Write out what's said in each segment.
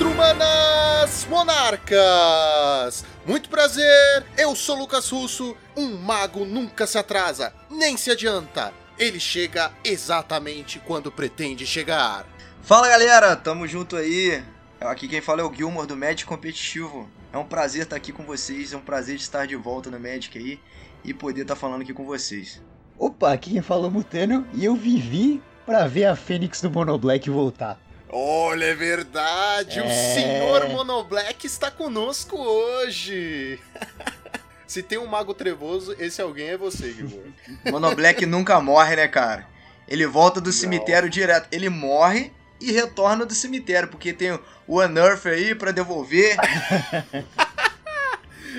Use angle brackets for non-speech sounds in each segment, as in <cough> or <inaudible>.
Monstrumanas Monarcas! Muito prazer, eu sou Lucas Russo. Um mago nunca se atrasa, nem se adianta. Ele chega exatamente quando pretende chegar. Fala galera, tamo junto aí. Aqui quem fala é o Gilmore do Magic Competitivo. É um prazer estar aqui com vocês, é um prazer estar de volta no Magic aí e poder estar falando aqui com vocês. Opa, aqui quem fala é o Mutano e eu vivi para ver a Fênix do Mono Black voltar. Olha, é verdade! É... O senhor Monoblack está conosco hoje! <laughs> Se tem um mago trevoso, esse alguém é você, Guilherme. <laughs> Monoblack nunca morre, né, cara? Ele volta do Não. cemitério direto. Ele morre e retorna do cemitério, porque tem o Unearth aí para devolver. <laughs>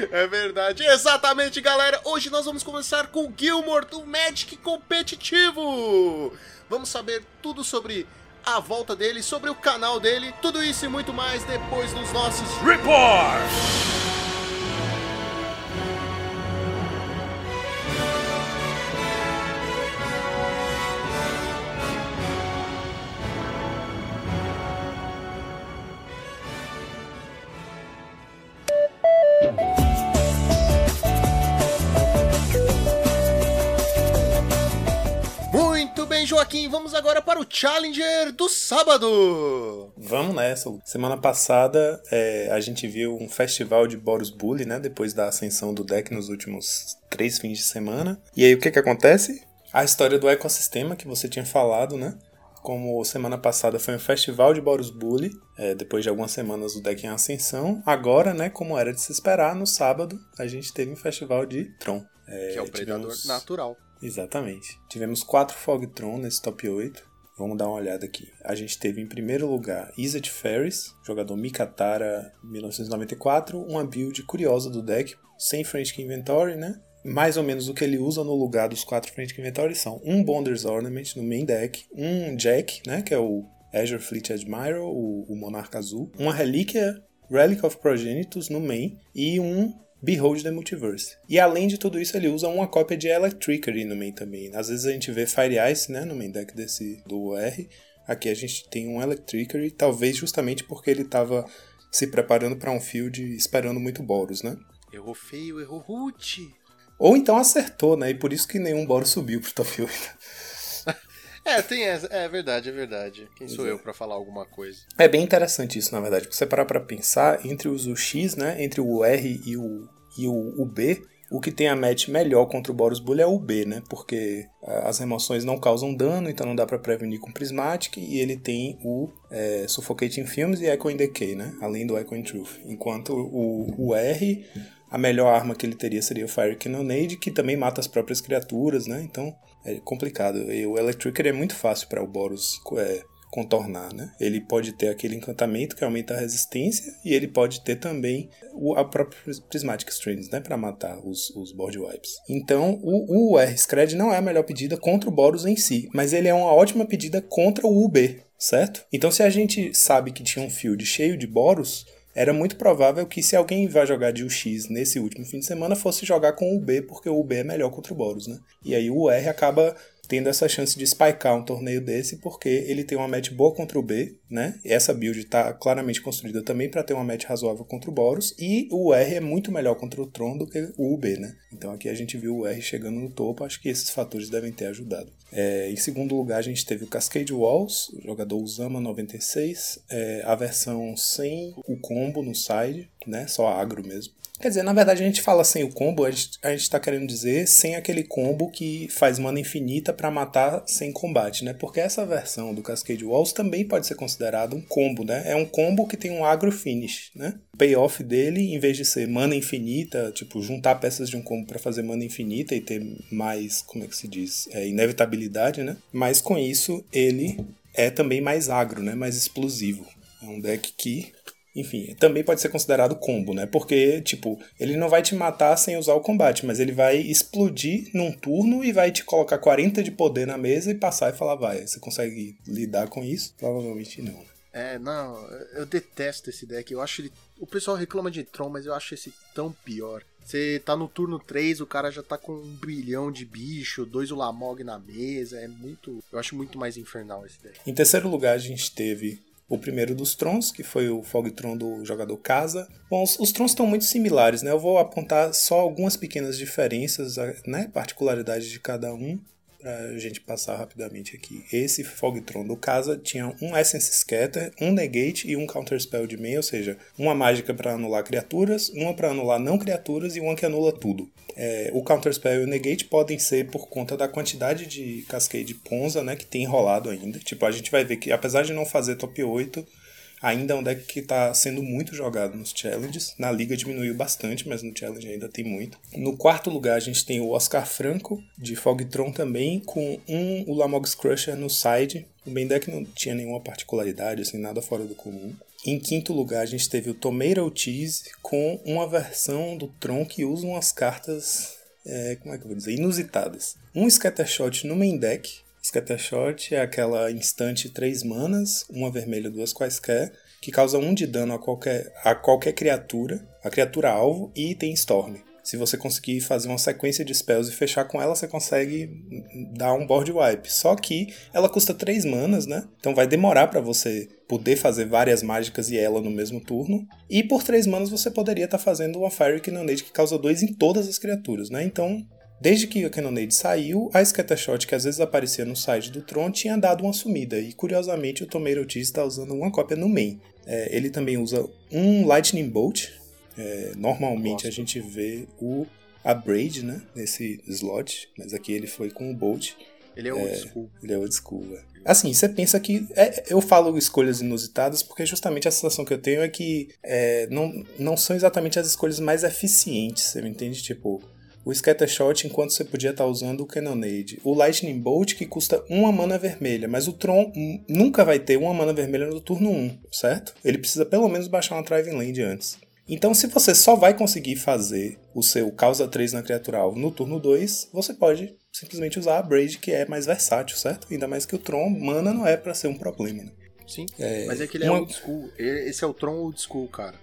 É verdade. Exatamente, galera. Hoje nós vamos começar com o Gilmore do Magic Competitivo. Vamos saber tudo sobre a volta dele, sobre o canal dele, tudo isso e muito mais depois dos nossos reports. Bem, Joaquim? Vamos agora para o Challenger do sábado. Vamos nessa. Semana passada é, a gente viu um festival de Boros Bully, né? Depois da ascensão do deck nos últimos três fins de semana. E aí o que que acontece? A história do ecossistema que você tinha falado, né? Como semana passada foi um festival de Boros Bully, é, depois de algumas semanas o deck em ascensão. Agora, né, como era de se esperar, no sábado a gente teve um festival de Tron. É, que é o tivemos... predador natural. Exatamente. Tivemos quatro Fogtron nesse top 8. Vamos dar uma olhada aqui. A gente teve em primeiro lugar Izzet Ferris, jogador Mikatara 1994, uma build curiosa do deck, sem Frantic Inventory, né? Mais ou menos o que ele usa no lugar dos quatro Frantic Inventory são um Bonder's Ornament no main deck, um Jack, né, que é o Azure Fleet Admiral, o, o Monarca Azul, uma Relíquia Relic of Progenitus no main e um Behold the Multiverse. E além de tudo isso, ele usa uma cópia de Electricity no main também. Às vezes a gente vê Fire Ice, né, no main deck desse do R. Aqui a gente tem um Electricity, talvez justamente porque ele estava se preparando para um field esperando muito Boros, né? Errou feio, errou root. Ou então acertou, né? E por isso que nenhum Boros subiu pro top 8. É, tem essa. É verdade, é verdade. Quem sou eu para falar alguma coisa? É bem interessante isso, na verdade. Você parar pra pensar entre os UX, né? Entre o R e o, e o, B, o que tem a match melhor contra o Boros Bully é o B, né? Porque as remoções não causam dano, então não dá para prevenir com Prismatic, e ele tem o é, Suffocating Films e Echo in Decay, né? Além do Echo in Truth. Enquanto o, o R, a melhor arma que ele teria seria o Fire Cannonade, que também mata as próprias criaturas, né? Então é complicado. E o Electric é muito fácil para o Boros é, contornar, né? Ele pode ter aquele encantamento que aumenta a resistência e ele pode ter também o, a própria Prismatic Strings, né? Para matar os, os board wipes. Então, o, o R-Scred não é a melhor pedida contra o Boros em si, mas ele é uma ótima pedida contra o UB, certo? Então, se a gente sabe que tinha um field cheio de Boros, era muito provável que se alguém vai jogar de UX nesse último fim de semana fosse jogar com o B, porque o B é melhor contra o Boros, né? E aí o R acaba tendo essa chance de spikear um torneio desse, porque ele tem uma match boa contra o B, né? Essa build está claramente construída também para ter uma match razoável contra o Boros, e o R é muito melhor contra o Tron do que o UB, né? Então aqui a gente viu o R chegando no topo, acho que esses fatores devem ter ajudado. É, em segundo lugar, a gente teve o Cascade Walls, o jogador Usama 96, é, a versão sem o combo no side, né? Só agro mesmo. Quer dizer, na verdade a gente fala sem o combo, a gente, a gente tá querendo dizer sem aquele combo que faz mana infinita para matar sem combate, né? Porque essa versão do Cascade Walls também pode ser considerado um combo, né? É um combo que tem um agro finish, né? O payoff dele, em vez de ser mana infinita, tipo, juntar peças de um combo para fazer mana infinita e ter mais, como é que se diz? É, inevitabilidade, né? Mas com isso ele é também mais agro, né? Mais explosivo. É um deck que enfim, também pode ser considerado combo, né? Porque, tipo, ele não vai te matar sem usar o combate, mas ele vai explodir num turno e vai te colocar 40 de poder na mesa e passar e falar, vai. Você consegue lidar com isso? Provavelmente não. Né? É, não, eu detesto esse deck. Eu acho ele. O pessoal reclama de Tron, mas eu acho esse tão pior. Você tá no turno 3, o cara já tá com um bilhão de bicho, dois Ulamog na mesa. É muito. Eu acho muito mais infernal esse deck. Em terceiro lugar, a gente teve O primeiro dos Trons, que foi o Fogtron do jogador Casa. Bom, os, os Trons estão muito similares, né? Eu vou apontar só algumas pequenas diferenças, né? Particularidades de cada um pra gente passar rapidamente aqui. Esse Fogtron do casa tinha um Essence Scatter, um Negate e um Counter Spell de meio, ou seja, uma mágica para anular criaturas, uma para anular não criaturas e uma que anula tudo. É, o Counter Spell e o Negate podem ser por conta da quantidade de Cascade Ponza né, que tem rolado ainda. Tipo, a gente vai ver que apesar de não fazer top 8, Ainda é um deck que está sendo muito jogado nos challenges. Na liga diminuiu bastante, mas no challenge ainda tem muito. No quarto lugar a gente tem o Oscar Franco, de Fogtron também, com um Ulamogs Crusher no side. O main deck não tinha nenhuma particularidade, assim, nada fora do comum. Em quinto lugar, a gente teve o Tomato Cheese com uma versão do Tron que usa umas cartas, é, como é que eu vou dizer, inusitadas. Um Scattershot no main deck, Scattershot é aquela instante 3 manas, uma vermelha, duas quaisquer, que causa 1 um de dano a qualquer, a qualquer criatura, a criatura alvo, e tem Storm. Se você conseguir fazer uma sequência de spells e fechar com ela, você consegue dar um board wipe. Só que ela custa 3 manas, né? Então vai demorar para você poder fazer várias mágicas e ela no mesmo turno. E por 3 manas você poderia estar tá fazendo uma Fire Cannonade que causa 2 em todas as criaturas, né? Então Desde que a Cannonade saiu, a Scattershot, que às vezes aparecia no site do Tron, tinha dado uma sumida, e curiosamente o Tomato Cheese está usando uma cópia no main. É, ele também usa um Lightning Bolt, é, normalmente Nossa. a gente vê o Abrade né, nesse slot, mas aqui ele foi com o Bolt. Ele é old school. Ele é old school, é. Assim, você pensa que. É, eu falo escolhas inusitadas porque justamente a sensação que eu tenho é que é, não, não são exatamente as escolhas mais eficientes, você me entende? Tipo, o Scattershot enquanto você podia estar tá usando o Cannonade, o Lightning Bolt que custa uma mana vermelha, mas o Tron nunca vai ter uma mana vermelha no turno 1, certo? Ele precisa pelo menos baixar uma Driving Land antes. Então, se você só vai conseguir fazer o seu causa 3 na criatura alvo no turno 2, você pode simplesmente usar a Braid, que é mais versátil, certo? Ainda mais que o Tron, mana não é para ser um problema. Né? Sim, é, mas é que ele é uma... é old school. Esse é o Tron old school, cara.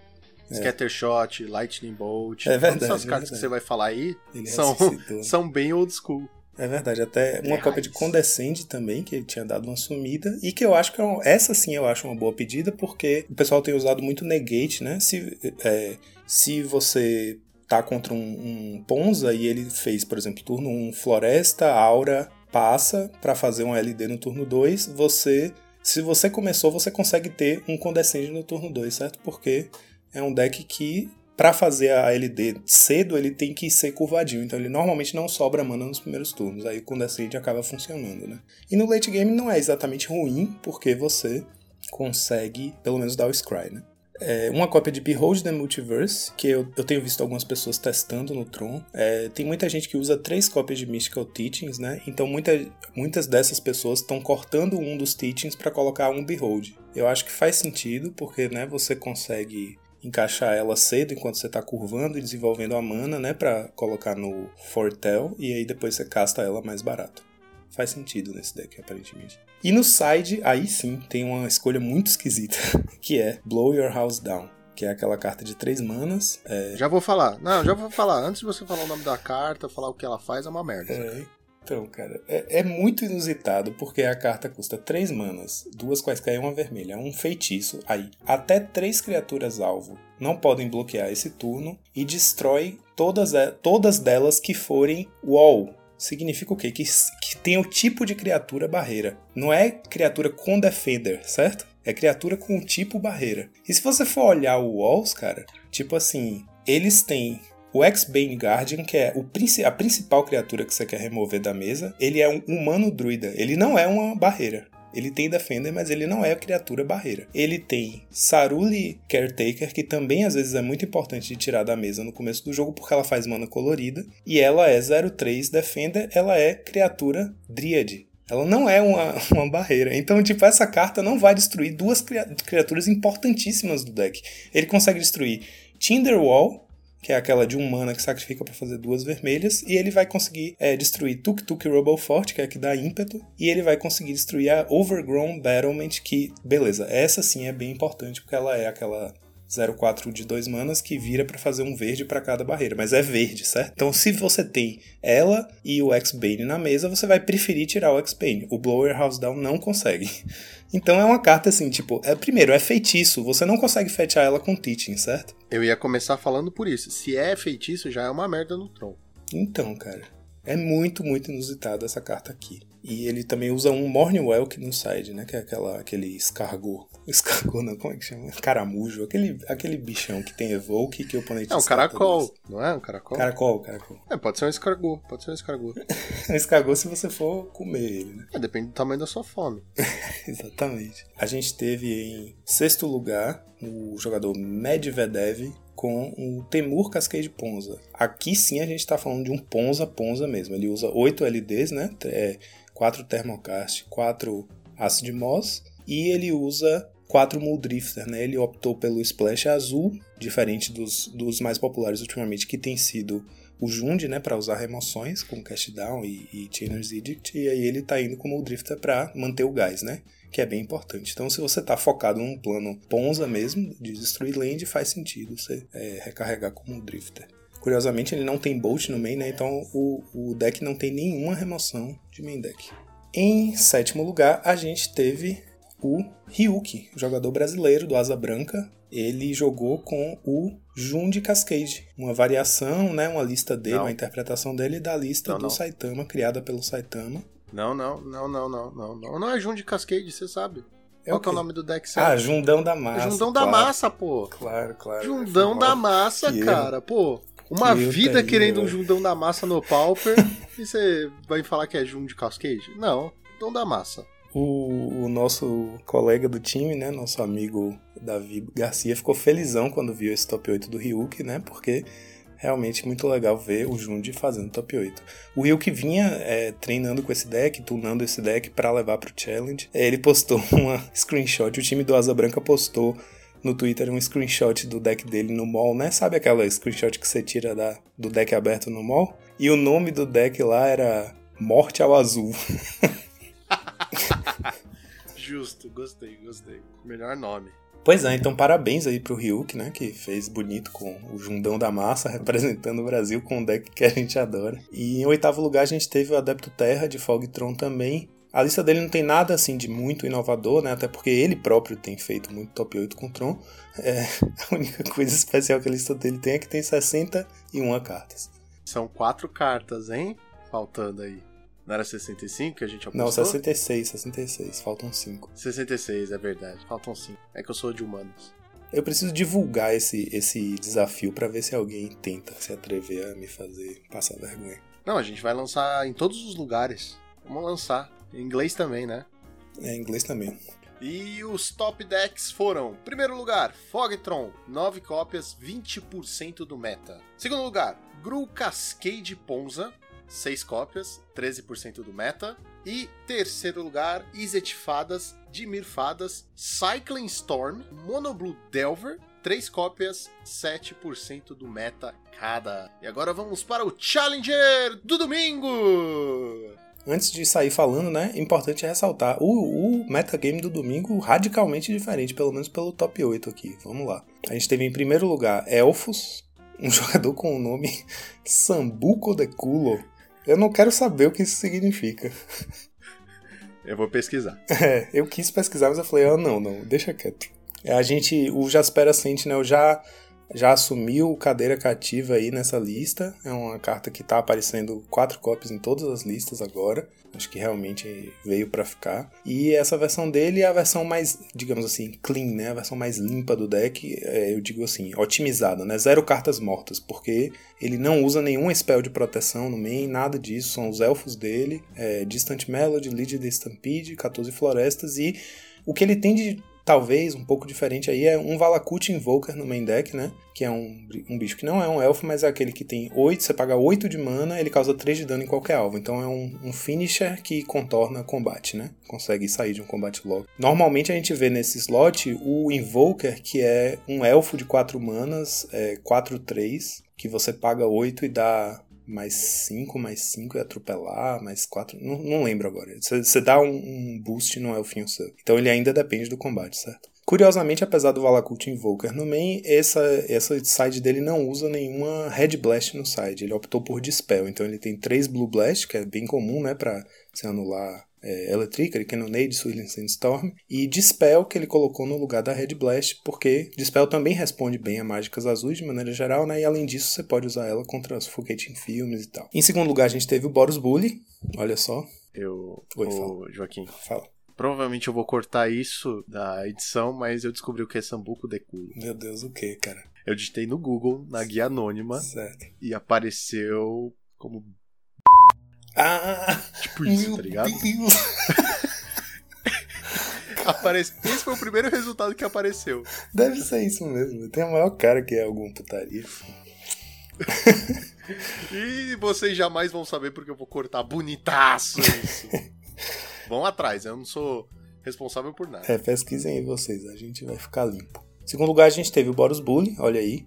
É. Scattershot, Lightning Bolt. É verdade. Todas essas é cartas que você vai falar aí são, <laughs> são bem old school. É verdade, até uma é cópia de Condescend também, que ele tinha dado uma sumida, e que eu acho que é uma, essa sim eu acho uma boa pedida, porque o pessoal tem usado muito Negate, né? Se, é, se você tá contra um, um Ponza e ele fez, por exemplo, turno 1 Floresta, Aura, passa para fazer um LD no turno 2, você. Se você começou, você consegue ter um Condescend no turno 2, certo? Porque é um deck que, para fazer a LD cedo, ele tem que ser curvadinho. Então ele normalmente não sobra mana nos primeiros turnos. Aí o Condescend acaba funcionando, né? E no late game não é exatamente ruim, porque você consegue pelo menos dar o Scry, né? É uma cópia de Behold the Multiverse, que eu, eu tenho visto algumas pessoas testando no Tron. É, tem muita gente que usa três cópias de Mystical Teachings, né? Então muita, muitas dessas pessoas estão cortando um dos Teachings para colocar um Behold. Eu acho que faz sentido, porque né, você consegue encaixar ela cedo enquanto você está curvando e desenvolvendo a mana, né, para colocar no Fortel e aí depois você casta ela mais barato. Faz sentido nesse deck, aparentemente. E no side, aí sim, tem uma escolha muito esquisita, <laughs> que é Blow Your House Down. Que é aquela carta de três manas. É... Já vou falar. Não, já vou falar. Antes de você falar o nome da carta, falar o que ela faz, é uma merda. É, então, cara, é, é, muito inusitado porque a carta custa 3 manas, duas quaisquer e uma vermelha, um feitiço. Aí, até três criaturas alvo não podem bloquear esse turno e destrói todas, todas delas que forem wall. Significa o quê? Que, que tem o tipo de criatura barreira. Não é criatura com defender, certo? É criatura com o tipo barreira. E se você for olhar o walls, cara, tipo assim, eles têm o X-Bane Guardian, que é a principal criatura que você quer remover da mesa, ele é um humano druida. Ele não é uma barreira. Ele tem Defender, mas ele não é a criatura barreira. Ele tem Saruli Caretaker, que também às vezes é muito importante de tirar da mesa no começo do jogo, porque ela faz mana colorida. E ela é 03 Defender, ela é criatura Dryad. Ela não é uma, <laughs> uma barreira. Então, tipo, essa carta não vai destruir duas criaturas importantíssimas do deck. Ele consegue destruir Tinderwall, que é aquela de um mana que sacrifica para fazer duas vermelhas, e ele vai conseguir é, destruir Tuk Tuk Fort, que é a que dá ímpeto, e ele vai conseguir destruir a Overgrown Battlement, que, beleza, essa sim é bem importante, porque ela é aquela 04 de dois manas que vira para fazer um verde para cada barreira, mas é verde, certo? Então se você tem ela e o X-Bane na mesa, você vai preferir tirar o X-Bane. O Blower House Down não consegue. <laughs> Então é uma carta assim, tipo, é, primeiro, é feitiço, você não consegue fechar ela com Teaching, certo? Eu ia começar falando por isso. Se é feitiço, já é uma merda no Tron. Então, cara, é muito, muito inusitado essa carta aqui. E ele também usa um Morning Welk no side, né? Que é aquela, aquele escargot. Escargot não, como é que chama? Caramujo. Aquele, aquele bichão que tem evoke que o oponente É um caracol, não é? Um caracol? Caracol, caracol. É, pode ser um escargot, pode ser um escargot. <laughs> um escargot se você for comer ele, né? É, depende do tamanho da sua fome. <laughs> Exatamente. A gente teve em sexto lugar o jogador Medvedev com o Temur Cascade Ponza. Aqui sim a gente está falando de um Ponza Ponza mesmo. Ele usa 8 LDs, né? É, 4 Thermocast, 4 Acid Moss e ele usa 4 Muldrifter, né? Ele optou pelo Splash azul, diferente dos, dos mais populares ultimamente, que tem sido o Jund, né, para usar remoções com Cast Down e, e Chainer's Edict, e aí ele tá indo com o Muldrifter para manter o gás, né? Que é bem importante. Então, se você tá focado num plano Ponza mesmo, de destruir land, faz sentido você é, recarregar com o. Curiosamente, ele não tem Bolt no main, né? Então o, o deck não tem nenhuma remoção de main deck. Em sétimo lugar, a gente teve o Ryuki, jogador brasileiro do Asa Branca. Ele jogou com o Jund Cascade, uma variação, né, uma lista dele, Não. uma interpretação dele da lista Não, do não. Saitama, criada pelo Saitama. Não, não, não, não, não, não, não. Não é Jun de Cascade, você sabe. É Qual o que é o nome do deck Ah, certo? Jundão da É Massa. Jundão da claro, Massa, pô. Claro, claro. Jundão Foi da. Massa, Que cara. Pô, uma Que vida querendo um Jundão da Massa no Pauper <laughs> e você vai falar que é Jun de Cascade? Não, Jundão da Massa. O, o nosso colega do time, né, nosso amigo Davi Garcia, ficou felizão quando viu esse top 8 do Ryuk, né, porque realmente muito legal ver o Jund fazendo top 8. O Ryuk vinha é, treinando com esse deck, tunando esse deck para levar pro challenge. É, Ele postou <laughs> uma screenshot, o time do Asa Branca postou no Twitter um screenshot do deck dele no mall, né? Sabe aquela screenshot que você tira da, do deck aberto no mall? E o nome do deck lá era Morte ao Azul. <laughs> <laughs> Justo, gostei, gostei. Melhor nome. Pois é, então parabéns aí pro Ryuk, né, que fez bonito com o Jundão da Massa, <laughs> representando o Brasil com um deck que a gente adora. E em oitavo lugar a gente teve o Adepto Terra de Fogtron também. A lista dele não tem nada assim de muito inovador, né, até porque ele próprio tem feito muito top 8 com Tron. É, <laughs> a única coisa especial que a lista dele tem é que tem 61 cartas. São quatro cartas, hein? Faltando aí. Não era 65 que a gente apostou? Não, 66, 66, faltam 5. 66, é verdade. Faltam 5. É que eu sou de humanos. Eu preciso divulgar esse, esse desafio pra ver se alguém tenta se atrever a me fazer passar vergonha. Não, a gente vai lançar em todos os lugares. Vamos lançar. Em inglês também, né? É em inglês também. E os top decks foram: primeiro lugar, Fogtron, 9 cópias, 20% do meta. Segundo lugar, Gru Cascade Ponza, 6 cópias, 13% do meta. E terceiro lugar, Izet Fadas, Dimir Fadas, Cycling Storm, Monoblue Delver, 3 cópias, 7% do meta cada. E agora vamos para o Challenger do domingo! Antes de sair falando, né, importante ressaltar, o, o metagame do domingo radicalmente diferente, pelo menos pelo top 8 aqui. Vamos lá. A gente teve em primeiro lugar Elfos, um <laughs> jogador com o nome Sambuco de Culo. Eu não quero saber o que isso significa. Eu vou pesquisar. <laughs> É, eu quis pesquisar, mas eu falei, ah, não, não, deixa quieto. A gente, o Jaspera Sentinel já, já assumiu cadeira cativa aí nessa lista. É uma carta que tá aparecendo quatro cópias em todas as listas agora. Acho que realmente veio pra ficar. E essa versão dele é a versão mais, digamos assim, clean, né? A versão mais limpa do deck. É, eu digo assim, otimizada, né? Zero cartas mortas, porque ele não usa nenhum spell de proteção no main, nada disso. São os elfos dele, é, Distant Melody, Lead the Stampede, 14 florestas e o que ele tem de talvez um pouco diferente aí é um Valakut Invoker no main deck, né? Que é um, um bicho que não é um elfo, mas é aquele que tem 8, você paga 8 de mana, ele causa 3 de dano em qualquer alvo. Então é um, um finisher que contorna combate, né? Consegue sair de um combate logo. Normalmente a gente vê nesse slot o Invoker, que é um elfo de 4 manas, é 4-3, que você paga 8 e dá mais 5, mais 5 e atropelar, mais 4. Não, não lembro agora. Você, dá um, um boost no elfinho seu. Então ele ainda depende do combate, certo? Curiosamente, apesar do Valakut Invoker no main, essa, essa side dele não usa nenhuma Red Blast no side. Ele optou por Dispel, então ele tem três Blue Blast, que é bem comum, né, pra se anular é, Electric, Cannonade, Swirling Sandstorm, e Dispel, que ele colocou no lugar da Red Blast, porque Dispel também responde bem a mágicas azuis de maneira geral, né? E além disso, você pode usar ela contra Suffocating Filmes e tal. Em segundo lugar, a gente teve o Boros Bully, olha só. Eu. Oi, o fala. Joaquim. Fala. Provavelmente eu vou cortar isso da edição, mas eu descobri o que é Sambuco Deculo. Meu Deus, o que, cara? Eu digitei no Google, na guia anônima, Certo. e apareceu como Ah! tipo isso, tá ligado? Deus. <laughs> Aparece... Esse foi o primeiro resultado que apareceu. Deve ser isso mesmo. Tem a maior cara que é algum putaria. <laughs> E vocês jamais vão saber porque eu vou cortar bonitaço isso. <laughs> Vão atrás, eu não sou responsável por nada. É, pesquisem aí vocês, a gente vai ficar limpo. Em segundo lugar, a gente teve o Boros Bully, olha aí.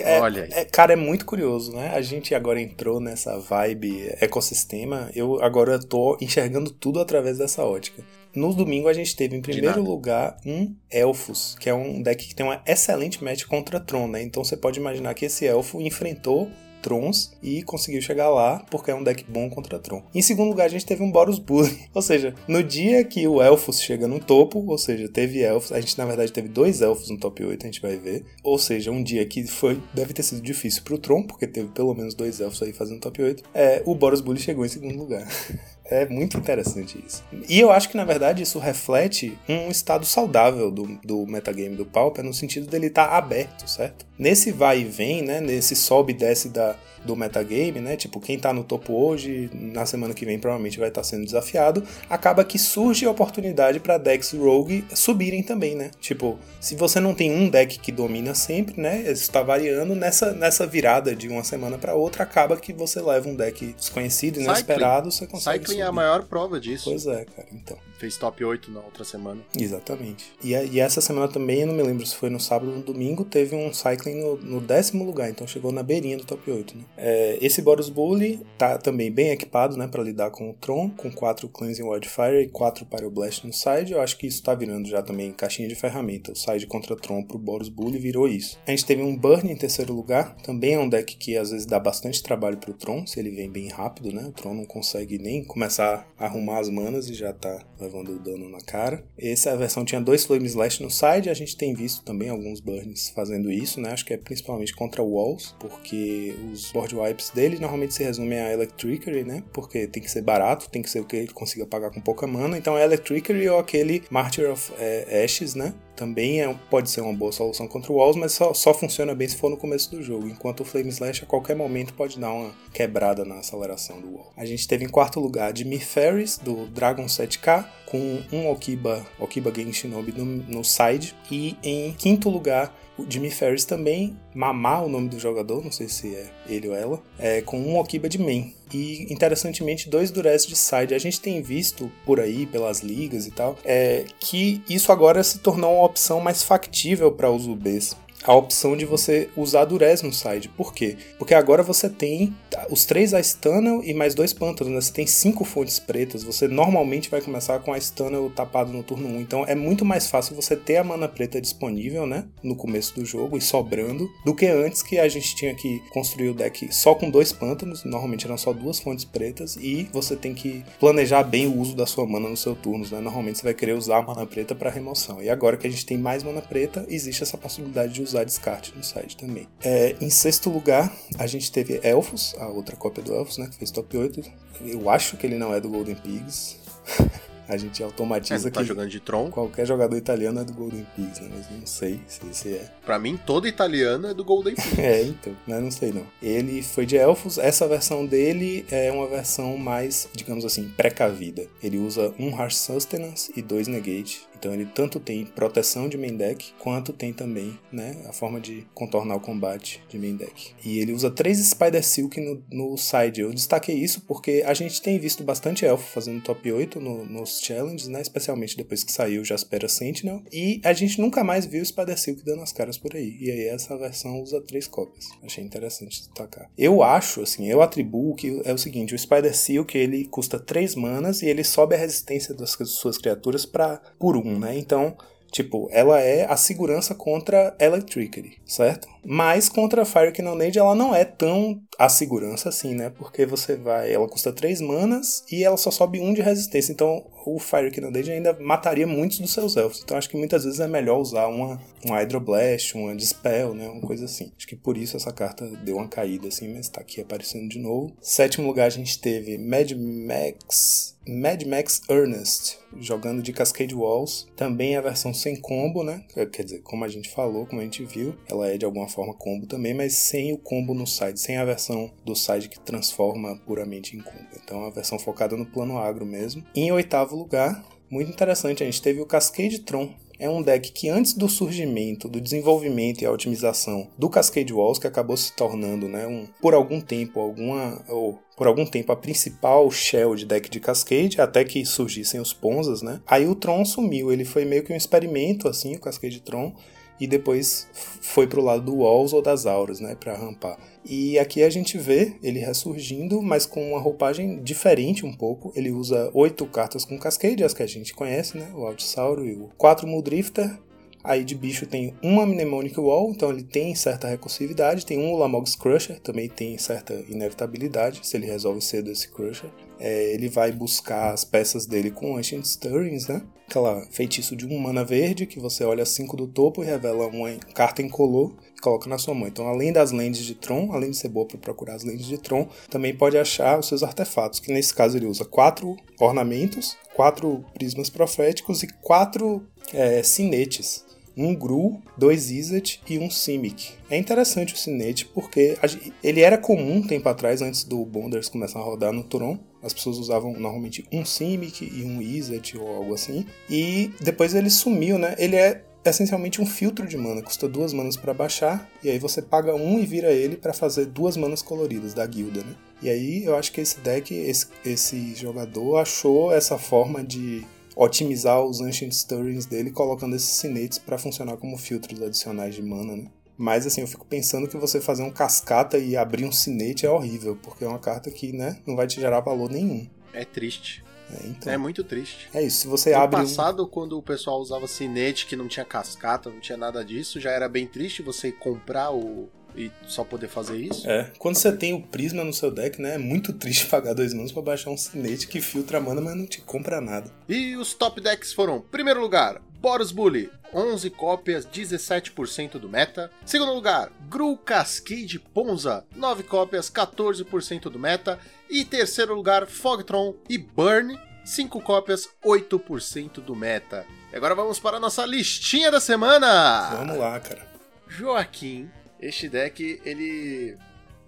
É, Olha é, cara, é muito curioso, né? A gente agora entrou nessa vibe ecossistema. Eu agora tô enxergando tudo através dessa ótica. No domingo a gente teve em primeiro lugar um Elfos, que é um deck que tem uma excelente match contra Tron, né? Então você pode imaginar que esse elfo enfrentou Trons e conseguiu chegar lá porque é um deck bom contra Tron. Em segundo lugar, a gente teve um Boros Bully, <laughs> ou seja, no dia que o Elfos chega no topo, ou seja, teve Elfos, a gente na verdade teve dois Elfos no top 8, a gente vai ver. Ou seja, um dia que foi deve ter sido difícil pro Tron, porque teve pelo menos dois Elfos aí fazendo top 8. É, o Boros Bully chegou em segundo lugar. <laughs> É muito interessante isso. E eu acho que, na verdade, isso reflete um estado saudável do, do metagame do Pauper, no sentido dele estar aberto, certo? Nesse vai e vem, né? Nesse sobe e desce da, do metagame, né? Tipo, quem tá no topo hoje, na semana que vem provavelmente vai estar sendo desafiado. Acaba que surge a oportunidade para decks rogue subirem também, né? Tipo, se você não tem um deck que domina sempre, né? Isso tá variando nessa, nessa virada de uma semana para outra, acaba que você leva um deck desconhecido, Cycling. inesperado, você consegue Cycling é a maior prova disso. Pois é, cara, então. Fez top 8 na outra semana. Exatamente. E, e essa semana também, eu não me lembro se foi no sábado ou no domingo, teve um cycling no, no décimo lugar, então chegou na beirinha do top 8. Né? É, esse Boros Bully tá também bem equipado né, para lidar com o Tron, com 4 Cleansing Wildfire e 4 Pyroblast no side. Eu acho que isso tá virando já também caixinha de ferramenta. O side contra Tron pro Boros Bully virou isso. A gente teve um Burn em terceiro lugar, também é um deck que às vezes dá bastante trabalho pro Tron, se ele vem bem rápido, né? O Tron não consegue nem começar a arrumar as manas e já tá levando dano na cara. Essa versão tinha dois Flame Slash no side, a gente tem visto também alguns burns fazendo isso, né? Acho que é principalmente contra walls, porque os board wipes dele normalmente se resumem a Electricity, né? Porque tem que ser barato, tem que ser o que ele consiga pagar com pouca mana. Então é Electricity ou aquele Martyr of eh, Ashes, né? Também é, pode ser uma boa solução contra o Walls, mas só, só funciona bem se for no começo do jogo. Enquanto o Flame Slash a qualquer momento pode dar uma quebrada na aceleração do Wall. A gente teve em quarto lugar Jimmy Ferris, do Dragon 7K, com um Okiba, Okiba Genshinobi no, no side. E em quinto lugar, o Jimmy Ferris também, Mamá, o nome do jogador, não sei se é ele ou ela, é, com um Okiba de main. E interessantemente, dois Durez de side. A gente tem visto por aí, pelas ligas e tal, é, que isso agora se tornou uma opção mais factível para os UBs. A opção de você usar Durez no side. Por quê? Porque agora você tem os três Astunnel e mais dois pântanos. Né? Você tem cinco fontes pretas. Você normalmente vai começar com a Astunnel tapado no turno 1. Então é muito mais fácil você ter a mana preta disponível, né? No começo do jogo e sobrando, do que antes que a gente tinha que construir o deck só com dois pântanos. Normalmente eram só duas fontes pretas. E você tem que planejar bem o uso da sua mana no seu turno. Né? Normalmente você vai querer usar a mana preta para remoção. E agora que a gente tem mais mana preta, existe essa possibilidade de usar descarte no site também. É, em sexto lugar, a gente teve Elfos, a outra cópia do Elfos, né? Que fez top 8. Eu acho que ele não é do Golden Pigs. <laughs> a gente É, automatiza não tá que jogando de Tron. qualquer jogador italiano é do Golden Pigs, né? Mas não sei se esse é. Pra mim, todo italiano é do Golden <laughs> Pig. É, então, né? não sei não. Ele foi de elfos, essa versão dele é uma versão mais, digamos assim, precavida. Ele usa um Harsh Sustenance e dois Negate. Então ele tanto tem proteção de main deck, quanto tem também, né, a forma de contornar o combate de main deck. E ele usa três Spider Silk no, no side. Eu destaquei isso porque a gente tem visto bastante elfo fazendo top 8 no- nos challenges, né, especialmente depois que saiu Jaspera Sentinel. E a gente nunca mais viu Spider Silk dando as caras por aí. E aí essa versão usa três cópias. Achei interessante destacar. Eu acho, assim, eu atribuo que é o seguinte, o Spider Silk ele custa 3 manas e ele sobe a resistência das suas criaturas para por 1, né? Então, Tipo, ela é a segurança contra Electricity, certo? Mas contra Fire Cannonade ela não é tão a segurança assim, né? Porque você vai. Ela custa 3 manas e ela só sobe 1 de resistência. Então o Fire Cannonade ainda mataria muitos dos seus elfos. Então acho que muitas vezes é melhor usar uma, um Hydroblast, uma Dispel, né? Uma coisa assim. Acho que por isso essa carta deu uma caída assim, mas tá aqui aparecendo de novo. Sétimo lugar a gente teve Mad Max. Mad Max Ernest, jogando de Cascade Walls. Também a versão sem combo, né? Quer dizer, como a gente falou, como a gente viu, ela é de alguma forma combo também, mas sem o combo no side, sem a versão do side que transforma puramente em combo. Então, a versão focada no plano agro mesmo. Em oitavo lugar, muito interessante, a gente teve o Cascade Tron, é um deck que antes do surgimento, do desenvolvimento e a otimização do Cascade Walls, que acabou se tornando, né, um, por algum tempo, alguma ou por algum tempo a principal shell de deck de Cascade, até que surgissem os Ponzas, né? Aí o Tron sumiu, ele foi meio que um experimento assim, o Cascade Tron, e depois foi pro lado do Walls ou das Auras, né, para rampar. E aqui a gente vê ele ressurgindo, mas com uma roupagem diferente um pouco. Ele usa oito cartas com Cascade, as que a gente conhece, né, o Altisauro e o quatro Muldrifter. Aí de bicho tem uma Mnemonic Wall, então ele tem certa recursividade. Tem um Ulamogs Crusher, também tem certa inevitabilidade, se ele resolve cedo esse Crusher. É, ele vai buscar as peças dele com Ancient Stirrings, né? Aquela feitiço de um mana verde, que você olha 5 do topo e revela uma carta incolor coloca na sua mão. Então, além das lentes de Tron, além de ser boa para procurar as lentes de Tron, também pode achar os seus artefatos, que nesse caso ele usa quatro ornamentos, quatro prismas proféticos e quatro é, sinetes um Gru, dois Izzet e um Simic. É interessante o Sinete porque ele era comum um tempo atrás, antes do Bonders começar a rodar no Turon. As pessoas usavam normalmente um Simic e um Izzet ou algo assim. E depois ele sumiu, né? Ele é essencialmente um filtro de mana, custa duas manas para baixar, e aí você paga um e vira ele para fazer duas manas coloridas da guilda, né? E aí eu acho que esse deck, esse, esse jogador achou essa forma de otimizar os Ancient Stirrings dele, colocando esses sinetes para funcionar como filtros adicionais de mana, né? Mas assim, eu fico pensando que você fazer um cascata e abrir um sinete é horrível, porque é uma carta que, né, não vai te gerar valor nenhum. É triste. É, então. é muito triste. É isso, se você no abre. No passado, um... quando o pessoal usava sinete que não tinha cascata, não tinha nada disso, já era bem triste você comprar o, e só poder fazer isso. É, quando você tem o Prisma no seu deck, né, é muito <laughs> triste pagar dois manos para baixar um sinete que filtra a mana, mas não te compra nada. E os top decks foram, primeiro lugar, Boros Bully, 11 cópias, 17% do meta. Segundo lugar, Gru Cascade Ponza, 9 cópias, 14% do meta. E terceiro lugar, Fogtron e Burn, 5 cópias, 8% do meta. E agora vamos para a nossa listinha da semana! Vamos lá, cara. Joaquim este deck, ele.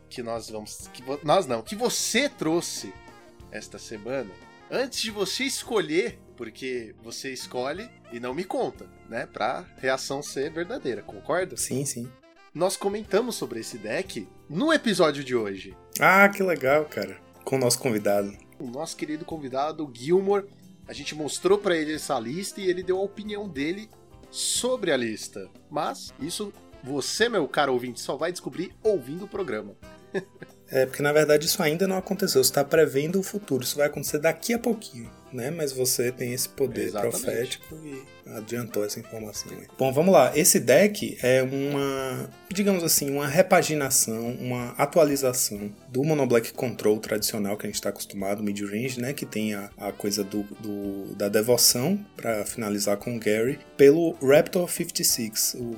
Que nós vamos. Que nós não, que você trouxe esta semana. Antes de você escolher, porque você escolhe e não me conta, né? Pra reação ser verdadeira, concorda? Sim, sim. Nós comentamos sobre esse deck no episódio de hoje. Ah, que legal, cara. Com o nosso convidado. O nosso querido convidado, Gilmore. A gente mostrou para ele essa lista e ele deu a opinião dele sobre a lista. Mas isso você, meu caro ouvinte, só vai descobrir ouvindo o programa. <laughs> é, porque na verdade isso ainda não aconteceu. Você está prevendo o futuro. Isso vai acontecer daqui a pouquinho, né? Mas você tem esse poder Exatamente. profético e adiantou essa informação. Aí. Bom, vamos lá. Esse deck é uma, digamos assim, uma repaginação, uma atualização do Mono Black Control tradicional que a gente está acostumado, mid-range, né? Que tem a, a coisa do, do da devoção, para finalizar com o Gary, pelo Raptor 56. O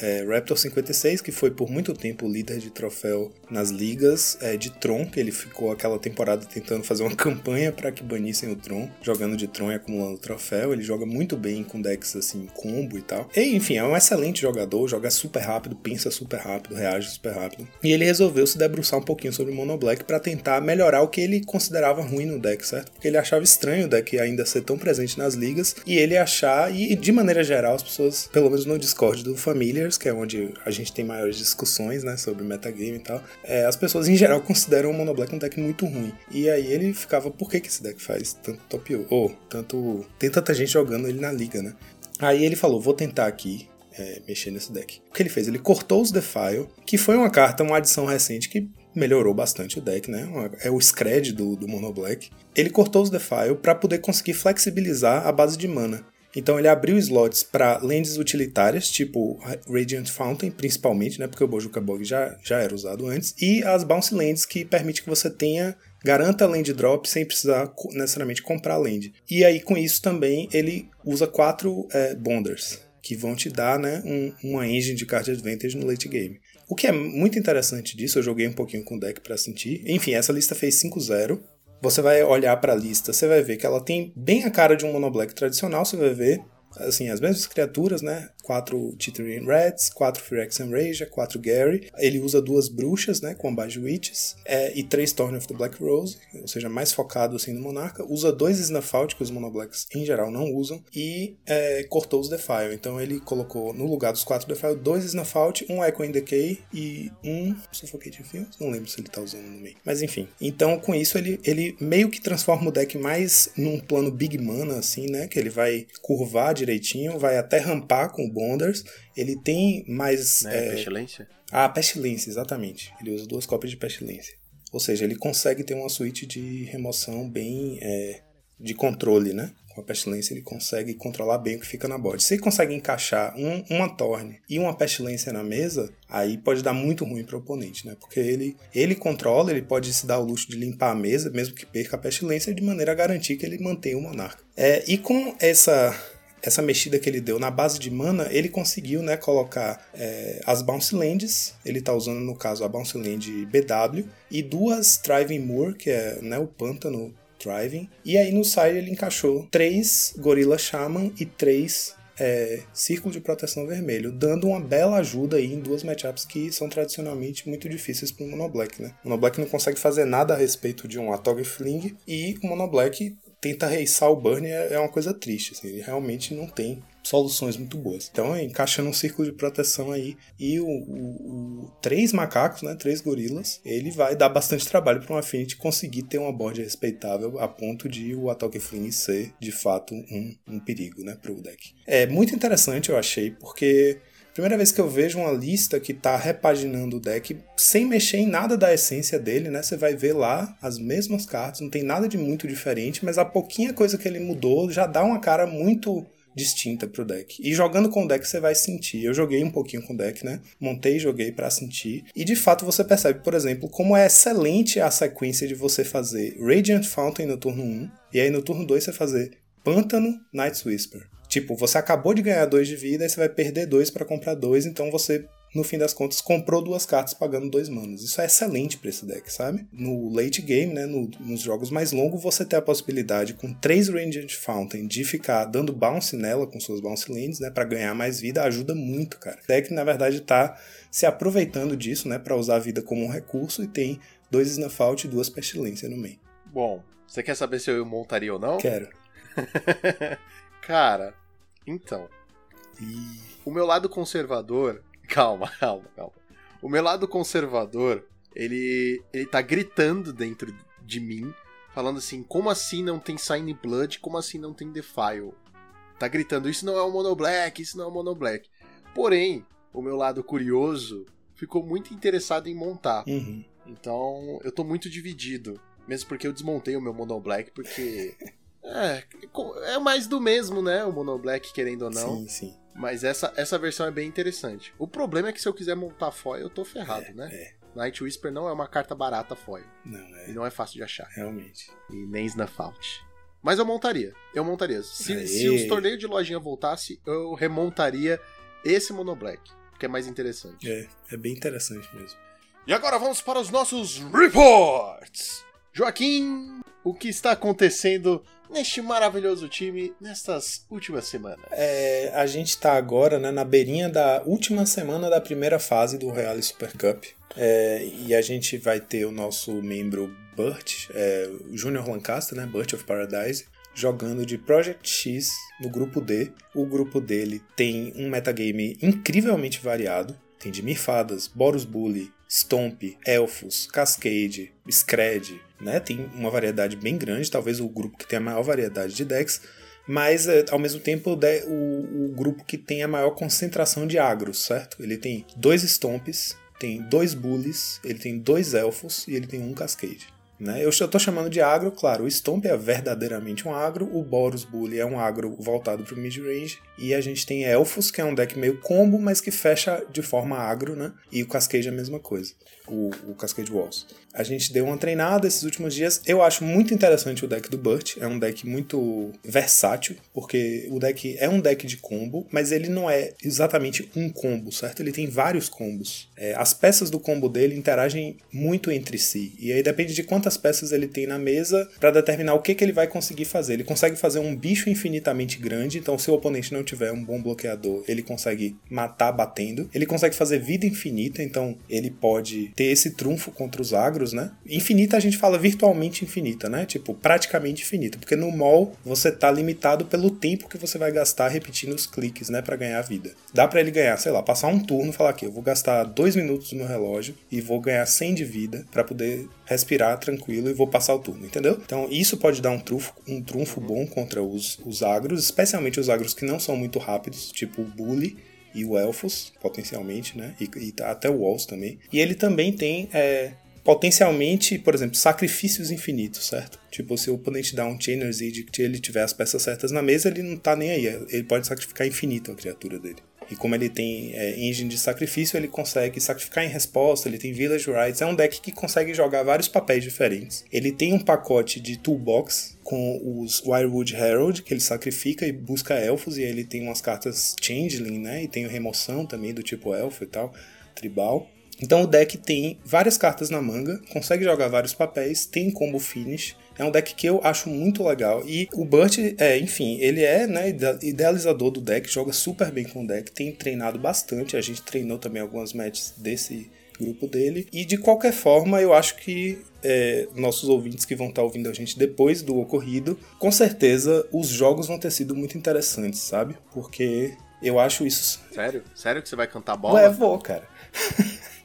é, Raptor 56, que foi por muito tempo líder de troféu nas ligas é, de Tron, que ele ficou aquela temporada tentando fazer uma <laughs> campanha para que banissem o Tron, jogando de Tron e acumulando troféu. Ele joga muito bem com decks assim, combo e tal. E, enfim, é um excelente jogador, joga super rápido, pensa super rápido, reage super rápido. E ele resolveu se debruçar um pouquinho sobre o Mono Black para tentar melhorar o que ele considerava ruim no deck, certo? Porque ele achava estranho o deck ainda ser tão presente nas ligas e ele achar, e de maneira geral, as pessoas, pelo menos no Discord do Familiars, que é onde a gente tem maiores discussões, né, sobre metagame e tal, é, as pessoas em geral consideram o Mono Black um deck muito ruim. E aí ele ficava, por que, que esse deck faz tanto top ou tanto tem tanta gente jogando ele na liga, né? Aí ele falou: vou tentar aqui é, mexer nesse deck. O que ele fez? Ele cortou os Defile, que foi uma carta, uma adição recente que melhorou bastante o deck, né? É o Scred do, do Mono Black. Ele cortou os Defile para poder conseguir flexibilizar a base de mana. Então ele abriu slots para lentes utilitárias, tipo Radiant Fountain, principalmente, né, porque o Bojuka Bog já, já era usado antes, e as Bounce Lands, que permite que você tenha garanta land drop sem precisar necessariamente comprar land. E aí com isso também ele usa quatro é, bonders, que vão te dar né, um, uma engine de card advantage no late game. O que é muito interessante disso, eu joguei um pouquinho com o deck para sentir. Enfim, essa lista fez 5-0. Você vai olhar para a lista, você vai ver que ela tem bem a cara de um mono black tradicional, você vai ver assim, as mesmas criaturas, né? 4 Chittering Reds, 4 Phyrex Enrager, 4 Gary. Ele usa duas bruxas, né? Com Bage Witches. É, e 3 Thorn of the Black Rose, ou seja, mais focado assim no Monarca. Usa dois Snafault, que os Monoblacks em geral não usam. E é, cortou os Defile. Então ele colocou no lugar dos 4 Defile, dois Snafault, um Echo Decay e um Suffocating Fields. Não lembro se ele tá usando no meio. Mas enfim. Então com isso ele, ele meio que transforma o deck mais num plano Big Mana, assim, né? Que ele vai curvar direitinho, vai até rampar com o Bonders. Ele tem mais. Né, é... Pestilência? Ah, Pestilência, exatamente. Ele usa duas cópias de Pestilência. Ou seja, ele consegue ter uma suíte de remoção bem. É, de controle, né? Com a pestilência ele consegue controlar bem o que fica na board. Se ele consegue encaixar um, uma torne e uma pestilência na mesa, aí pode dar muito ruim para o oponente, né? Porque ele, ele controla, ele pode se dar o luxo de limpar a mesa, mesmo que perca a pestilência, de maneira a garantir que ele mantenha o monarca. É, e com essa essa mexida que ele deu na base de mana, ele conseguiu né, colocar é, as Bounce Lands, ele está usando no caso a Bounce Land BW, e duas Thriving Moor, que é né, o pântano Thriving, e aí no side ele encaixou três Gorilla Shaman e três é, Círculo de Proteção Vermelho, dando uma bela ajuda aí em duas matchups que são tradicionalmente muito difíceis para o Mono Black, né? O Mono Black não consegue fazer nada a respeito de um Atog Fling e o Mono Black tenta reiçar o Burn é, é uma coisa triste, assim, ele realmente não tem soluções muito boas. Então, é, encaixando um círculo de proteção aí e o, o, o, três macacos, né, três gorilas, ele vai dar bastante trabalho para um Affinity conseguir ter uma board respeitável a ponto de o Ataque Fling ser de fato um, um perigo, né, para o deck. É muito interessante eu achei porque Primeira vez que eu vejo uma lista que está repaginando o deck sem mexer em nada da essência dele, né? Você vai ver lá as mesmas cartas, não tem nada de muito diferente, mas a pouquinha coisa que ele mudou já dá uma cara muito distinta pro deck. E jogando com o deck você vai sentir. Eu joguei um pouquinho com o deck, né? Montei e joguei para sentir. E de fato você percebe, por exemplo, como é excelente a sequência de você fazer Radiant Fountain no turno 1 e aí no turno 2 você fazer Pântano, Night's Whisper. Tipo, você acabou de ganhar 2 de vida e você vai perder 2 para comprar 2, então você no fim das contas, comprou duas cartas pagando dois manos. Isso é excelente para esse deck, sabe? No late game, né, no, nos jogos mais longos, você tem a possibilidade, com três Radiant Fountain, de ficar dando bounce nela com suas bounce lands, né, para ganhar mais vida, ajuda muito, cara. O deck, na verdade, tá se aproveitando disso, né, para usar a vida como um recurso e tem dois Snafault e duas Pestilência no meio. Bom, você quer saber se eu montaria ou não? Quero. <laughs> Cara, então. E... O meu lado conservador. <laughs> Calma, calma, calma. O meu lado conservador, ele, ele tá gritando dentro de mim, falando assim: como assim não tem Sign Blood? Como assim não tem Defile? Tá gritando: isso não é um Mono Black, isso não é um Mono Black. Porém, o meu lado curioso ficou muito interessado em montar. Uhum. Então, eu tô muito dividido. Mesmo porque eu desmontei o meu Mono Black, porque <laughs> É, é mais do mesmo, né? O Mono Black, querendo ou não. Sim, sim. Mas essa, essa versão é bem interessante. O problema é que se eu quiser montar foil, eu tô ferrado, é, né? É. Night Whisper não é uma carta barata foil. Não, é. E não é fácil de achar. Realmente. E nem Snuff Out. Mas eu montaria. Eu montaria. Se, se os torneios de lojinha voltasse, eu remontaria esse Mono Black. Que é mais interessante. É, é bem interessante mesmo. E agora vamos para os nossos reports. Joaquim, o que está acontecendo neste maravilhoso time nestas últimas semanas? É, a gente está agora né, na beirinha da última semana da primeira fase do Real Super Cup. É, e a gente vai ter o nosso membro Burt, é, o Junior Lancaster, né, Burt of Paradise, jogando de Project X no grupo D. O grupo dele tem um metagame incrivelmente variado. Tem de Mirfadas, Boros Bully, Stomp, Elfos, Cascade, Scred, né? Tem uma variedade bem grande, talvez o grupo que tem a maior variedade de decks, mas é, ao mesmo tempo o, o, grupo que tem a maior concentração de agros, certo? Ele tem dois Stomps, tem dois Bullies, ele tem dois Elfos e ele tem um Cascade. Né? Eu estou chamando de agro, claro, o Stomp é verdadeiramente um agro, o Boros Bully é um agro voltado para o mid-range, e a gente tem Elfos, que é um deck meio combo, mas que fecha de forma agro, né? E o Cascade é a mesma coisa, o, o Cascade Walls. A gente deu uma treinada esses últimos dias. Eu acho muito interessante o deck do Burt. É um deck muito versátil, porque o deck é um deck de combo, mas ele não é exatamente um combo, certo? Ele tem vários combos. É, as peças do combo dele interagem muito entre si. E aí depende de quantas peças ele tem na mesa para determinar o que, que ele vai conseguir fazer. Ele consegue fazer um bicho infinitamente grande, então o oponente não tiver um bom bloqueador, ele consegue matar batendo. Ele consegue fazer vida infinita, então ele pode ter esse trunfo contra os agros né? Infinita a gente fala virtualmente infinita, né? Tipo, praticamente infinita, porque no mall você tá limitado pelo tempo que você vai gastar repetindo os cliques, né, para ganhar vida. Dá para ele ganhar, sei lá, passar um turno, falar aqui, eu vou gastar dois minutos no relógio e vou ganhar 100 de vida para poder respirar tranquilo e vou passar o turno, entendeu? Então isso pode dar um trunfo, um trunfo bom contra os, os agros, especialmente os agros que não são muito rápidos, tipo o Bully, e o Elfos, potencialmente, né? E, e até o Walls também. E ele também tem é, potencialmente, por exemplo, sacrifícios infinitos, certo? Tipo, se o oponente dá um Chainer's Edict e ele tiver as peças certas na mesa, ele não tá nem aí. Ele pode sacrificar infinito a criatura dele. E como ele tem é, engine de sacrifício, ele consegue sacrificar em resposta, ele tem Village Rights. É um deck que consegue jogar vários papéis diferentes. Ele tem um pacote de toolbox com os Wirewood Herald, que ele sacrifica e busca elfos, e ele tem umas cartas Changeling, né? E tem remoção também do tipo elfo e tal, tribal. Então o deck tem várias cartas na manga, consegue jogar vários papéis, tem combo finish. É um deck que eu acho muito legal. E o Burt, é, enfim, ele é né, idealizador do deck, joga super bem com o deck, tem treinado bastante. A gente treinou também algumas matches desse grupo dele. E de qualquer forma, eu acho que é, nossos ouvintes que vão estar ouvindo a gente depois do ocorrido, com certeza os jogos vão ter sido muito interessantes, sabe? Porque eu acho isso. Sério? Sério que você vai cantar bola? Ué, vou, cara. <laughs>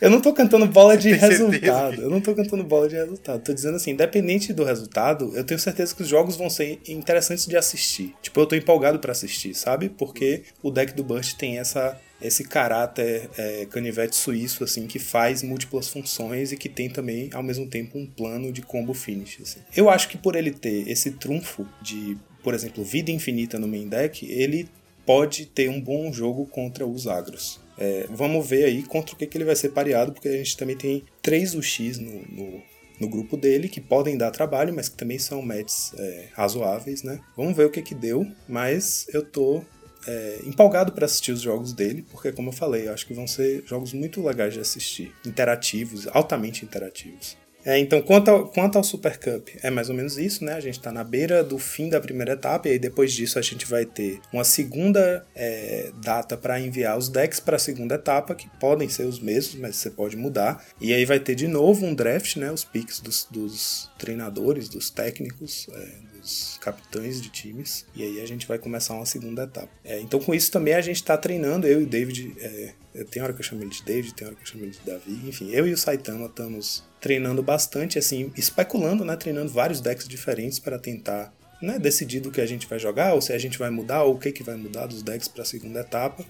Eu não tô cantando bola de resultado. Eu não tô cantando bola de resultado. Tô dizendo assim, independente do resultado, eu tenho certeza que os jogos vão ser interessantes de assistir. Tipo, eu tô empolgado para assistir, sabe? Porque o deck do Burst tem essa esse caráter é, canivete suíço assim que faz múltiplas funções e que tem também ao mesmo tempo um plano de combo finish assim. eu acho que por ele ter esse trunfo de por exemplo vida infinita no main deck ele pode ter um bom jogo contra os agros é, vamos ver aí contra o que, que ele vai ser pareado, porque a gente também tem três UX no, no, no grupo dele que podem dar trabalho, mas que também são matches é, razoáveis, né? Vamos ver o que, que deu, mas eu tô é, empolgado para assistir os jogos dele, porque, como eu falei, eu acho que vão ser jogos muito legais de assistir, interativos, altamente interativos. É, então, quanto ao, quanto ao Super Cup, é mais ou menos isso, né? A gente está na beira do fim da primeira etapa, e aí depois disso a gente vai ter uma segunda é, data para enviar os decks para a segunda etapa, que podem ser os mesmos, mas você pode mudar. E aí vai ter de novo um draft, né? Os picks dos, dos treinadores, dos técnicos, é, os capitães de times, e aí a gente vai começar uma segunda etapa. É, então, com isso também a gente está treinando, eu e o David, é, tem hora que eu chamo ele de David, tem hora que eu chamo ele de Davi, enfim, eu e o Saitama estamos treinando bastante, assim, especulando, né, treinando vários decks diferentes para tentar né, decidir do que a gente vai jogar, ou se a gente vai mudar, ou o que, que vai mudar dos decks para a segunda etapa.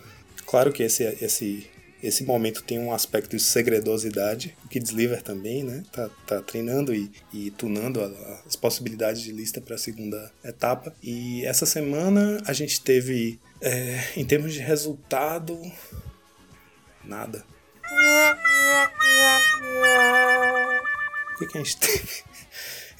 Claro que esse, esse esse momento tem um aspecto de segredosidade, o que também, né? Tá, tá treinando e, e tunando a, as possibilidades de lista para a segunda etapa. E essa semana a gente teve, é, em termos de resultado, nada. O que, que a gente teve?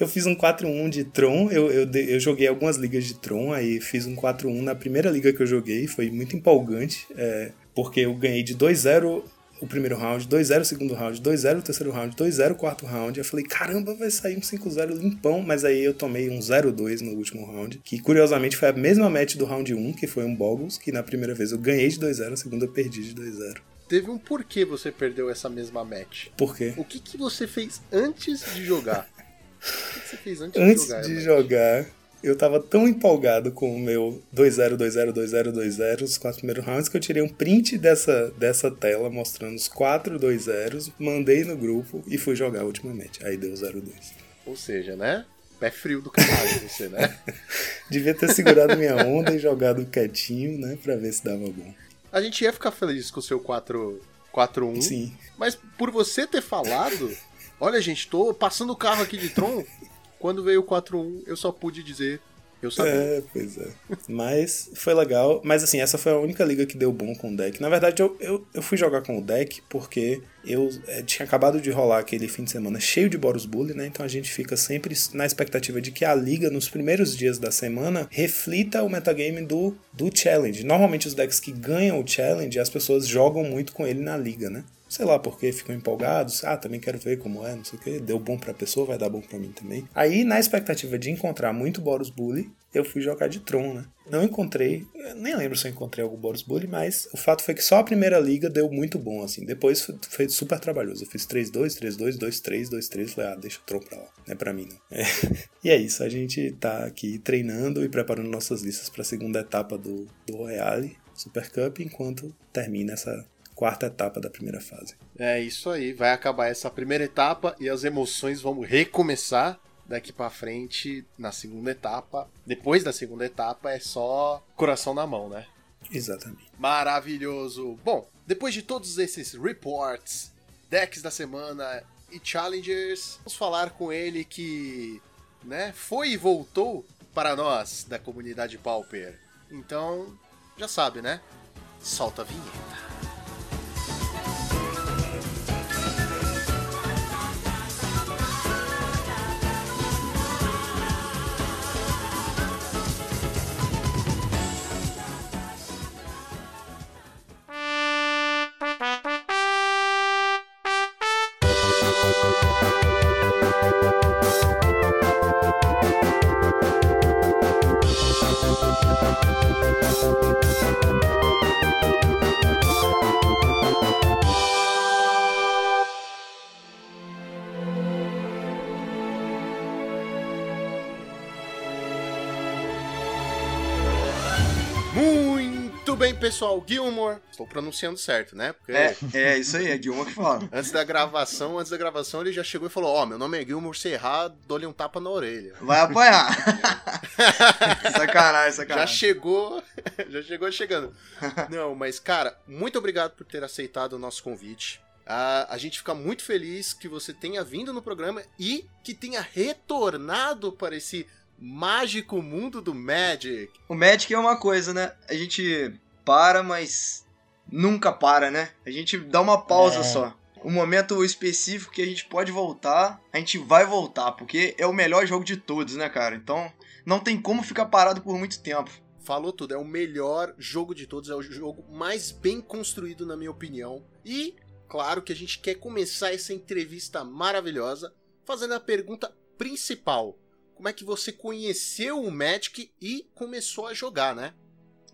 Eu fiz um 4-1 de Tron, eu, eu, eu, joguei algumas ligas de Tron, aí fiz um 4-1 na primeira liga que eu joguei, foi muito empolgante. É, porque eu ganhei de 2-0 o primeiro round, 2-0 o segundo round, 2-0 o terceiro round, 2-0 o quarto round. Eu falei, caramba, vai sair um 5-0 limpão, mas aí eu tomei um 0-2 no último round, que curiosamente foi a mesma match do round 1, que foi um Boggles, que na primeira vez eu ganhei de 2-0, na segunda eu perdi de 2-0. Teve um porquê você perdeu essa mesma match. Por quê? O que, que você fez antes de jogar? o que, você fez antes, antes de jogar? Antes de jogar, eu tava tão empolgado com o meu 2-0, 2-0, 2-0, 2-0, os quatro primeiros rounds, que eu tirei um print dessa, dessa tela mostrando os 4 2-0, mandei no grupo e fui jogar a última match. Aí deu 0-2. Ou seja, né? Pé frio do caralho <laughs> você, né? Devia ter segurado minha onda e jogado quietinho, né? Pra ver se dava bom. A gente ia ficar feliz com o seu 4-1. Sim. Mas por você ter falado, Olha, gente, tô passando o carro aqui de Tron. Quando veio o 4-1, eu só pude dizer eu sabia. É, pois é. Mas foi legal. Mas assim, essa foi a única liga que deu bom com o deck. Na verdade, eu, eu, eu fui jogar com o deck porque eu é, tinha acabado de rolar aquele fim de semana cheio de Boros Bully, né? Então a gente fica sempre na expectativa de que a liga, nos primeiros dias da semana, reflita o metagame do, do challenge. Normalmente os decks que ganham o challenge, as pessoas jogam muito com ele na liga, né? Sei lá porque ficam empolgados, ah, também quero ver como é, não sei o que, deu bom pra pessoa, vai dar bom pra mim também. Aí, na expectativa de encontrar muito Boros Bully, eu fui jogar de Tron, né? Não encontrei, nem lembro se eu encontrei algum Boros Bully, mas o fato foi que só a primeira liga deu muito bom, assim. Depois foi, super trabalhoso. Eu fiz 3-2, 3-2, 2-3, 2-3, falei, ah, deixa o Tron pra lá, não é pra mim, não. É. <laughs> E é isso, a gente tá aqui treinando e preparando nossas listas pra segunda etapa do, do Royale Super Cup, enquanto termina essa quarta etapa da primeira fase. É isso aí, vai acabar essa primeira etapa e as emoções vão recomeçar daqui para frente na segunda etapa. Depois da segunda etapa é só coração na mão, né? Exatamente. Maravilhoso. Bom, depois de todos esses reports, decks da semana e challengers, vamos falar com ele que, né, foi e voltou para nós da comunidade Pauper. Então, já sabe, né? Solta a vinheta. Pessoal, Gilmore. Estou pronunciando certo, né? Porque... É, é isso aí, é Gilmore que fala. <laughs> Antes da gravação, antes da gravação, ele já chegou e falou: Ó, oh, meu nome é Gilmore, se errar, dou-lhe um tapa na orelha. Vai apanhar. <laughs> sacanagem, sacanagem. Já chegou, <laughs> já chegou chegando. Não, mas, cara, muito obrigado por ter aceitado o nosso convite. A gente fica muito feliz que você tenha vindo no programa e que tenha retornado para esse mágico mundo do Magic. O Magic é uma coisa, né? A gente para, mas nunca para, né? A gente dá uma pausa é. só. Um momento específico que a gente pode voltar, a gente vai voltar, porque é o melhor jogo de todos, né, cara? Então, não tem como ficar parado por muito tempo. Falou tudo, é o melhor jogo de todos, é o jogo mais bem construído, na minha opinião. E, claro que a gente quer começar essa entrevista maravilhosa fazendo a pergunta principal: Como é que você conheceu o Magic e começou a jogar, né?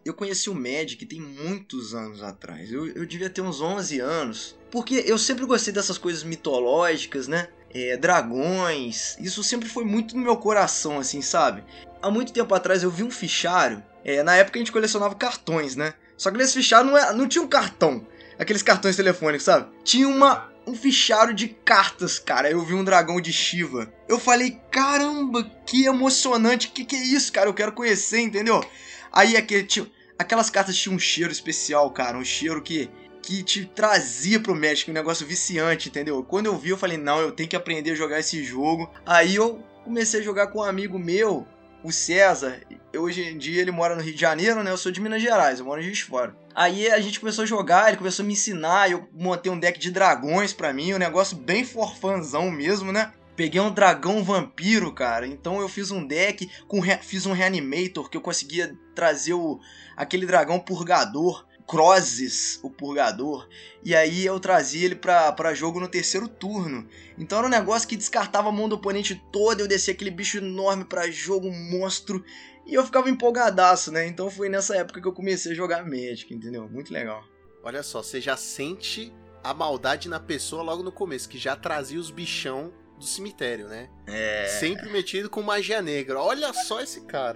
Eu conheci o Magic tem muitos anos atrás. Eu, eu devia ter uns 11 anos. Porque eu sempre gostei dessas coisas mitológicas, né? É, dragões. Isso sempre foi muito no meu coração, assim, sabe? Há muito tempo atrás eu vi um fichário. É, na época a gente colecionava cartões, né? Só que nesse fichário não, é, não tinha um cartão. Aqueles cartões telefônicos, sabe? Tinha uma, um fichário de cartas, cara. Eu vi um dragão de Shiva. Eu falei, caramba, que emocionante. Que que é isso, cara? Eu quero conhecer, entendeu? Aí aquele tipo aquelas cartas tinham um cheiro especial, cara, um cheiro que que te trazia pro Magic, um negócio viciante, entendeu? Quando eu vi, eu falei, não, eu tenho que aprender a jogar esse jogo. Aí eu comecei a jogar com um amigo meu, o César. Hoje em dia ele mora no Rio de Janeiro, né? Eu sou de Minas Gerais, eu moro em Juiz Fora. Aí a gente começou a jogar, ele começou a me ensinar, eu montei um deck de dragões para mim, um negócio bem forfanzão mesmo, né? Peguei um dragão vampiro, cara. Então eu fiz um deck, com fiz um reanimator que eu conseguia trazer o, aquele dragão purgador, Crozes, o purgador. E aí eu trazia ele pra, pra jogo no terceiro turno. Então era um negócio que descartava a mão do oponente todo. Eu descia aquele bicho enorme pra jogo, um monstro. E eu ficava empolgadaço, né? Então foi nessa época que eu comecei a jogar Magic, entendeu? Muito legal. Olha só, você já sente a maldade na pessoa logo no começo, que já trazia os bichão do cemitério, né? É. Sempre metido com magia negra. Olha só esse cara.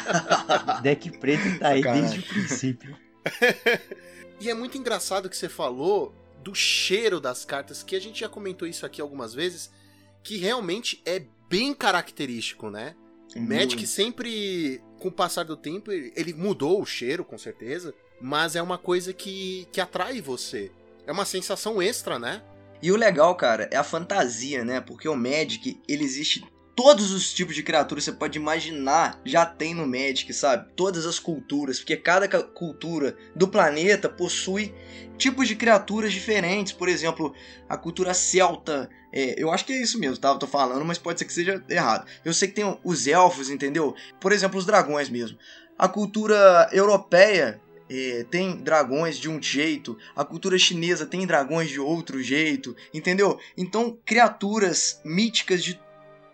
<laughs> Deck preto tá aí desde o princípio. <laughs> e é muito engraçado que você falou do cheiro das cartas, que a gente já comentou isso aqui algumas vezes, que realmente é bem característico, né? O Magic sempre, com o passar do tempo, ele mudou o cheiro, com certeza, mas é uma coisa que, que atrai você. É uma sensação extra, né? E o legal, cara, é a fantasia, né? Porque o Magic, ele existe todos os tipos de criaturas que você pode imaginar já tem no Magic, sabe? Todas as culturas, porque cada cultura do planeta possui tipos de criaturas diferentes. Por exemplo, a cultura celta. É, eu acho que é isso mesmo, tá? Eu tô falando, mas pode ser que seja errado. Eu sei que tem os elfos, entendeu? Por exemplo, os dragões mesmo. A cultura europeia é, tem dragões de um jeito, a cultura chinesa tem dragões de outro jeito, entendeu? Então, criaturas míticas de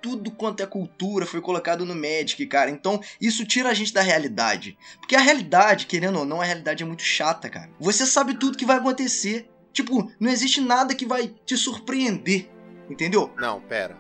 tudo quanto é cultura foi colocado no Magic, cara. Então, isso tira a gente da realidade. Porque a realidade, querendo ou não, a realidade é muito chata, cara. Você sabe tudo que vai acontecer. Tipo, não existe nada que vai te surpreender. Entendeu? Não, pera.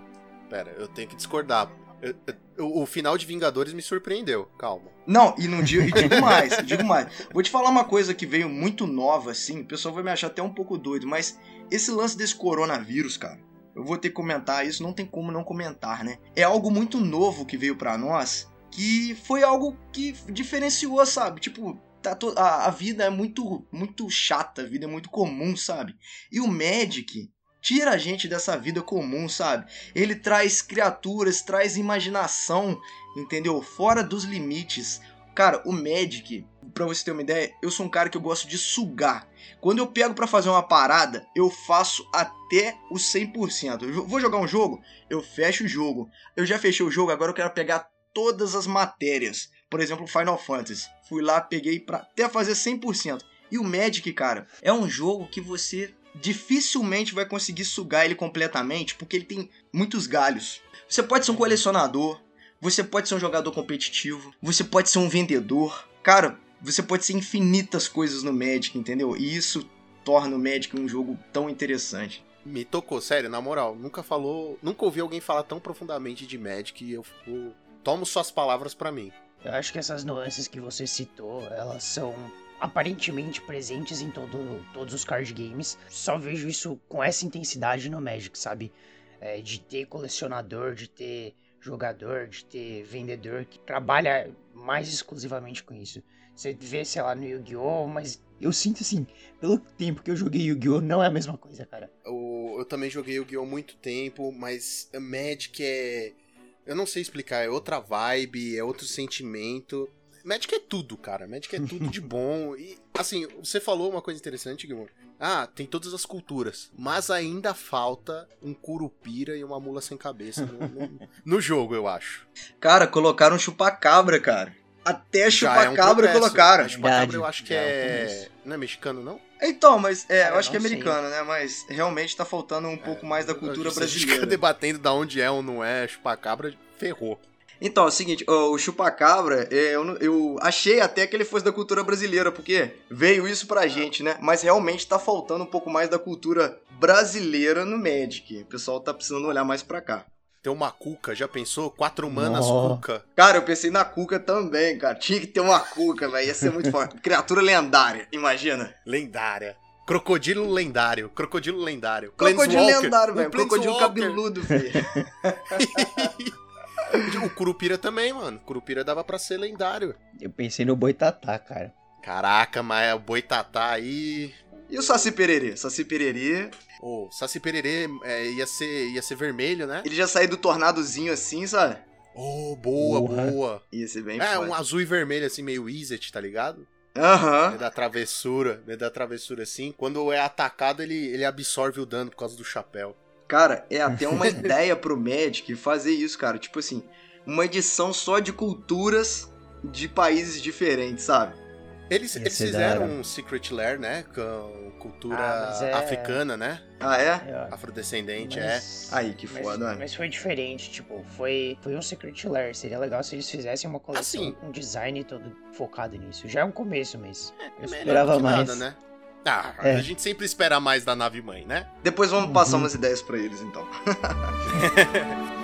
Pera, eu tenho que discordar. Eu, eu, o final de Vingadores me surpreendeu, calma. Não, e não digo, e digo <laughs> mais, digo mais. Vou te falar uma coisa que veio muito nova, assim, o pessoal vai me achar até um pouco doido, mas esse lance desse coronavírus, cara, eu vou ter que comentar isso, não tem como não comentar, né? É algo muito novo que veio para nós, que foi algo que diferenciou, sabe? Tipo, tá to... a, a vida é muito muito chata, a vida é muito comum, sabe? E o Magic tira a gente dessa vida comum, sabe? Ele traz criaturas, traz imaginação, entendeu? Fora dos limites. Cara, o Magic, pra você ter uma ideia, eu sou um cara que eu gosto de sugar. Quando eu pego para fazer uma parada, eu faço até o 100%. Eu vou jogar um jogo, eu fecho o jogo. Eu já fechei o jogo, agora eu quero pegar todas as matérias. Por exemplo, Final Fantasy. Fui lá, peguei pra até fazer 100%. E o Magic, cara, é um jogo que você dificilmente vai conseguir sugar ele completamente, porque ele tem muitos galhos. Você pode ser um colecionador, você pode ser um jogador competitivo, você pode ser um vendedor. Cara, você pode ser infinitas coisas no Magic, entendeu? E isso torna o Magic um jogo tão interessante. Me tocou, sério, na moral. Nunca falou, nunca ouvi alguém falar tão profundamente de Magic e eu, eu tomo suas palavras para mim. Eu acho que essas nuances que você citou, elas são aparentemente presentes em todo, todos os card games. Só vejo isso com essa intensidade no Magic, sabe? É, de ter colecionador, de ter jogador, de ter vendedor que trabalha mais exclusivamente com isso. Você vê, sei lá, no Yu-Gi-Oh!, mas eu sinto assim, pelo tempo que eu joguei Yu-Gi-Oh! não é a mesma coisa, cara. Eu, eu também joguei Yu-Gi-Oh! muito tempo, mas Magic é. Eu não sei explicar, é outra vibe, é outro sentimento. Magic é tudo, cara. Magic é tudo de <laughs> bom. E, assim, você falou uma coisa interessante, Guilherme. Ah, tem todas as culturas. Mas ainda falta um curupira e uma mula sem cabeça no, no, <laughs> no jogo, eu acho. Cara, colocaram um chupacabra, cara. Até chupacabra é um colocaram. Chupacabra eu acho que é. Não é mexicano, não? Então, mas é, é eu acho que é americano, sei. né? Mas realmente tá faltando um é, pouco mais da cultura brasileira. Se a gente fica debatendo da onde é ou não é chupacabra, ferrou. Então, é o seguinte, o chupacabra, é, eu, eu achei até que ele fosse da cultura brasileira, porque veio isso pra gente, né? Mas realmente tá faltando um pouco mais da cultura brasileira no Magic. O pessoal tá precisando olhar mais pra cá. Tem uma cuca, já pensou? Quatro manas oh. cuca. Cara, eu pensei na cuca também, cara. Tinha que ter uma cuca, velho. Ia ser muito forte. Criatura lendária, imagina. Lendária. Crocodilo lendário. Crocodilo lendário. Crocodilo lendário, velho. Um Crocodilo cabeludo, velho. <laughs> <laughs> O Curupira também, mano. Curupira dava pra ser lendário. Eu pensei no Boitatá, cara. Caraca, mas o Boitatá aí. E o Saci Pererê? Saci Pererê. O oh, Saci Pererê é, ia, ser, ia ser vermelho, né? Ele já saiu do tornadozinho assim, sabe? Oh, boa, Porra. boa. Ia ser bem É, forte. um azul e vermelho assim, meio Izzet, tá ligado? Aham. Uhum. Da travessura, da travessura assim. Quando é atacado, ele, ele absorve o dano por causa do chapéu. Cara, é até uma <laughs> ideia pro Magic fazer isso, cara. Tipo assim, uma edição só de culturas de países diferentes, sabe? Eles, eles fizeram um Secret Lair, né? Com cultura ah, é... africana, né? Ah, é? é. Afrodescendente, mas... é. Aí, que foda, mas, mas foi diferente, tipo, foi, foi um Secret Lair. Seria legal se eles fizessem uma coleção assim, com um design todo focado nisso. Já é um começo, mas eu esperava mais. Nada, né? Ah, é. a gente sempre espera mais da nave mãe, né? Depois vamos passar uhum. umas ideias para eles, então. <laughs>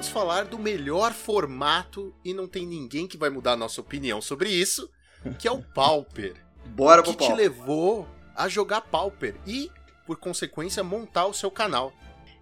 vamos falar do melhor formato e não tem ninguém que vai mudar a nossa opinião sobre isso, que é o <laughs> Pauper. Bora pro Que te levou a jogar Pauper e por consequência, montar o seu canal.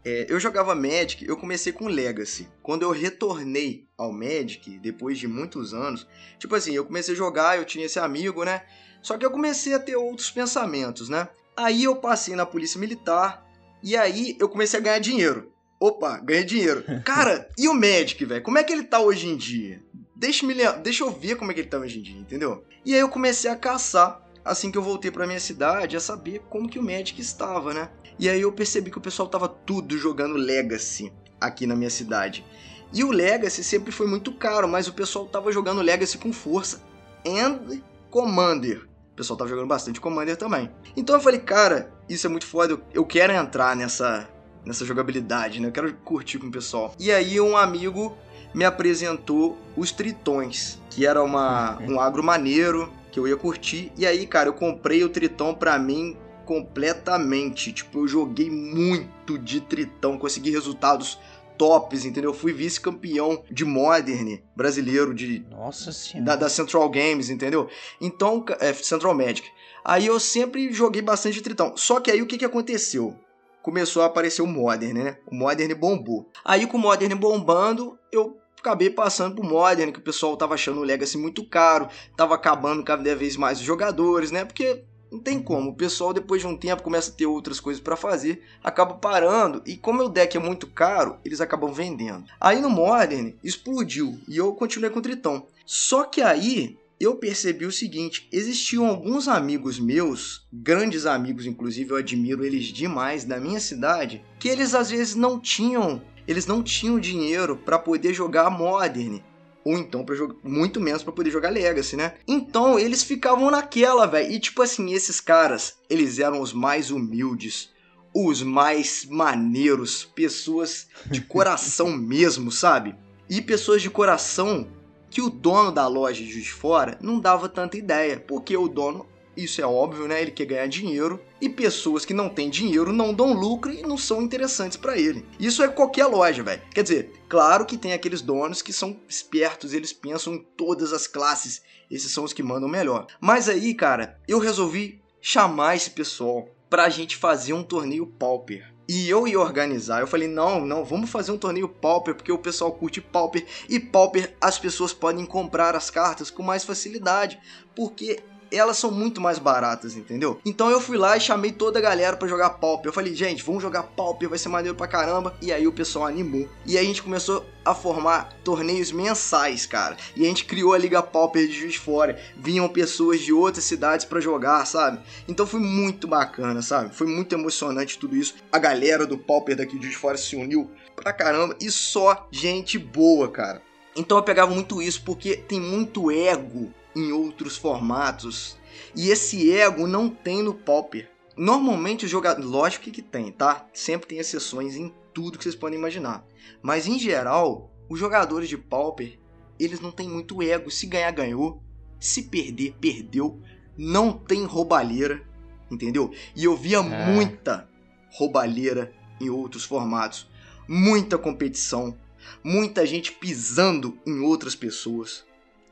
É, eu jogava Magic, eu comecei com Legacy. Quando eu retornei ao Magic, depois de muitos anos, tipo assim, eu comecei a jogar, eu tinha esse amigo, né? Só que eu comecei a ter outros pensamentos, né? Aí eu passei na Polícia Militar e aí eu comecei a ganhar dinheiro. Opa, ganhei dinheiro. <laughs> Cara, e o Magic, velho? Como é que ele tá hoje em dia? Deixa, me, deixa eu ver como é que ele tá hoje em dia, entendeu? E aí eu comecei a caçar assim que eu voltei para minha cidade a saber como que o Magic estava, né? E aí eu percebi que o pessoal tava tudo jogando Legacy aqui na minha cidade. E o Legacy sempre foi muito caro, mas o pessoal tava jogando Legacy com força. And Commander. O pessoal tava jogando bastante Commander também. Então eu falei, cara, isso é muito foda, eu quero entrar nessa, nessa jogabilidade, né? Eu quero curtir com o pessoal. E aí um amigo me apresentou os Tritões, que era uma, um agro maneiro, que eu ia curtir. E aí, cara, eu comprei o Tritão pra mim completamente. Tipo, eu joguei muito de Tritão, consegui resultados tops, entendeu? Eu fui vice-campeão de Modern brasileiro de Nossa senhora. Da, da, Central Games, entendeu? Então, é, Central Magic. Aí eu sempre joguei bastante de Tritão. Só que aí o que, que aconteceu? Começou a aparecer o Modern, né? O Modern bombou. Aí com o Modern bombando, eu acabei passando pro Modern, que o pessoal tava achando o Legacy muito caro, tava acabando cada vez mais os jogadores, né? Porque não tem como, o pessoal depois de um tempo começa a ter outras coisas para fazer, acaba parando e como o deck é muito caro, eles acabam vendendo. Aí no Modern explodiu e eu continuei com o Tritão. Só que aí eu percebi o seguinte: existiam alguns amigos meus, grandes amigos, inclusive eu admiro eles demais da minha cidade, que eles às vezes não tinham eles não tinham dinheiro para poder jogar Modern. Ou então, pra jogar, muito menos para poder jogar Legacy, né? Então, eles ficavam naquela, velho. E tipo assim, esses caras, eles eram os mais humildes, os mais maneiros, pessoas de <laughs> coração mesmo, sabe? E pessoas de coração que o dono da loja de fora não dava tanta ideia, porque o dono isso é óbvio, né? Ele quer ganhar dinheiro e pessoas que não têm dinheiro não dão lucro e não são interessantes para ele. Isso é qualquer loja, velho. Quer dizer, claro que tem aqueles donos que são espertos, eles pensam em todas as classes. Esses são os que mandam melhor. Mas aí, cara, eu resolvi chamar esse pessoal pra gente fazer um torneio Pauper. E eu ia organizar. Eu falei: não, não, vamos fazer um torneio Pauper, porque o pessoal curte Pauper. E Pauper as pessoas podem comprar as cartas com mais facilidade. Porque elas são muito mais baratas, entendeu? Então eu fui lá e chamei toda a galera para jogar Pauper. Eu falei, gente, vamos jogar Pauper, vai ser maneiro pra caramba. E aí o pessoal animou. E aí a gente começou a formar torneios mensais, cara. E a gente criou a Liga Pauper de Juiz Fora. Vinham pessoas de outras cidades para jogar, sabe? Então foi muito bacana, sabe? Foi muito emocionante tudo isso. A galera do Pauper daqui de Juiz Fora se uniu pra caramba. E só gente boa, cara. Então eu pegava muito isso porque tem muito ego em outros formatos. E esse ego não tem no Pauper. Normalmente o jogador. Lógico que tem, tá? Sempre tem exceções em tudo que vocês podem imaginar. Mas em geral, os jogadores de Pauper, eles não têm muito ego. Se ganhar, ganhou. Se perder, perdeu. Não tem roubalheira. Entendeu? E eu via é. muita roubalheira em outros formatos. Muita competição. Muita gente pisando em outras pessoas.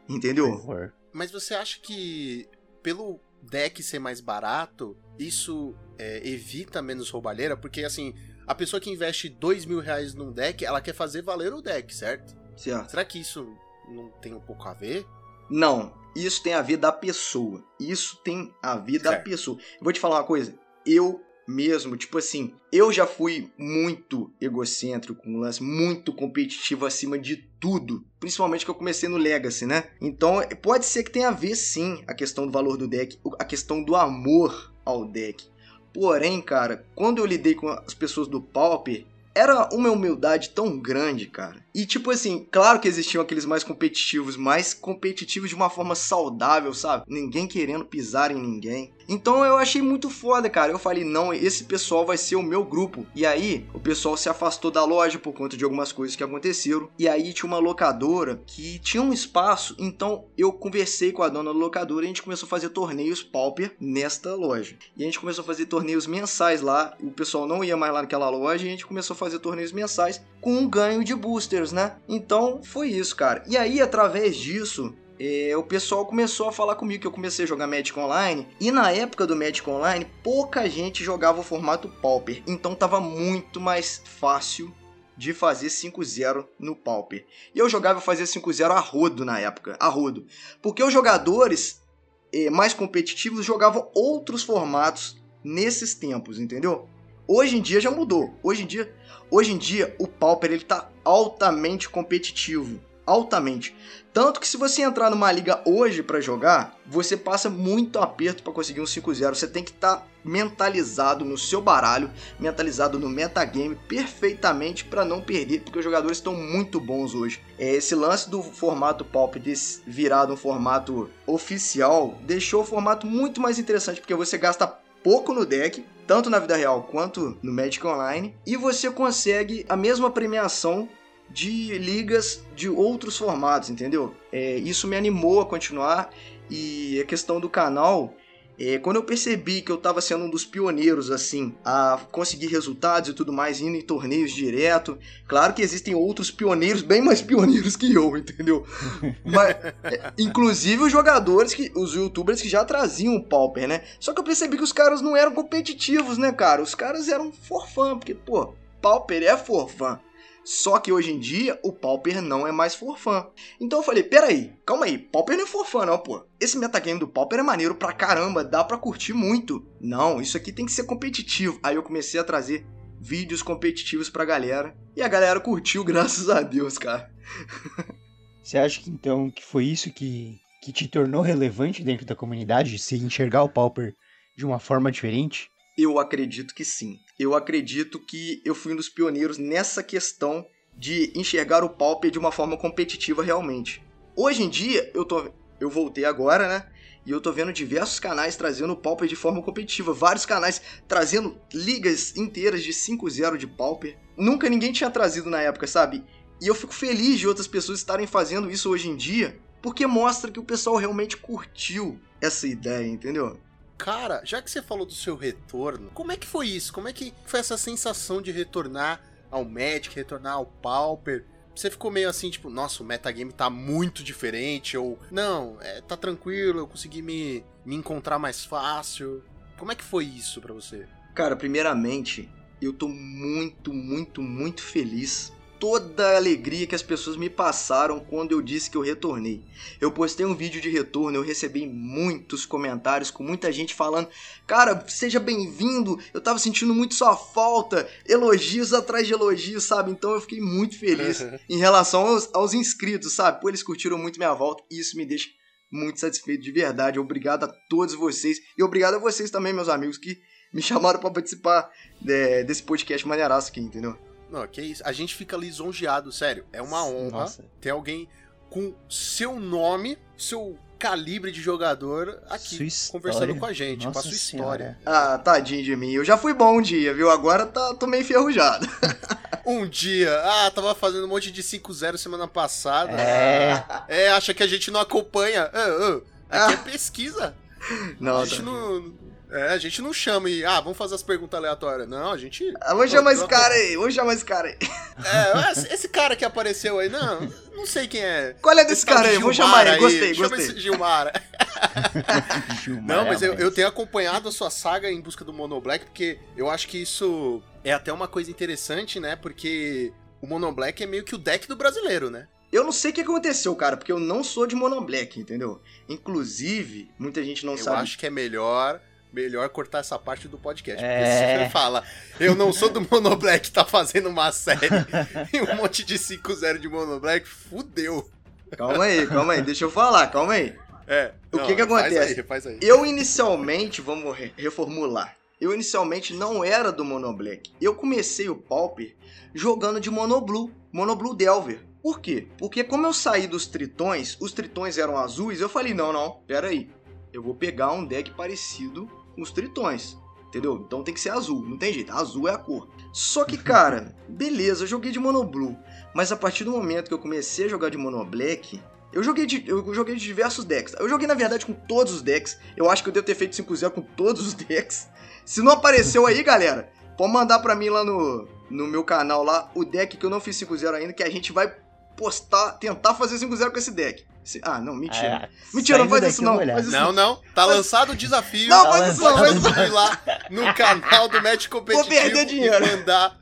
Entendeu? Mas você acha que pelo deck ser mais barato, isso é, evita menos roubalheira? Porque assim, a pessoa que investe dois mil reais num deck, ela quer fazer valer o deck, certo? Certo. Será que isso não tem um pouco a ver? Não, isso tem a ver da pessoa. Isso tem a ver da pessoa. Eu vou te falar uma coisa. Eu mesmo. Tipo assim, eu já fui muito egocêntrico com um lance, muito competitivo acima de tudo. Principalmente que eu comecei no Legacy, né? Então pode ser que tenha a ver sim a questão do valor do deck, a questão do amor ao deck. Porém, cara, quando eu lidei com as pessoas do Pauper, era uma humildade tão grande, cara. E tipo assim, claro que existiam aqueles mais competitivos, mais competitivos de uma forma saudável, sabe? Ninguém querendo pisar em ninguém. Então eu achei muito foda, cara. Eu falei, não, esse pessoal vai ser o meu grupo. E aí, o pessoal se afastou da loja por conta de algumas coisas que aconteceram. E aí tinha uma locadora que tinha um espaço, então eu conversei com a dona da locadora e a gente começou a fazer torneios pauper nesta loja. E a gente começou a fazer torneios mensais lá. O pessoal não ia mais lá naquela loja e a gente começou a fazer torneios mensais com um ganho de né? Então foi isso, cara. E aí, através disso, é, o pessoal começou a falar comigo que eu comecei a jogar Magic Online. E na época do Magic Online, pouca gente jogava o formato Pauper. Então tava muito mais fácil de fazer 5-0 no Pauper. E eu jogava fazer 5-0 a rodo na época, a rodo. Porque os jogadores eh, mais competitivos jogavam outros formatos nesses tempos, entendeu? Hoje em dia já mudou. Hoje em dia, hoje em dia o Pauper ele tá altamente competitivo altamente. Tanto que se você entrar numa liga hoje para jogar, você passa muito aperto para conseguir um 5-0. Você tem que estar tá mentalizado no seu baralho, mentalizado no metagame perfeitamente para não perder, porque os jogadores estão muito bons hoje. É, esse lance do formato Pauper virado um formato oficial deixou o formato muito mais interessante, porque você gasta pouco no deck, tanto na vida real quanto no Magic Online, e você consegue a mesma premiação de ligas de outros formatos, entendeu? É, isso me animou a continuar e a questão do canal. É, quando eu percebi que eu estava sendo um dos pioneiros assim a conseguir resultados e tudo mais, indo em torneios direto, claro que existem outros pioneiros bem mais <laughs> pioneiros que eu, entendeu? <laughs> Mas, é, inclusive os jogadores que os youtubers que já traziam o Pauper, né? Só que eu percebi que os caras não eram competitivos, né, cara? Os caras eram for fun, porque pô, Pauper é for fun. Só que hoje em dia o Pauper não é mais forfã. Então eu falei, peraí, calma aí, Pauper não é forfã não, pô. Esse metagame do Pauper é maneiro pra caramba, dá pra curtir muito. Não, isso aqui tem que ser competitivo. Aí eu comecei a trazer vídeos competitivos pra galera. E a galera curtiu, <laughs> graças a Deus, cara. Você acha que então que foi isso que, que te tornou relevante dentro da comunidade? Se enxergar o Pauper de uma forma diferente? Eu acredito que sim. Eu acredito que eu fui um dos pioneiros nessa questão de enxergar o Pauper de uma forma competitiva realmente. Hoje em dia, eu tô eu voltei agora, né? E eu tô vendo diversos canais trazendo o Pauper de forma competitiva. Vários canais trazendo ligas inteiras de 5-0 de Pauper. Nunca ninguém tinha trazido na época, sabe? E eu fico feliz de outras pessoas estarem fazendo isso hoje em dia, porque mostra que o pessoal realmente curtiu essa ideia, entendeu? Cara, já que você falou do seu retorno, como é que foi isso? Como é que foi essa sensação de retornar ao Magic, retornar ao Pauper? Você ficou meio assim, tipo, nossa, o metagame tá muito diferente, ou não, é, tá tranquilo, eu consegui me, me encontrar mais fácil. Como é que foi isso para você? Cara, primeiramente, eu tô muito, muito, muito feliz toda a alegria que as pessoas me passaram quando eu disse que eu retornei. Eu postei um vídeo de retorno, eu recebi muitos comentários com muita gente falando: "Cara, seja bem-vindo. Eu tava sentindo muito sua falta". Elogios atrás de elogios, sabe? Então eu fiquei muito feliz <laughs> em relação aos, aos inscritos, sabe? Pô, eles curtiram muito minha volta e isso me deixa muito satisfeito de verdade. Obrigado a todos vocês e obrigado a vocês também, meus amigos que me chamaram para participar de, desse podcast maneiraço aqui, entendeu? Não, que isso. A gente fica lisonjeado, sério. É uma honra Nossa. ter alguém com seu nome, seu calibre de jogador aqui conversando com a gente, Nossa com a sua história. Ah, tadinho de mim. Eu já fui bom um dia, viu? Agora tá, tô meio enferrujado. <laughs> um dia. Ah, tava fazendo um monte de 5-0 semana passada. É. É, acha que a gente não acompanha. Uh, uh, aqui é pesquisa. Não, a gente não, é, a gente não chama e, ah, vamos fazer as perguntas aleatórias. Não, a gente. Ah, vamos chamar esse cara aí, vamos chamar esse cara aí. É, esse cara que apareceu aí, não, não sei quem é. Qual é desse cara aí? Vamos chamar ele, gostei, Chama gostei. Esse Gilmar. não, mas eu, eu tenho acompanhado a sua saga em busca do Mono Black, porque eu acho que isso é até uma coisa interessante, né? Porque o Mono Black é meio que o deck do brasileiro, né? Eu não sei o que aconteceu, cara, porque eu não sou de Mono Black, entendeu? Inclusive, muita gente não eu sabe. Eu acho que é melhor melhor cortar essa parte do podcast. É... Porque se você fala, eu não sou do Mono Black, tá fazendo uma série <laughs> e um monte de 5-0 de Mono Black, fudeu. Calma aí, calma aí, deixa eu falar, calma aí. É. O não, que que acontece? Aí, aí. Eu inicialmente, vamos reformular. Eu inicialmente não era do Mono Black. Eu comecei o Pauper jogando de Mono Blue, Mono Blue Delver. Por quê? Porque como eu saí dos tritões, os tritões eram azuis, eu falei, não, não, pera aí. Eu vou pegar um deck parecido os tritões. Entendeu? Então tem que ser azul, não tem jeito, azul é a cor. Só que, <laughs> cara, beleza, eu joguei de Mono Blue, mas a partir do momento que eu comecei a jogar de Mono Black, eu joguei de, eu joguei de diversos decks. Eu joguei, na verdade, com todos os decks. Eu acho que eu devo ter feito 5-0 com todos os <laughs> decks. Se não apareceu aí, galera, pode mandar pra mim lá no, no meu canal lá o deck que eu não fiz 5-0 ainda, que a gente vai postar, tentar fazer 5-0 com esse deck. Se- Ah, não, mentira. Ah, mentira, não faz isso vou não. Faz isso Não, não. Tá lançado o desafio. Não, Tá faz isso não. Faz isso lá no canal do Match Competitivo perder dinheiro. e mandar.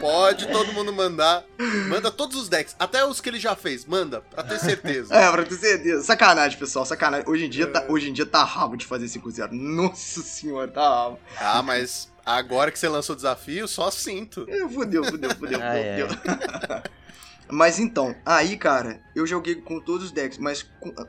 Pode todo mundo mandar. Manda todos os decks, até os que ele já fez. Manda, pra ter certeza. É, pra ter certeza. Sacanagem, pessoal, sacanagem. Hoje em dia, tá, hoje em dia tá rabo de fazer 5-0. Nossa senhora, tá rabo. Ah, mas agora que você lançou o desafio, só sinto. É, fudeu, fudeu, fudeu, Ai, fudeu. <laughs> Mas então, aí, cara, eu joguei com todos os decks, mas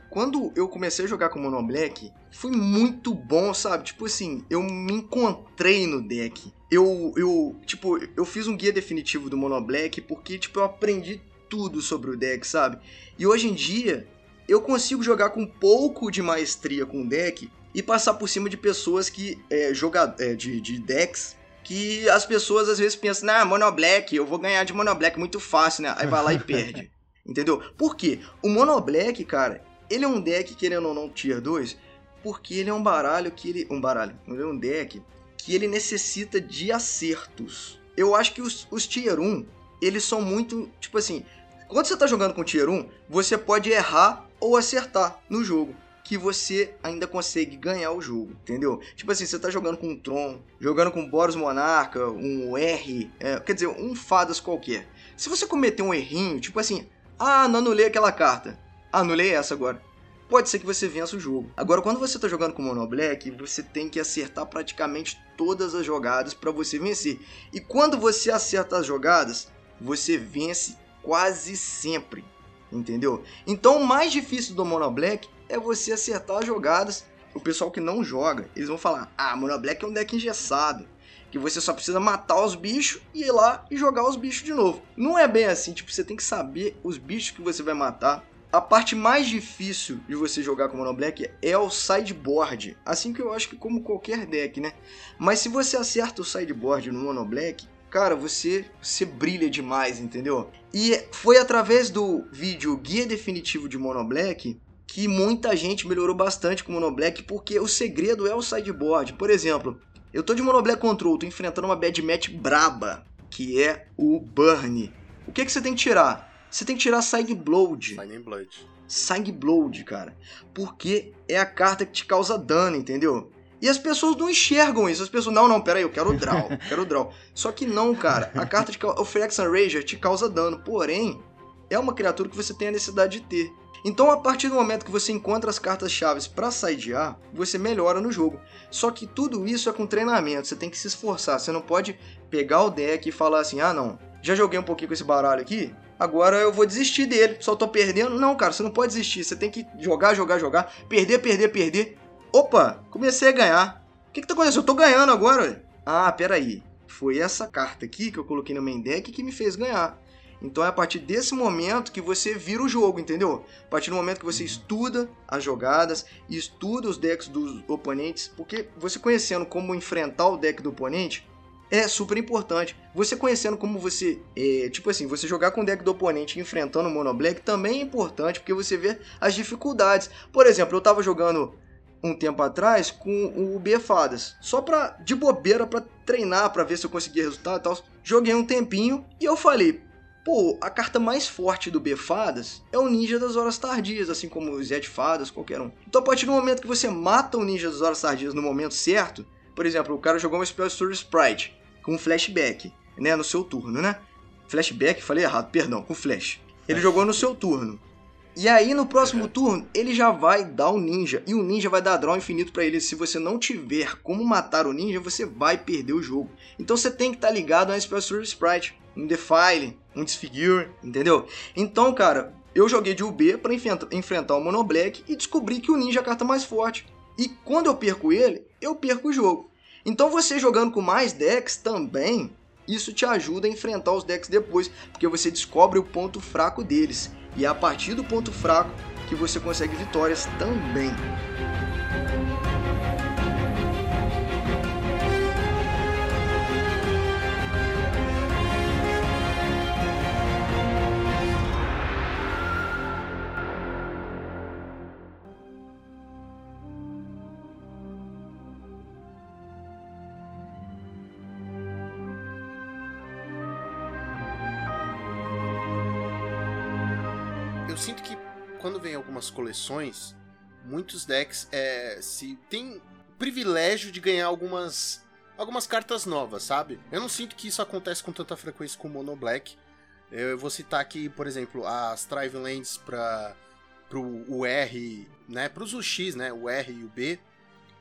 quando eu comecei a jogar com Mono Black, foi muito bom, sabe? Tipo assim, eu me encontrei no deck. Eu, eu, tipo, eu fiz um guia definitivo do Mono Black porque, tipo, eu aprendi tudo sobre o deck, sabe? E hoje em dia, eu consigo jogar com um pouco de maestria com o deck e passar por cima de pessoas que, é, joga, é, de, de decks que as pessoas às vezes pensam, nah, Mono Black, eu vou ganhar de Mono Black muito fácil, né? Aí vai lá e perde. <laughs> Entendeu? Por quê? O Mono Black, cara, ele é um deck, querendo ou não, tier 2, porque ele é um baralho que ele. Um baralho, ele é um deck que ele necessita de acertos. Eu acho que os, os tier 1, eles são muito. Tipo assim, quando você tá jogando com tier 1, você pode errar ou acertar no jogo. Que você ainda consegue ganhar o jogo, entendeu? Tipo assim, você tá jogando com um Tron, jogando com Boros Monarca, um R, é, quer dizer, um Fadas qualquer. Se você cometer um errinho, tipo assim, ah, não anulei aquela carta, anulei essa agora. Pode ser que você vença o jogo. Agora, quando você tá jogando com Mono Black, você tem que acertar praticamente todas as jogadas para você vencer. E quando você acerta as jogadas, você vence quase sempre. Entendeu? Então, o mais difícil do Mono Black é você acertar as jogadas. O pessoal que não joga, eles vão falar: Ah, Mono Black é um deck engessado. Que você só precisa matar os bichos e ir lá e jogar os bichos de novo. Não é bem assim, tipo, você tem que saber os bichos que você vai matar. A parte mais difícil de você jogar com Mono Black é o sideboard. Assim que eu acho que como qualquer deck, né? Mas se você acerta o sideboard no Mono Black, cara, você, você brilha demais, entendeu? E foi através do vídeo Guia Definitivo de Mono Black que muita gente melhorou bastante com o Mono Black, porque o segredo é o sideboard. Por exemplo, eu tô de Mono Black Control, tô enfrentando uma bad match braba, que é o Burn. O que, que você tem que tirar? Você tem que tirar Sideblood. Signing Blood. Sangblood, cara. Porque é a carta que te causa dano, entendeu? E as pessoas não enxergam isso. As pessoas, não, não, pera aí, eu quero o draw, quero o draw. Só que não, cara. A carta de o Phyrexian Rager te causa dano. Porém, é uma criatura que você tem a necessidade de ter. Então, a partir do momento que você encontra as cartas-chave para sidear, você melhora no jogo. Só que tudo isso é com treinamento, você tem que se esforçar. Você não pode pegar o deck e falar assim: ah, não, já joguei um pouquinho com esse baralho aqui, agora eu vou desistir dele, só tô perdendo. Não, cara, você não pode desistir, você tem que jogar, jogar, jogar, perder, perder, perder. Opa, comecei a ganhar. O que, que tá acontecendo? Eu tô ganhando agora. Ah, peraí. Foi essa carta aqui que eu coloquei no main deck que me fez ganhar. Então é a partir desse momento que você vira o jogo, entendeu? A partir do momento que você estuda as jogadas estuda os decks dos oponentes, porque você conhecendo como enfrentar o deck do oponente é super importante. Você conhecendo como você, é, tipo assim, você jogar com o deck do oponente enfrentando o Mono Black também é importante, porque você vê as dificuldades. Por exemplo, eu tava jogando um tempo atrás com o B Fadas, só pra, de bobeira, pra treinar, pra ver se eu conseguia resultado e tal. Joguei um tempinho e eu falei, Pô, a carta mais forte do B-Fadas é o Ninja das Horas Tardias, assim como o Z-Fadas, qualquer um. Então, a partir do momento que você mata o Ninja das Horas Tardias no momento certo, por exemplo, o cara jogou uma Spell Story Sprite com um flashback, né, no seu turno, né? Flashback, falei errado, perdão, com flash. Ele jogou no seu turno. E aí, no próximo turno, ele já vai dar o ninja. E o ninja vai dar draw infinito pra ele. Se você não tiver como matar o ninja, você vai perder o jogo. Então você tem que estar tá ligado a um Spell Story Sprite, um Defile, um Disfigure, entendeu? Então, cara, eu joguei de UB pra enfrentar o Mono Black e descobri que o ninja é a carta mais forte. E quando eu perco ele, eu perco o jogo. Então você jogando com mais decks também, isso te ajuda a enfrentar os decks depois, porque você descobre o ponto fraco deles. E é a partir do ponto fraco que você consegue vitórias também. Coleções, muitos decks é, se tem privilégio de ganhar algumas algumas cartas novas, sabe? Eu não sinto que isso acontece com tanta frequência com o Mono Black. Eu vou citar aqui, por exemplo, as Trive Lands para o R, né, pros UX, né, o R e o B,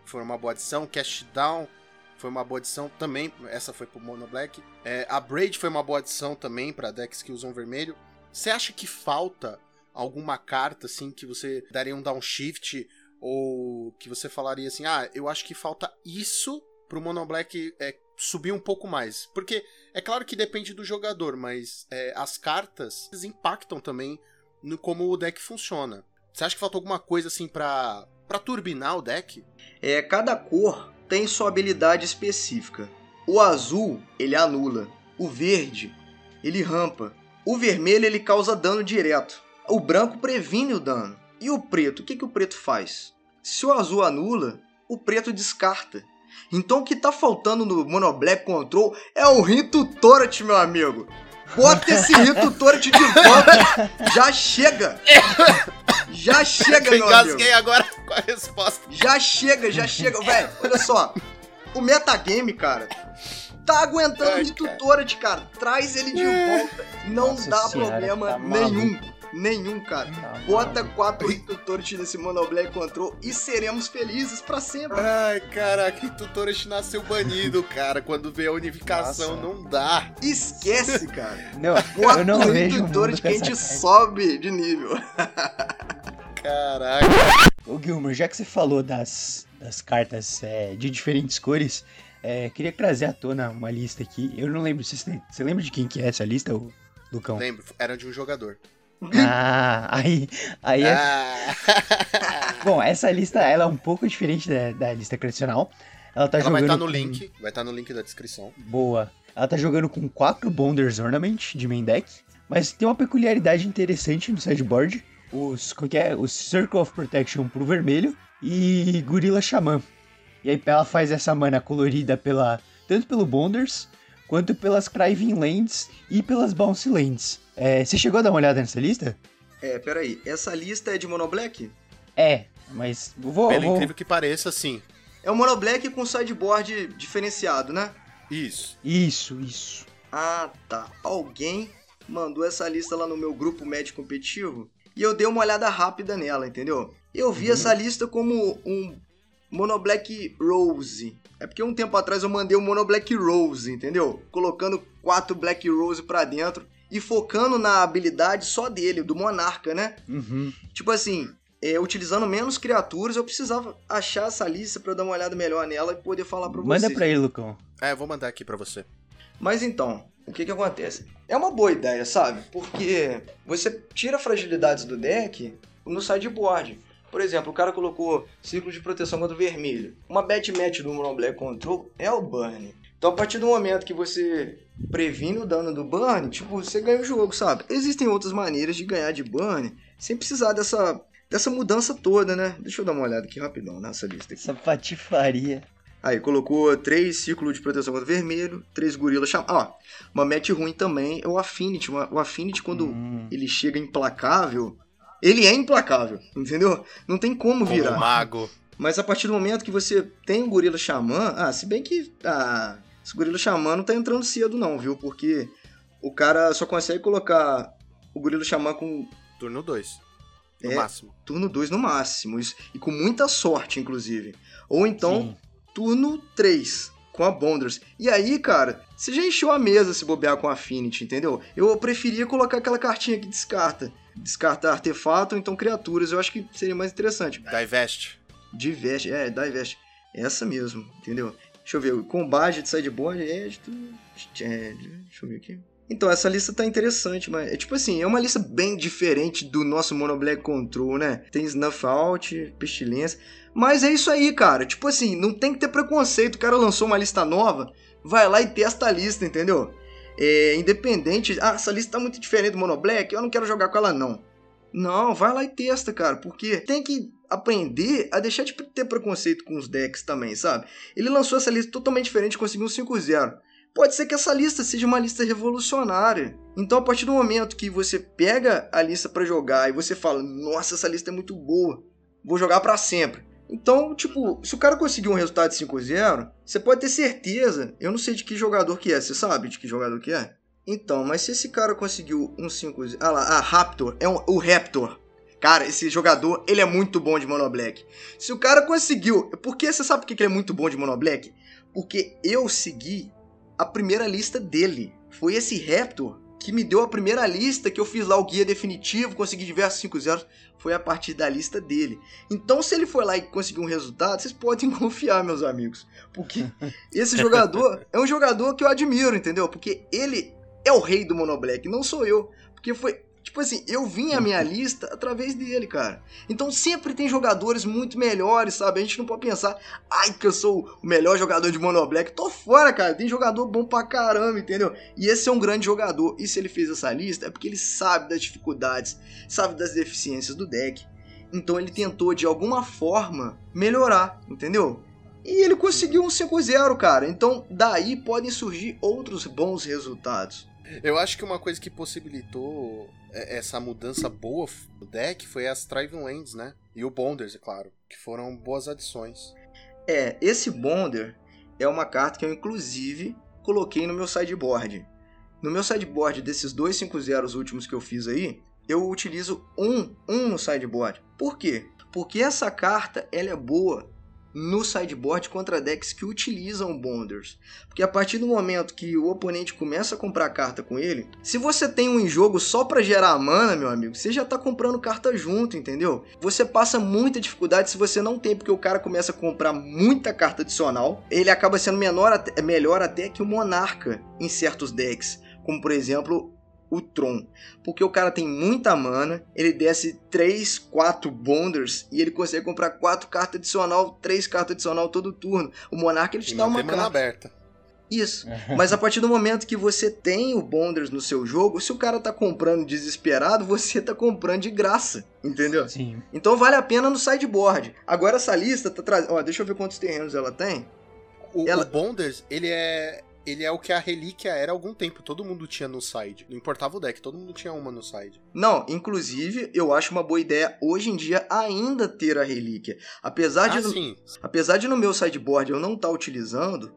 foi uma boa adição, Cast Down foi uma boa adição também, essa foi pro Mono Black. É, a Braid foi uma boa adição também para decks que usam vermelho. Você acha que falta alguma carta assim que você daria um downshift ou que você falaria assim: "Ah, eu acho que falta isso pro Mono Black é, subir um pouco mais. Porque é claro que depende do jogador, mas é, as cartas impactam também no como o deck funciona. Você acha que falta alguma coisa assim pra, pra turbinar o deck? É, cada cor tem sua habilidade específica. O azul, ele anula. O verde, ele rampa. O vermelho, ele causa dano direto. O branco previne o dano. E o preto, o que, que o preto faz? Se o azul anula, o preto descarta. Então o que tá faltando no Mono Black Control é o Rito Torrent, meu amigo. Bota esse <laughs> Rito Torrent de volta. Já chega. Já chega, Eu meu amigo. engasguei agora com a resposta. Já chega, já chega. Velho, olha só. O metagame, cara, tá aguentando Ai, o Rito Torrent, cara. Traz ele de volta. Não Nossa dá senhora, problema tá nenhum. Nenhum, cara. Tá Bota maluco. quatro <laughs> Rito Torrent nesse Mono Black Control e seremos felizes pra sempre. Ai, caraca, o Tutorest nasceu banido, <laughs> cara. Quando vê a unificação, Nossa. não dá. Esquece, <laughs> cara. Não, Bota eu não o vejo mundo que a gente essa sobe de nível. Caraca. Ô Gilmer, já que você falou das, das cartas é, de diferentes cores, é, queria trazer à tona uma lista aqui. Eu não lembro se você, você lembra de quem que é essa lista, Lucão? Lembro, era de um jogador. Ah, aí, aí é Ah. Bom, essa lista ela é um pouco diferente da, da lista tradicional. Ela tá Ela vai jogando estar no com- link. Vai estar no link da descrição. Boa. Ela tá jogando com quatro Bonders Ornament de main deck, mas tem uma peculiaridade interessante no sideboard. Os, como que é? Os Circle of Protection pro vermelho e Gorilla Xamã. E aí ela faz essa mana colorida pela tanto pelo Bonders quanto pelas Criving Lands e pelas Bouncy Lands. É, você chegou a dar uma olhada nessa lista? É, peraí. Essa lista é de Mono Black? É, mas vou, Pelo vou, incrível que pareça, sim. É o Mono Black com sideboard diferenciado, né? Isso. Isso, isso. Ah, tá. Alguém mandou essa lista lá no meu grupo médio competitivo e eu dei uma olhada rápida nela, entendeu? Eu vi essa lista como um Mono Black Rose. É porque um tempo atrás eu mandei o Mono Black Rose, entendeu? Colocando quatro Black Rose pra dentro e focando na habilidade só dele, do Monarca, né? Uhum. Tipo assim, é, utilizando menos criaturas, eu precisava achar essa lista pra eu dar uma olhada melhor nela e poder falar pra vocês. Manda pra ele, Lucão. É, eu vou mandar aqui pra você. Mas então, o que que acontece? É uma boa ideia, sabe? Porque você tira fragilidades do deck no sideboard. Por exemplo, o cara colocou ciclo de proteção contra o vermelho. Uma bet match do Mono Black Control é o burn. Então, a partir do momento que você previne o dano do burn, tipo, você ganha o jogo, sabe? Existem outras maneiras de ganhar de burn sem precisar dessa, dessa mudança toda, né? Deixa eu dar uma olhada aqui rapidão nessa lista aqui. Essa patifaria. Aí, colocou três ciclos de proteção contra vermelho, três gorilas cham... Ó, uma match ruim também é o Affinity. O Affinity, quando Hum. ele chega implacável, ele é implacável, entendeu? Não tem como Como virar. mago. Mas a partir do momento que você tem o gorila xamã... Ah, se bem que... Ah, esse gorila xamã não tá entrando cedo não, viu? Porque o cara só consegue colocar o gorila xamã com Turno 2. No É. máximo. turno 2 no máximo. isso- E com muita sorte, inclusive. Ou então... Sim. turno 3 com a Bonders. E aí, cara, você já encheu a mesa se bobear com a Affinity, entendeu? Eu preferia colocar aquela cartinha que descarta. Descarta artefato ou então criaturas. Eu acho que seria mais interessante. Divest. Divest, é, Divest. Essa mesmo, entendeu? Deixa eu ver, combate de sideboard é, é, de- Deixa eu ver aqui. Então, essa lista tá interessante, mas é tipo assim, é uma lista bem diferente do nosso Mono Black Control, né? Tem Snuff Out, Pestilência. Mas é isso aí, cara. Tipo assim, não tem que ter preconceito. O cara lançou uma lista nova, vai lá e testa a lista, entendeu? É, independente. Ah, essa lista tá muito diferente do Mono Black, eu não quero jogar com ela, não. Não, vai lá e testa, cara, porque tem que aprender a deixar de ter preconceito com os decks também, sabe? Ele lançou essa lista totalmente diferente, conseguiu um 5-0. pode ser que essa lista seja uma lista revolucionária. Então, a partir do momento que você pega a lista para jogar e você fala, nossa, essa lista é muito boa, vou jogar para sempre. Então, tipo, se o cara conseguir um resultado de 5-0, você pode ter certeza. Eu não sei de que jogador que é, você sabe de que jogador que é? Então, mas se esse cara conseguiu um 5-0. Ah lá, ah, Raptor, é um, o Raptor. Cara, esse jogador, ele é muito bom de Mono Black. Se o cara conseguiu. Porque você sabe por que ele é muito bom de Mono Black? Porque eu segui a primeira lista dele. Foi esse Raptor que me deu a primeira lista que eu fiz lá o guia definitivo, consegui diversos 5 zeros, foi a partir da lista dele. Então, se ele foi lá e conseguiu um resultado, vocês podem <laughs> confiar, meus amigos. Porque <laughs> esse jogador é um jogador que eu admiro, entendeu? Porque ele é o rei do Monoblack, não sou eu. Porque foi Tipo assim, eu vim a minha lista através dele, cara. Então sempre tem jogadores muito melhores, sabe? A gente não pode pensar, ai, que eu sou o melhor jogador de Mono Black. Tô fora, cara. Tem jogador bom pra caramba, entendeu? E esse é um grande jogador. E se ele fez essa lista, é porque ele sabe das dificuldades, sabe das deficiências do deck. Então ele tentou, de alguma forma, melhorar, entendeu? E ele conseguiu um 5-0, cara. Então daí podem surgir outros bons resultados. Eu acho que uma coisa que possibilitou é, essa mudança boa no deck foi as Thriving Lands, né? E o Bonders, é claro, que foram boas adições. É, esse Bonder é uma carta que eu inclusive coloquei no meu sideboard. No meu sideboard desses dois 5 zeros últimos que eu fiz aí, eu utilizo um, um no sideboard. Por quê? Porque essa carta ela é boa no sideboard contra decks que utilizam Bonders. Porque a partir do momento que o oponente começa a comprar carta com ele, se você tem um jogo só para gerar mana, meu amigo, você já tá comprando carta junto, entendeu? Você passa muita dificuldade se você não tem, porque o cara começa a comprar muita carta adicional, ele acaba sendo menor, melhor até que o Monarca em certos decks. Como por exemplo o Tron. Porque o cara tem muita mana, ele desce 3, 4 bonders e ele consegue comprar 4 cartas adicional, 3 cartas adicional todo turno. O Monarca ele te e dá uma carta. aberta. Isso. <laughs> Mas a partir do momento que você tem o Bonders no seu jogo, se o cara tá comprando desesperado, você tá comprando de graça. Entendeu? Sim. Então vale a pena no sideboard. Agora essa lista tá trazendo. Ó, deixa eu ver quantos terrenos ela tem. O, ela... o Bonders, ele é ele é o que a relíquia era há algum tempo. Todo mundo tinha no side. Não importava o deck, todo mundo tinha uma no side. Não, inclusive, eu acho uma boa ideia hoje em dia ainda ter a relíquia. Apesar de, ah, no, sim. apesar de no meu sideboard eu não estar tá utilizando,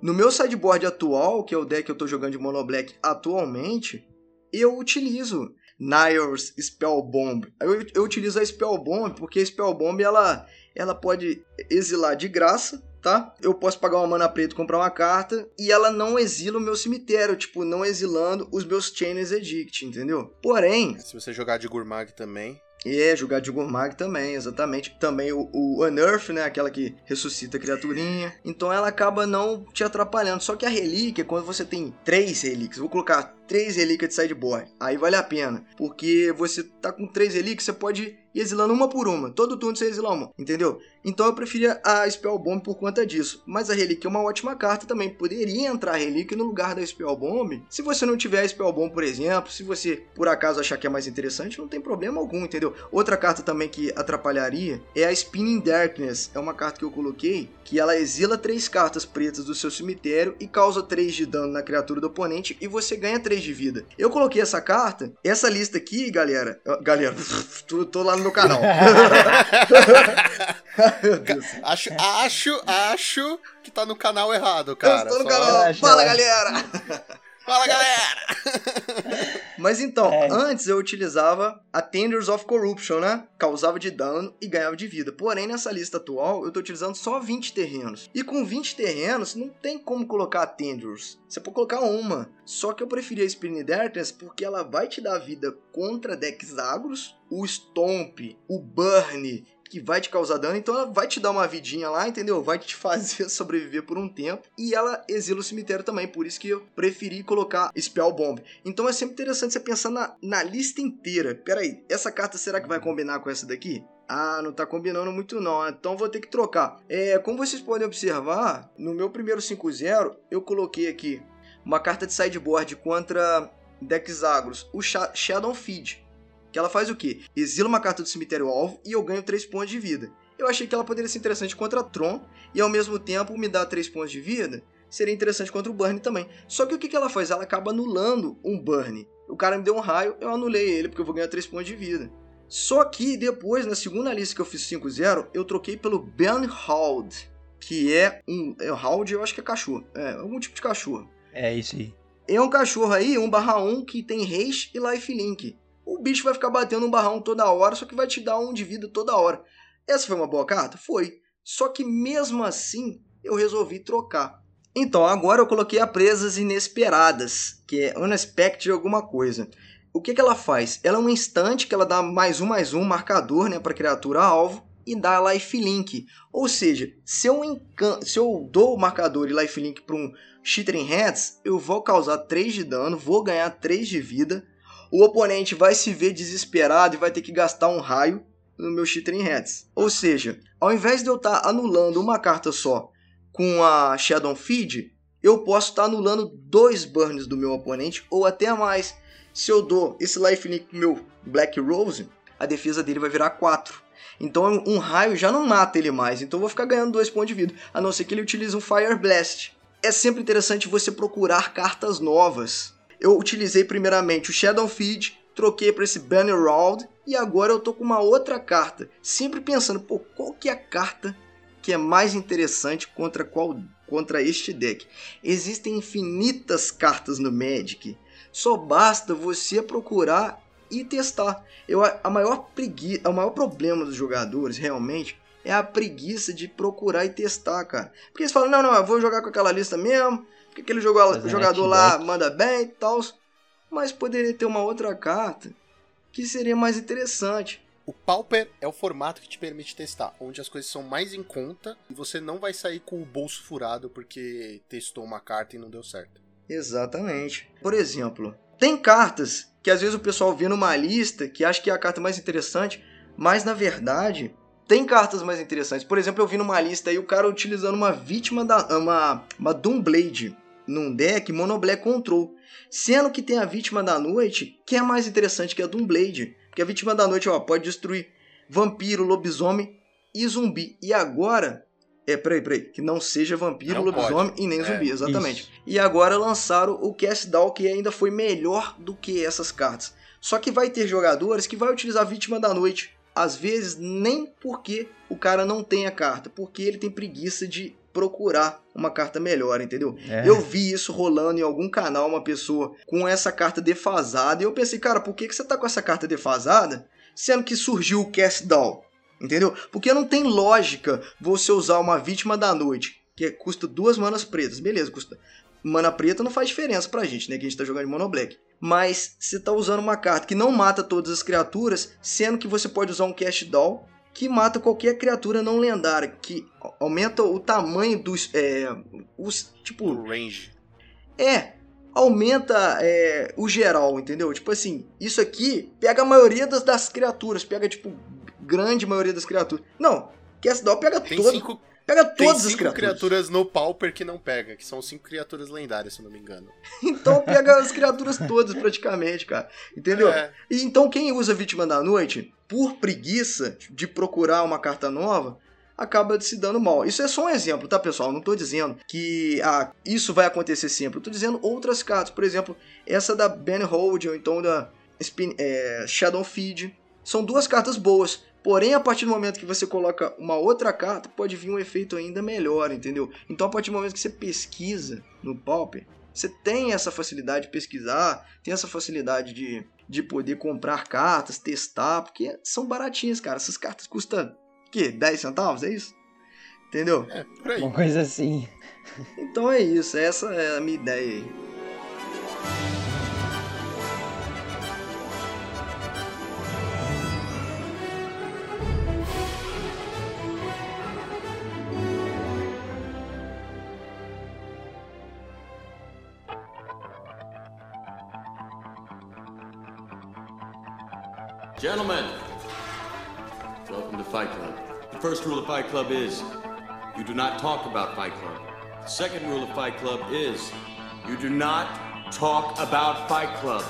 no meu sideboard atual, que é o deck que eu estou jogando de Mono Black atualmente, eu utilizo Niles Spell Bomb. Eu, eu utilizo a Spell Bomb porque a Spell Bomb ela, ela pode exilar de graça tá? Eu posso pagar uma mana preta e comprar uma carta e ela não exila o meu cemitério, tipo, não exilando os meus Chainers Edict, entendeu? Porém... Se você jogar de Gurmag também... É, jogar de Gurmag também, exatamente. Também o, o Unearth, né? Aquela que ressuscita a criaturinha. Então ela acaba não te atrapalhando. Só que a relíquia, quando você tem três relíquias, vou colocar três relíquias de sideboard, aí vale a pena. Porque você tá com três relíquias, você pode ir exilando uma por uma. Todo turno você exila uma, entendeu? Então eu preferia a Spell Bomb por conta disso. Mas a Relíquia é uma ótima carta também. Poderia entrar a Relíquia no lugar da Spell Bomb. Se você não tiver a Spell Bomb, por exemplo, se você por acaso achar que é mais interessante, não tem problema algum, entendeu? Outra carta também que atrapalharia é a Spinning Darkness. É uma carta que eu coloquei que ela exila três cartas pretas do seu cemitério e causa 3 de dano na criatura do oponente e você ganha 3 de vida. Eu coloquei essa carta, essa lista aqui, galera. Galera, <laughs> tô, tô lá no meu canal. <laughs> acho, acho, acho que tá no canal errado, cara. Eu estou no Só... canal. Fala, galera! <laughs> Fala, galera! Mas então, é. antes eu utilizava a Tenders of Corruption, né? Causava de dano e ganhava de vida. Porém, nessa lista atual, eu tô utilizando só 20 terrenos. E com 20 terrenos, não tem como colocar a Tenders. Você pode colocar uma. Só que eu preferia a Spin Darkness porque ela vai te dar vida contra decks agros, o Stomp, o Burn que vai te causar dano, então ela vai te dar uma vidinha lá, entendeu? Vai te <laughs> fazer sobreviver por um tempo. E ela exila o cemitério também, por isso que eu preferi colocar Spell Bomb. Então é sempre interessante você pensar na, na lista inteira. Pera aí, essa carta será que vai combinar com essa daqui? Ah, não tá combinando muito não, então vou ter que trocar. É, como vocês podem observar, no meu primeiro 5-0, eu coloquei aqui uma carta de sideboard contra decks agros, o Shadow Feed que ela faz o quê? Exila uma carta do cemitério alvo e eu ganho 3 pontos de vida. Eu achei que ela poderia ser interessante contra Tron e ao mesmo tempo me dar 3 pontos de vida seria interessante contra o Burn também. Só que o que, ela faz? Ela acaba anulando um Burn. O cara me deu um raio, eu anulei ele, porque eu vou ganhar 3 pontos de vida. Só que depois, na segunda lista que eu fiz 5-0, eu troquei pelo Benhold, que é um. É, Hound, eu acho que é cachorro. É, algum tipo de cachorro. É isso aí. É um cachorro aí, 1/1, que tem haste e lifelink. O bicho vai ficar batendo um barrão toda hora, só que vai te dar um de vida toda hora. Essa foi uma boa carta? Foi. Só que mesmo assim, eu resolvi trocar. Então, agora eu coloquei a presas inesperadas, que é unexpected alguma coisa. O que, que ela faz? Ela é um instante que ela dá mais um mais um marcador né, para criatura alvo e dá lifelink. Ou seja, se eu, se eu dou o marcador e lifelink para um Shithering Heads, eu vou causar 3 de dano, vou ganhar 3 de vida. O oponente vai se ver desesperado e vai ter que gastar um raio no meu Shithering Heads. Ou seja, ao invés de eu estar tá anulando uma carta só com a Shadow Feed, eu posso estar tá anulando dois burns do meu oponente ou até mais. Se eu dou esse lifelink pro meu Black Rose, a defesa dele vai virar 4. Então um raio já não mata ele mais, então eu vou ficar ganhando 2 pontos de vida, a não ser que ele utilize um Fire Blast. É sempre interessante você procurar cartas novas. Eu utilizei primeiramente o Shadow Feed, troquei para esse Banner Round e agora eu tô com uma outra carta, sempre pensando, pô, qual que é a carta que é mais interessante contra qual contra este deck? Existem infinitas cartas no Magic. Só basta você procurar e testar. Eu, a maior preguiça, o maior problema dos jogadores realmente é a preguiça de procurar e testar, cara. Porque eles falam, não, não, eu vou jogar com aquela lista mesmo, porque aquele jogador, jogador lá manda bem e tal. Mas poderia ter uma outra carta que seria mais interessante. O Pauper é o formato que te permite testar, onde as coisas são mais em conta e você não vai sair com o bolso furado porque testou uma carta e não deu certo. Exatamente. Por exemplo, tem cartas que às vezes o pessoal vê numa lista que acha que é a carta mais interessante, mas na verdade tem cartas mais interessantes. Por exemplo, eu vi numa lista aí o cara utilizando uma vítima da uma uma Doomblade num deck Mono Black Control, sendo que tem a vítima da noite, que é mais interessante que a Doomblade, porque a vítima da noite ó, pode destruir vampiro, lobisomem e zumbi. E agora é, peraí, peraí. Que não seja vampiro, não lobisomem pode. e nem é, zumbi, exatamente. Isso. E agora lançaram o Cast Down, que ainda foi melhor do que essas cartas. Só que vai ter jogadores que vai utilizar Vítima da Noite. Às vezes, nem porque o cara não tem a carta, porque ele tem preguiça de procurar uma carta melhor, entendeu? É. Eu vi isso rolando em algum canal, uma pessoa com essa carta defasada, e eu pensei, cara, por que, que você tá com essa carta defasada, sendo que surgiu o Cast Down? Entendeu? Porque não tem lógica você usar uma vítima da noite, que custa duas manas pretas. Beleza, custa. Mana preta não faz diferença pra gente, né? Que a gente tá jogando de mono black. Mas você tá usando uma carta que não mata todas as criaturas, sendo que você pode usar um Cast Doll que mata qualquer criatura não lendária, que aumenta o tamanho dos. É, os. Tipo. O range. É, aumenta é, o geral, entendeu? Tipo assim, isso aqui pega a maioria das, das criaturas, pega tipo grande maioria das criaturas. Não, Cast Doll pega tem todo, cinco, pega todas as criaturas. criaturas no Pauper que não pega, que são cinco criaturas lendárias, se eu não me engano. <laughs> então pega as criaturas todas praticamente, cara. Entendeu? É. E então quem usa Vítima da Noite, por preguiça de procurar uma carta nova, acaba se dando mal. Isso é só um exemplo, tá, pessoal? Não estou dizendo que ah, isso vai acontecer sempre. Eu tô dizendo outras cartas. Por exemplo, essa da Ben Hold, ou então da Spin, é, Shadow Feed. São duas cartas boas. Porém, a partir do momento que você coloca uma outra carta, pode vir um efeito ainda melhor, entendeu? Então, a partir do momento que você pesquisa no Pauper, você tem essa facilidade de pesquisar, tem essa facilidade de, de poder comprar cartas, testar, porque são baratinhas, cara. Essas cartas custam, que 10 centavos, é isso? Entendeu? É, por aí. Uma coisa assim. Então é isso, essa é a minha ideia aí. Gentlemen, welcome to Fight Club. The first rule of Fight Club is you do not talk about Fight Club. The second rule of Fight Club is you do not talk about Fight Club.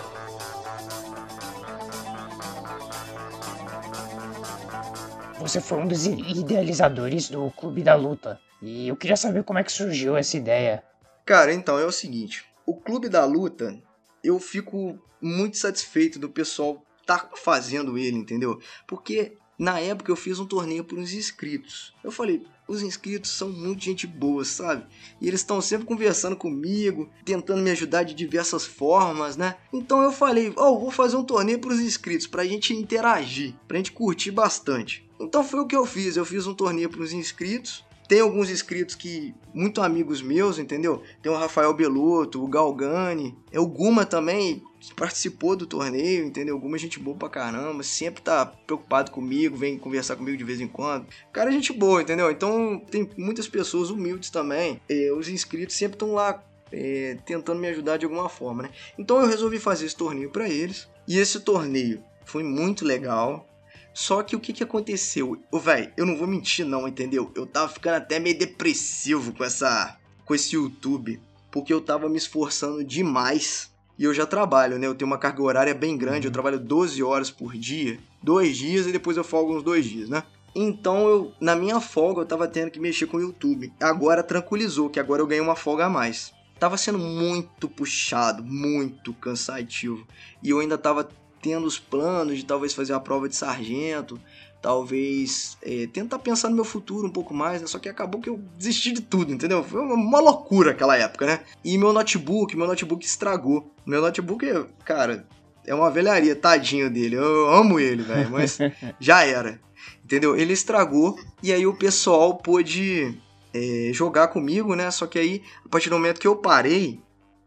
Você foi um dos idealizadores do Clube da Luta. E eu queria saber como é que surgiu essa ideia. Cara, então é o seguinte: o Clube da Luta, eu fico muito satisfeito do pessoal tá fazendo ele, entendeu? Porque na época eu fiz um torneio para os inscritos. Eu falei, os inscritos são muito gente boa, sabe? E eles estão sempre conversando comigo, tentando me ajudar de diversas formas, né? Então eu falei, oh, vou fazer um torneio para os inscritos, pra gente interagir, pra gente curtir bastante. Então foi o que eu fiz, eu fiz um torneio para os inscritos. Tem alguns inscritos que, muito amigos meus, entendeu? Tem o Rafael Beloto, o Galgani, é o Guma também, participou do torneio, entendeu? Alguma gente boa pra caramba, sempre tá preocupado comigo, vem conversar comigo de vez em quando. Cara, é gente boa, entendeu? Então tem muitas pessoas humildes também. E os inscritos sempre estão lá é, tentando me ajudar de alguma forma, né? Então eu resolvi fazer esse torneio para eles. E esse torneio foi muito legal. Só que o que que aconteceu? Ô, velho, eu não vou mentir não, entendeu? Eu tava ficando até meio depressivo com essa com esse YouTube, porque eu tava me esforçando demais e eu já trabalho, né? Eu tenho uma carga horária bem grande, eu uhum. trabalho 12 horas por dia, dois dias e depois eu folgo uns dois dias, né? Então eu, na minha folga, eu tava tendo que mexer com o YouTube. Agora tranquilizou, que agora eu ganhei uma folga a mais. Tava sendo muito puxado, muito cansativo. E eu ainda tava tendo os planos de talvez fazer a prova de sargento, talvez é, tentar pensar no meu futuro um pouco mais, né? Só que acabou que eu desisti de tudo, entendeu? Foi uma loucura aquela época, né? E meu notebook, meu notebook estragou. Meu notebook, cara, é uma velharia, tadinho dele. Eu amo ele, velho, mas <laughs> já era. Entendeu? Ele estragou e aí o pessoal pôde é, jogar comigo, né? Só que aí, a partir do momento que eu parei,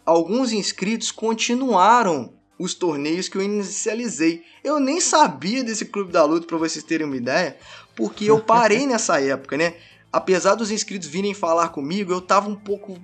alguns inscritos continuaram os torneios que eu inicializei. Eu nem sabia desse Clube da Luta, para vocês terem uma ideia, porque eu parei <laughs> nessa época, né? Apesar dos inscritos virem falar comigo, eu tava um pouco,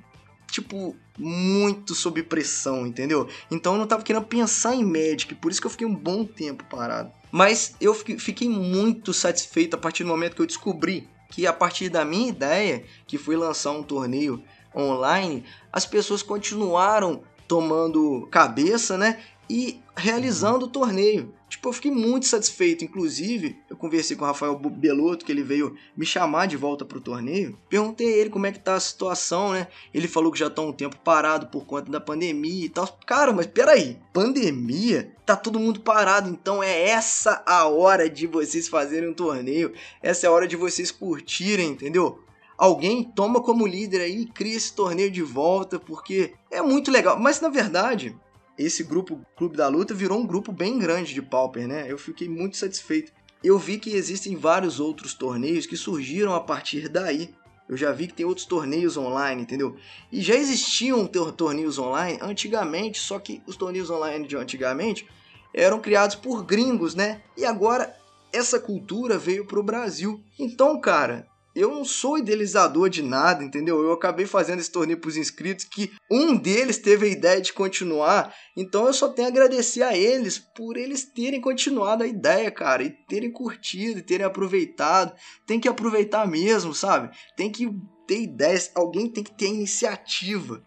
tipo, muito sob pressão, entendeu? Então eu não tava querendo pensar em Magic, por isso que eu fiquei um bom tempo parado. Mas eu fiquei muito satisfeito a partir do momento que eu descobri que a partir da minha ideia, que foi lançar um torneio online, as pessoas continuaram tomando cabeça, né? E realizando o torneio. Tipo, eu fiquei muito satisfeito. Inclusive, eu conversei com o Rafael Belotto, que ele veio me chamar de volta pro torneio. Perguntei a ele como é que tá a situação, né? Ele falou que já tá um tempo parado por conta da pandemia e tal. Cara, mas peraí, pandemia? Tá todo mundo parado, então é essa a hora de vocês fazerem um torneio. Essa é a hora de vocês curtirem, entendeu? alguém toma como líder aí e cria esse torneio de volta, porque é muito legal. Mas na verdade, esse grupo Clube da Luta virou um grupo bem grande de Pauper, né? Eu fiquei muito satisfeito. Eu vi que existem vários outros torneios que surgiram a partir daí. Eu já vi que tem outros torneios online, entendeu? E já existiam torneios online antigamente, só que os torneios online de antigamente eram criados por gringos, né? E agora essa cultura veio para o Brasil. Então, cara, eu não sou idealizador de nada, entendeu? Eu acabei fazendo esse torneio para os inscritos que um deles teve a ideia de continuar, então eu só tenho a agradecer a eles por eles terem continuado a ideia, cara, e terem curtido, e terem aproveitado. Tem que aproveitar mesmo, sabe? Tem que ter ideias, alguém tem que ter iniciativa.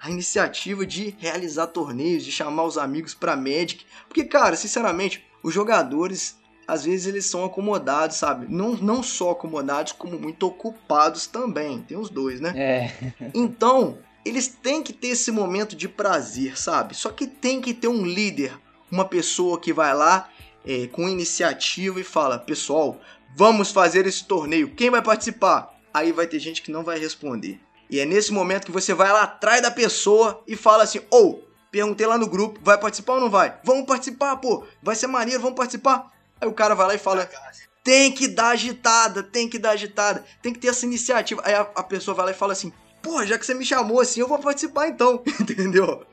A iniciativa de realizar torneios, de chamar os amigos para Magic, porque cara, sinceramente, os jogadores às vezes eles são acomodados, sabe? Não, não só acomodados, como muito ocupados também. Tem os dois, né? É. então, eles têm que ter esse momento de prazer, sabe? Só que tem que ter um líder, uma pessoa que vai lá é, com iniciativa e fala: pessoal, vamos fazer esse torneio. Quem vai participar? Aí vai ter gente que não vai responder. E é nesse momento que você vai lá atrás da pessoa e fala assim: ou, oh, perguntei lá no grupo, vai participar ou não vai? Vamos participar, pô, vai ser maneiro, vamos participar. Aí o cara vai lá e fala: tem que dar agitada, tem que dar agitada, tem que ter essa iniciativa. Aí a, a pessoa vai lá e fala assim: pô, já que você me chamou assim, eu vou participar então, <laughs> entendeu?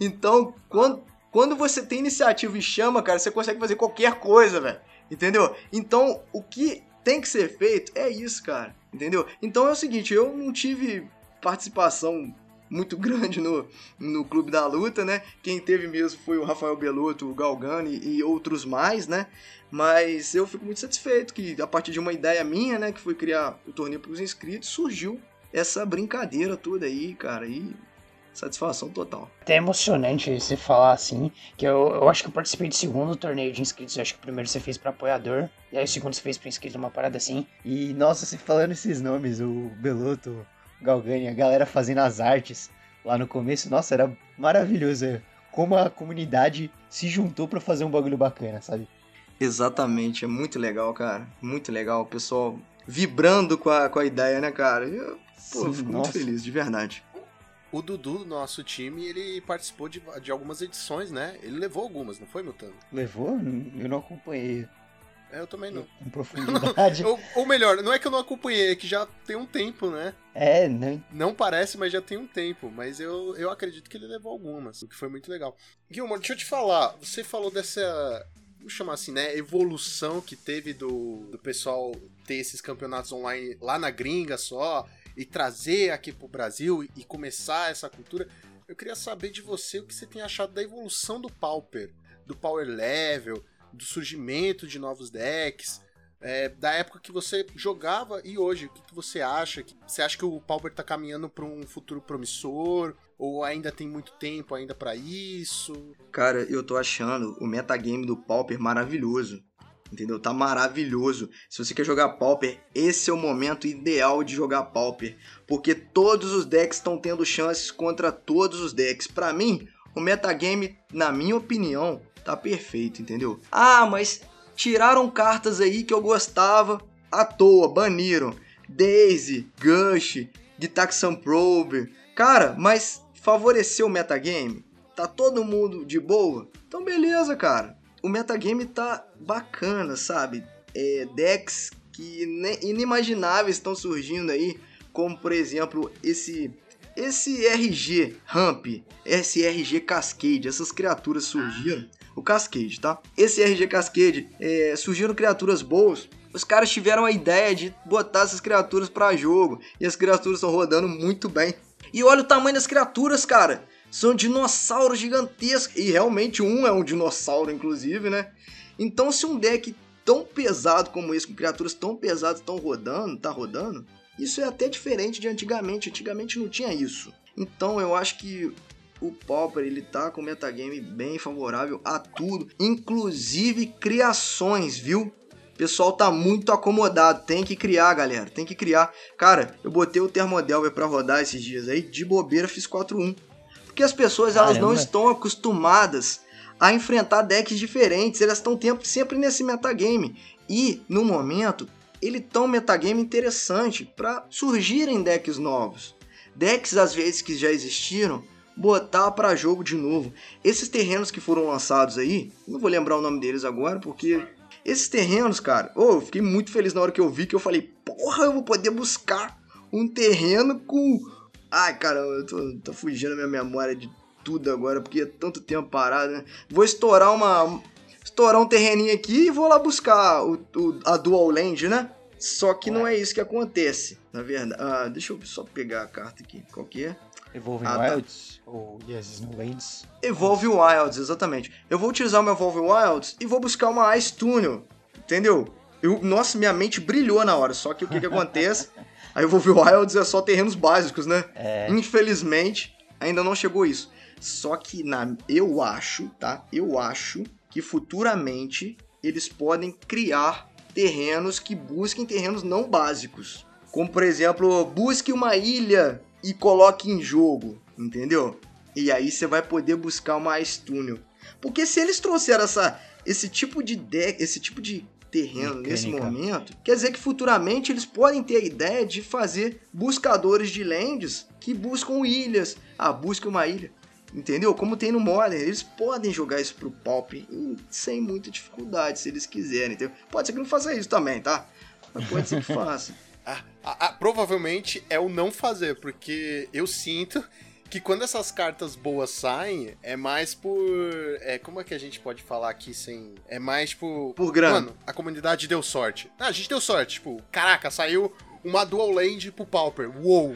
Então, quando, quando você tem iniciativa e chama, cara, você consegue fazer qualquer coisa, velho. Entendeu? Então, o que tem que ser feito é isso, cara. Entendeu? Então é o seguinte, eu não tive participação muito <laughs> grande no, no Clube da Luta, né? Quem teve mesmo foi o Rafael Belotto, o Galgani e outros mais, né? Mas eu fico muito satisfeito que a partir de uma ideia minha, né, que foi criar o torneio para os inscritos, surgiu essa brincadeira toda aí, cara, e satisfação total. Até emocionante você falar assim, que eu, eu acho que eu participei do segundo torneio de inscritos, eu acho que o primeiro você fez para apoiador, e aí o segundo você fez para inscrito, uma parada assim. E nossa, você falando esses nomes, o Beloto, Galgani, a galera fazendo as artes lá no começo, nossa, era maravilhoso. é. Como a comunidade se juntou pra fazer um bagulho bacana, sabe? Exatamente, é muito legal, cara. Muito legal. O pessoal vibrando com a, com a ideia, né, cara? Eu, pô, Sim, fico nossa. muito feliz, de verdade. O Dudu do nosso time, ele participou de, de algumas edições, né? Ele levou algumas, não foi, Milton? Levou? Eu não acompanhei É, eu também não. com <laughs> profundidade. ou, ou melhor, não é que eu não acompanhei, é que já tem um tempo, né? É, não. Não parece, mas já tem um tempo. Mas eu, eu acredito que ele levou algumas, o que foi muito legal. Gilmore, deixa eu te falar. Você falou dessa. Vamos chamar assim, né? Evolução que teve do, do pessoal ter esses campeonatos online lá na gringa só e trazer aqui pro Brasil e, e começar essa cultura. Eu queria saber de você o que você tem achado da evolução do Pauper, do Power Level, do surgimento de novos decks. É, da época que você jogava e hoje, o que, que você acha? Você acha que o Pauper tá caminhando para um futuro promissor? Ou ainda tem muito tempo ainda para isso? Cara, eu tô achando o metagame do Pauper maravilhoso. Entendeu? Tá maravilhoso. Se você quer jogar Pauper, esse é o momento ideal de jogar Pauper. Porque todos os decks estão tendo chances contra todos os decks. Pra mim, o metagame, na minha opinião, tá perfeito, entendeu? Ah, mas tiraram cartas aí que eu gostava à toa, baniram. Daisy, Gush, Gitaxian Probe. Cara, mas favoreceu o metagame? Tá todo mundo de boa? Então beleza, cara. O metagame tá bacana, sabe? É, decks que inimagináveis estão surgindo aí, como por exemplo esse esse RG Ramp, esse RG Cascade, essas criaturas surgiram. O Cascade, tá? Esse RG Cascade, é, surgiram criaturas boas. Os caras tiveram a ideia de botar essas criaturas pra jogo. E as criaturas estão rodando muito bem. E olha o tamanho das criaturas, cara. São dinossauros gigantescos. E realmente um é um dinossauro, inclusive, né? Então, se um deck tão pesado como esse, com criaturas tão pesadas, estão rodando, tá rodando, isso é até diferente de antigamente. Antigamente não tinha isso. Então, eu acho que o Pauper, ele tá com o metagame bem favorável a tudo, inclusive criações, viu? O pessoal tá muito acomodado, tem que criar, galera, tem que criar. Cara, eu botei o Thermodelver pra rodar esses dias aí, de bobeira fiz 4-1. Porque as pessoas, elas não Caramba. estão acostumadas a enfrentar decks diferentes, elas estão tempo- sempre nesse metagame. E, no momento, ele tá um metagame interessante para surgirem decks novos. Decks, às vezes, que já existiram, botar para jogo de novo. Esses terrenos que foram lançados aí, não vou lembrar o nome deles agora, porque esses terrenos, cara, oh, eu fiquei muito feliz na hora que eu vi que eu falei, porra, eu vou poder buscar um terreno com. Ai, cara, eu tô, tô fugindo a minha memória de tudo agora, porque é tanto tempo parado, né? Vou estourar uma. Estourar um terreninho aqui e vou lá buscar o, o- a Dual Land, né? Só que não é isso que acontece, na verdade. Ah, deixa eu só pegar a carta aqui. Qual que é? Evolving Ah, tá. Wilds ou Yes Snowlands. Evolve Wilds, exatamente. Eu vou utilizar o meu Evolve Wilds e vou buscar uma Ice Tunnel, entendeu? Eu, nossa, minha mente brilhou na hora, só que o que, que <laughs> acontece? A Evolve Wilds é só terrenos básicos, né? É, Infelizmente, ainda não chegou isso. Só que na, eu acho, tá? Eu acho que futuramente eles podem criar terrenos que busquem terrenos não básicos. Como, por exemplo, busque uma ilha e coloque em jogo, entendeu? E aí você vai poder buscar uma Ice Tunnel. Porque se eles trouxeram essa, esse tipo de deck, esse tipo de terreno nesse Mecânica. momento, quer dizer que futuramente eles podem ter a ideia de fazer buscadores de lands que buscam ilhas. Ah, busca uma ilha. Entendeu? Como tem no Modern, eles podem jogar isso pro Pauper sem muita dificuldade, se eles quiserem, entendeu? Pode ser que não faça isso também, tá? Mas pode ser que <laughs> faça. Ah, ah, ah, provavelmente é o não fazer, porque eu sinto que quando essas cartas boas saem, é mais por. É, como é que a gente pode falar aqui sem. É mais por. Por grana. Mano, a comunidade deu sorte. Ah, a gente deu sorte. Tipo, caraca, saiu uma dual land pro Pauper. Uou!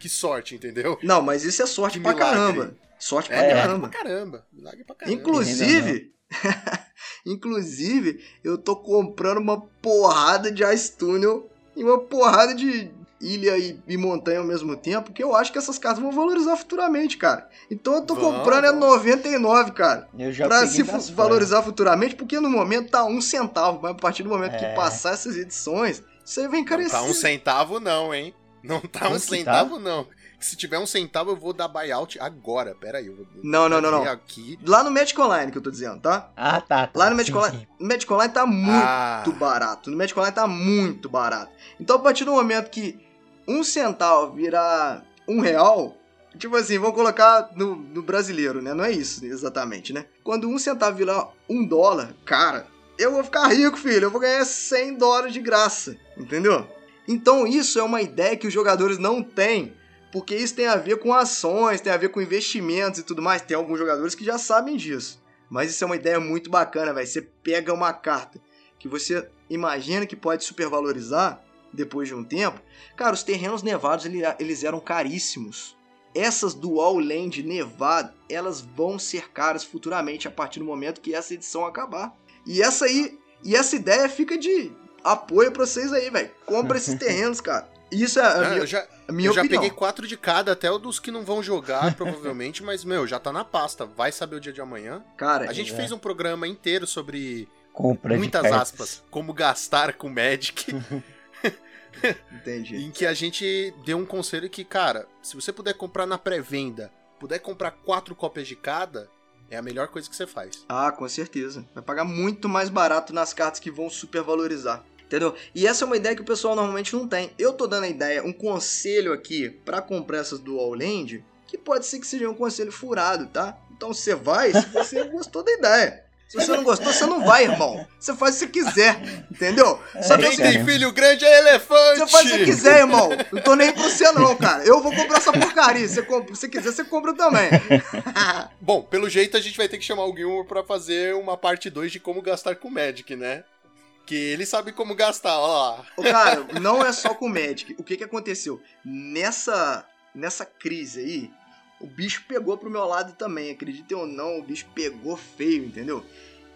que <laughs> sorte, entendeu? Não, mas isso é sorte Que pra milagre. caramba. Sorte pra É, milagre caramba. pra caramba. Milagre pra caramba. Inclusive, <laughs> inclusive, eu tô comprando uma porrada de Ice Tunnel e uma porrada de ilha e, e montanha ao mesmo tempo, que eu acho que essas cartas vão valorizar futuramente, cara. Então eu tô Vão, comprando é vão. 99, cara. eu já pra se valorizar futuramente, porque no momento tá um centavo, mas a partir do momento É. que passar essas edições, isso aí vem Tá encarecer. um centavo, não, hein? Não tá um Quanto que tá? centavo, não. Se tiver um centavo, eu vou dar buyout agora. Pera aí. Eu vou Não, não, não, não. Aqui. Lá no Magic Online que eu tô dizendo, tá? Ah, tá. tá. Lá no Magic Sim, Online, sim. no Magic Online tá muito Ah, barato. No Magic Online tá muito barato. Então, a partir do momento que um centavo virar um real, tipo assim, vamos colocar no, no brasileiro, né? Não é isso exatamente, né? Quando um centavo virar um dólar, cara, eu vou ficar rico, filho. Eu vou ganhar 100 dólares de graça, entendeu? Então, isso é uma ideia que os jogadores não têm. Porque isso tem a ver com ações, tem a ver com investimentos e tudo mais. Tem alguns jogadores que já sabem disso. Mas isso é uma ideia muito bacana, velho. Você pega uma carta que você imagina que pode supervalorizar depois de um tempo. Cara, os terrenos nevados ele- eles eram caríssimos. Essas dual land nevado, elas vão ser caras futuramente a partir do momento que essa edição acabar. E essa aí, e essa ideia fica de apoio pra vocês aí, velho. Compra esses <laughs> terrenos, cara. Isso é a não, minha, eu já, a minha eu já peguei quatro de cada, até o dos que não vão jogar, <laughs> provavelmente, mas, meu, já tá na pasta. Vai saber o dia de amanhã. Cara, A gente é. fez um programa inteiro sobre, Compra muitas aspas, como gastar com Magic. <laughs> entendi. em que a gente deu um conselho que, cara, se você puder comprar na pré-venda, puder comprar quatro cópias de cada, é a melhor coisa que você faz. Ah, com certeza. Vai pagar muito mais barato nas cartas que vão supervalorizar. Entendeu? E essa é uma ideia que o pessoal normalmente não tem. Eu tô dando a ideia, um conselho aqui pra comprar essas Dual Land, que pode ser que seja um conselho furado, tá? Então você vai se você <laughs> gostou da ideia. Se você não gostou, você não vai, irmão. Você faz o que você quiser, entendeu? Só que Quem sério. tem filho grande é elefante! você faz o que você quiser, irmão. Não tô nem pra você não, cara. Eu vou comprar essa porcaria. Se você, compra, se você quiser, você compra também. <laughs> Bom, pelo jeito a gente vai ter que chamar o Gilmore pra fazer uma parte 2 de como gastar com Magic, né? Que ele sabe como gastar, ó lá. Ô, cara, não é só com o Magic. O que que aconteceu? Nessa, nessa crise aí, o bicho pegou pro meu lado também. Acreditem ou não, o bicho pegou feio, entendeu?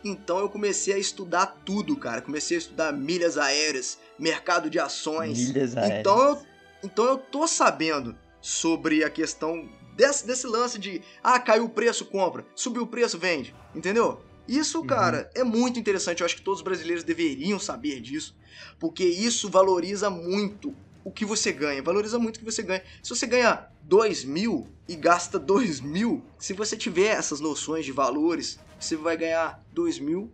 Então eu comecei a estudar tudo, cara. Comecei a estudar milhas aéreas, mercado de ações. Milhas aéreas. Então eu, então eu tô sabendo sobre a questão desse, desse lance de ah, caiu o preço, compra, subiu o preço, vende, entendeu? Isso, Uhum. cara, é muito interessante. Eu acho que todos os brasileiros deveriam saber disso, porque isso valoriza muito o que você ganha, valoriza muito o que você ganha. Se você ganha 2 mil e gasta 2 mil, se você tiver essas noções de valores, você vai ganhar 2 mil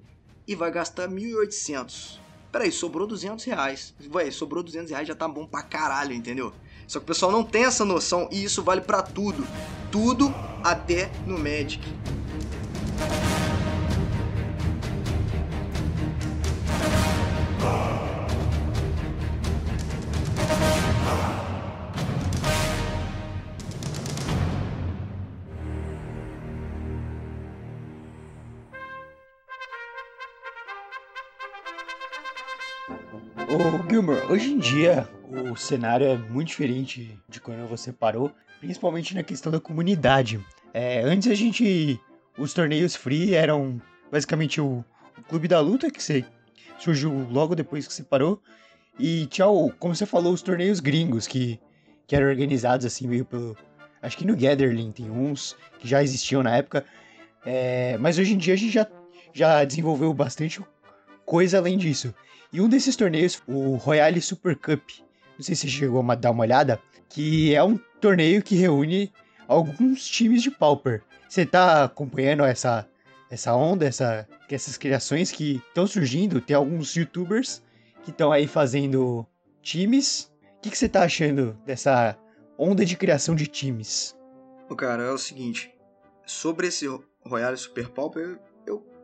e vai gastar 1.800. Peraí, sobrou 200 reais. Véi, sobrou 200 reais já tá bom pra caralho, entendeu? Só que o pessoal não tem essa noção e isso vale pra tudo. Tudo até no Magic. Ô, Gilmore, hoje em dia o cenário é muito diferente de quando você parou, principalmente na questão da comunidade. É, antes a gente. Os torneios free eram basicamente o, o clube da luta, que você surgiu logo depois que você parou. E tinha, o- como você falou, os torneios gringos, que, que eram organizados assim meio pelo. Acho que no Gatherling tem uns que já existiam na época. É, mas hoje em dia a gente já, já desenvolveu bastante coisa além disso. E um desses torneios, o Royale Super Cup, não sei se você chegou a dar uma olhada, que é um torneio que reúne alguns times de Pauper. Você tá acompanhando essa, essa onda, essa, essas criações que estão surgindo? Tem alguns youtubers que estão aí fazendo times. O que, que você tá achando dessa onda de criação de times? Cara, é o seguinte. Sobre esse Royale Super Pauper,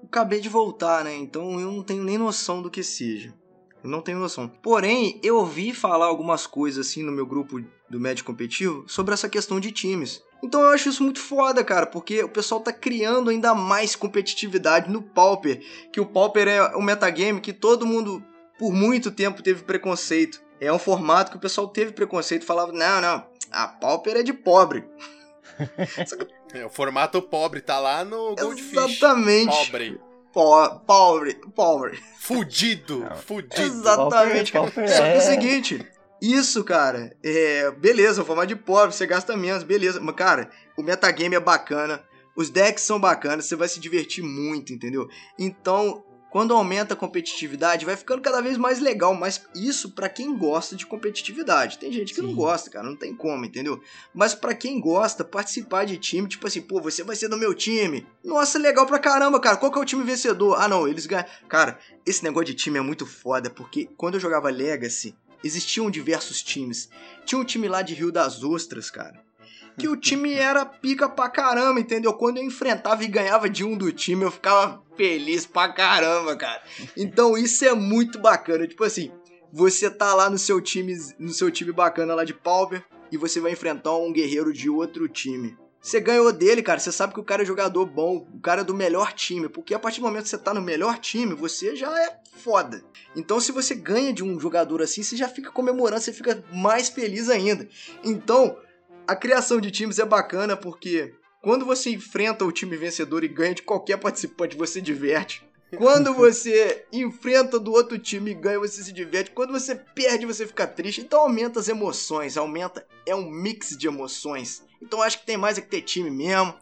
acabei de voltar, né? Então eu não tenho nem noção do que seja. Eu não tenho noção. Porém, eu ouvi falar algumas coisas assim no meu grupo do Médio Competitivo sobre essa questão de times. Então eu acho isso muito foda, cara, porque o pessoal tá criando ainda mais competitividade no Pauper. Que o Pauper é um metagame que todo mundo, por muito tempo, teve preconceito. É um formato que o pessoal teve preconceito, falava, não, não, a Pauper é de pobre. <laughs> É, o formato pobre tá lá no Goldfish. Exatamente. Pobre. Po- Pobre, pobre. Fudido. Fudido. Exatamente, cara. Pauper Só que é é- o seguinte, isso, cara, é. Beleza, o formato de pobre, você gasta menos, beleza. Mas, cara, o metagame é bacana, os decks são bacanas, você vai se divertir muito, entendeu? Então, quando aumenta a competitividade, vai ficando cada vez mais legal. Mas isso para quem gosta de competitividade. Tem gente que Sim. não gosta, cara, não tem como, entendeu? Mas para quem gosta, participar de time, tipo assim, pô, você vai ser do meu time. Nossa, legal pra caramba, cara. Qual que é o time vencedor? Ah, não, eles ganham. Cara, esse negócio de time é muito foda, porque quando eu jogava Legacy, existiam diversos times. Tinha um time lá de Rio das Ostras, cara que o time era pica pra caramba, entendeu? Quando eu enfrentava e ganhava de um do time, eu ficava feliz pra caramba, cara. Então isso é muito bacana. Tipo assim, você tá lá no seu time, no seu time bacana lá de Pauper e você vai enfrentar um guerreiro de outro time. Você ganhou dele, cara. Você sabe que o cara é jogador bom, o cara é do melhor time. Porque a partir do momento que você tá no melhor time, você já é foda. Então, se você ganha de um jogador assim, você já fica comemorando, você fica mais feliz ainda. Então, a criação de times é bacana porque quando você enfrenta o time vencedor e ganha de qualquer participante, você diverte. Quando <laughs> você enfrenta do outro time e ganha, você se diverte. Quando você perde, você fica triste. Então aumenta as emoções, aumenta. É um mix de emoções. Então acho que tem mais é que ter time mesmo.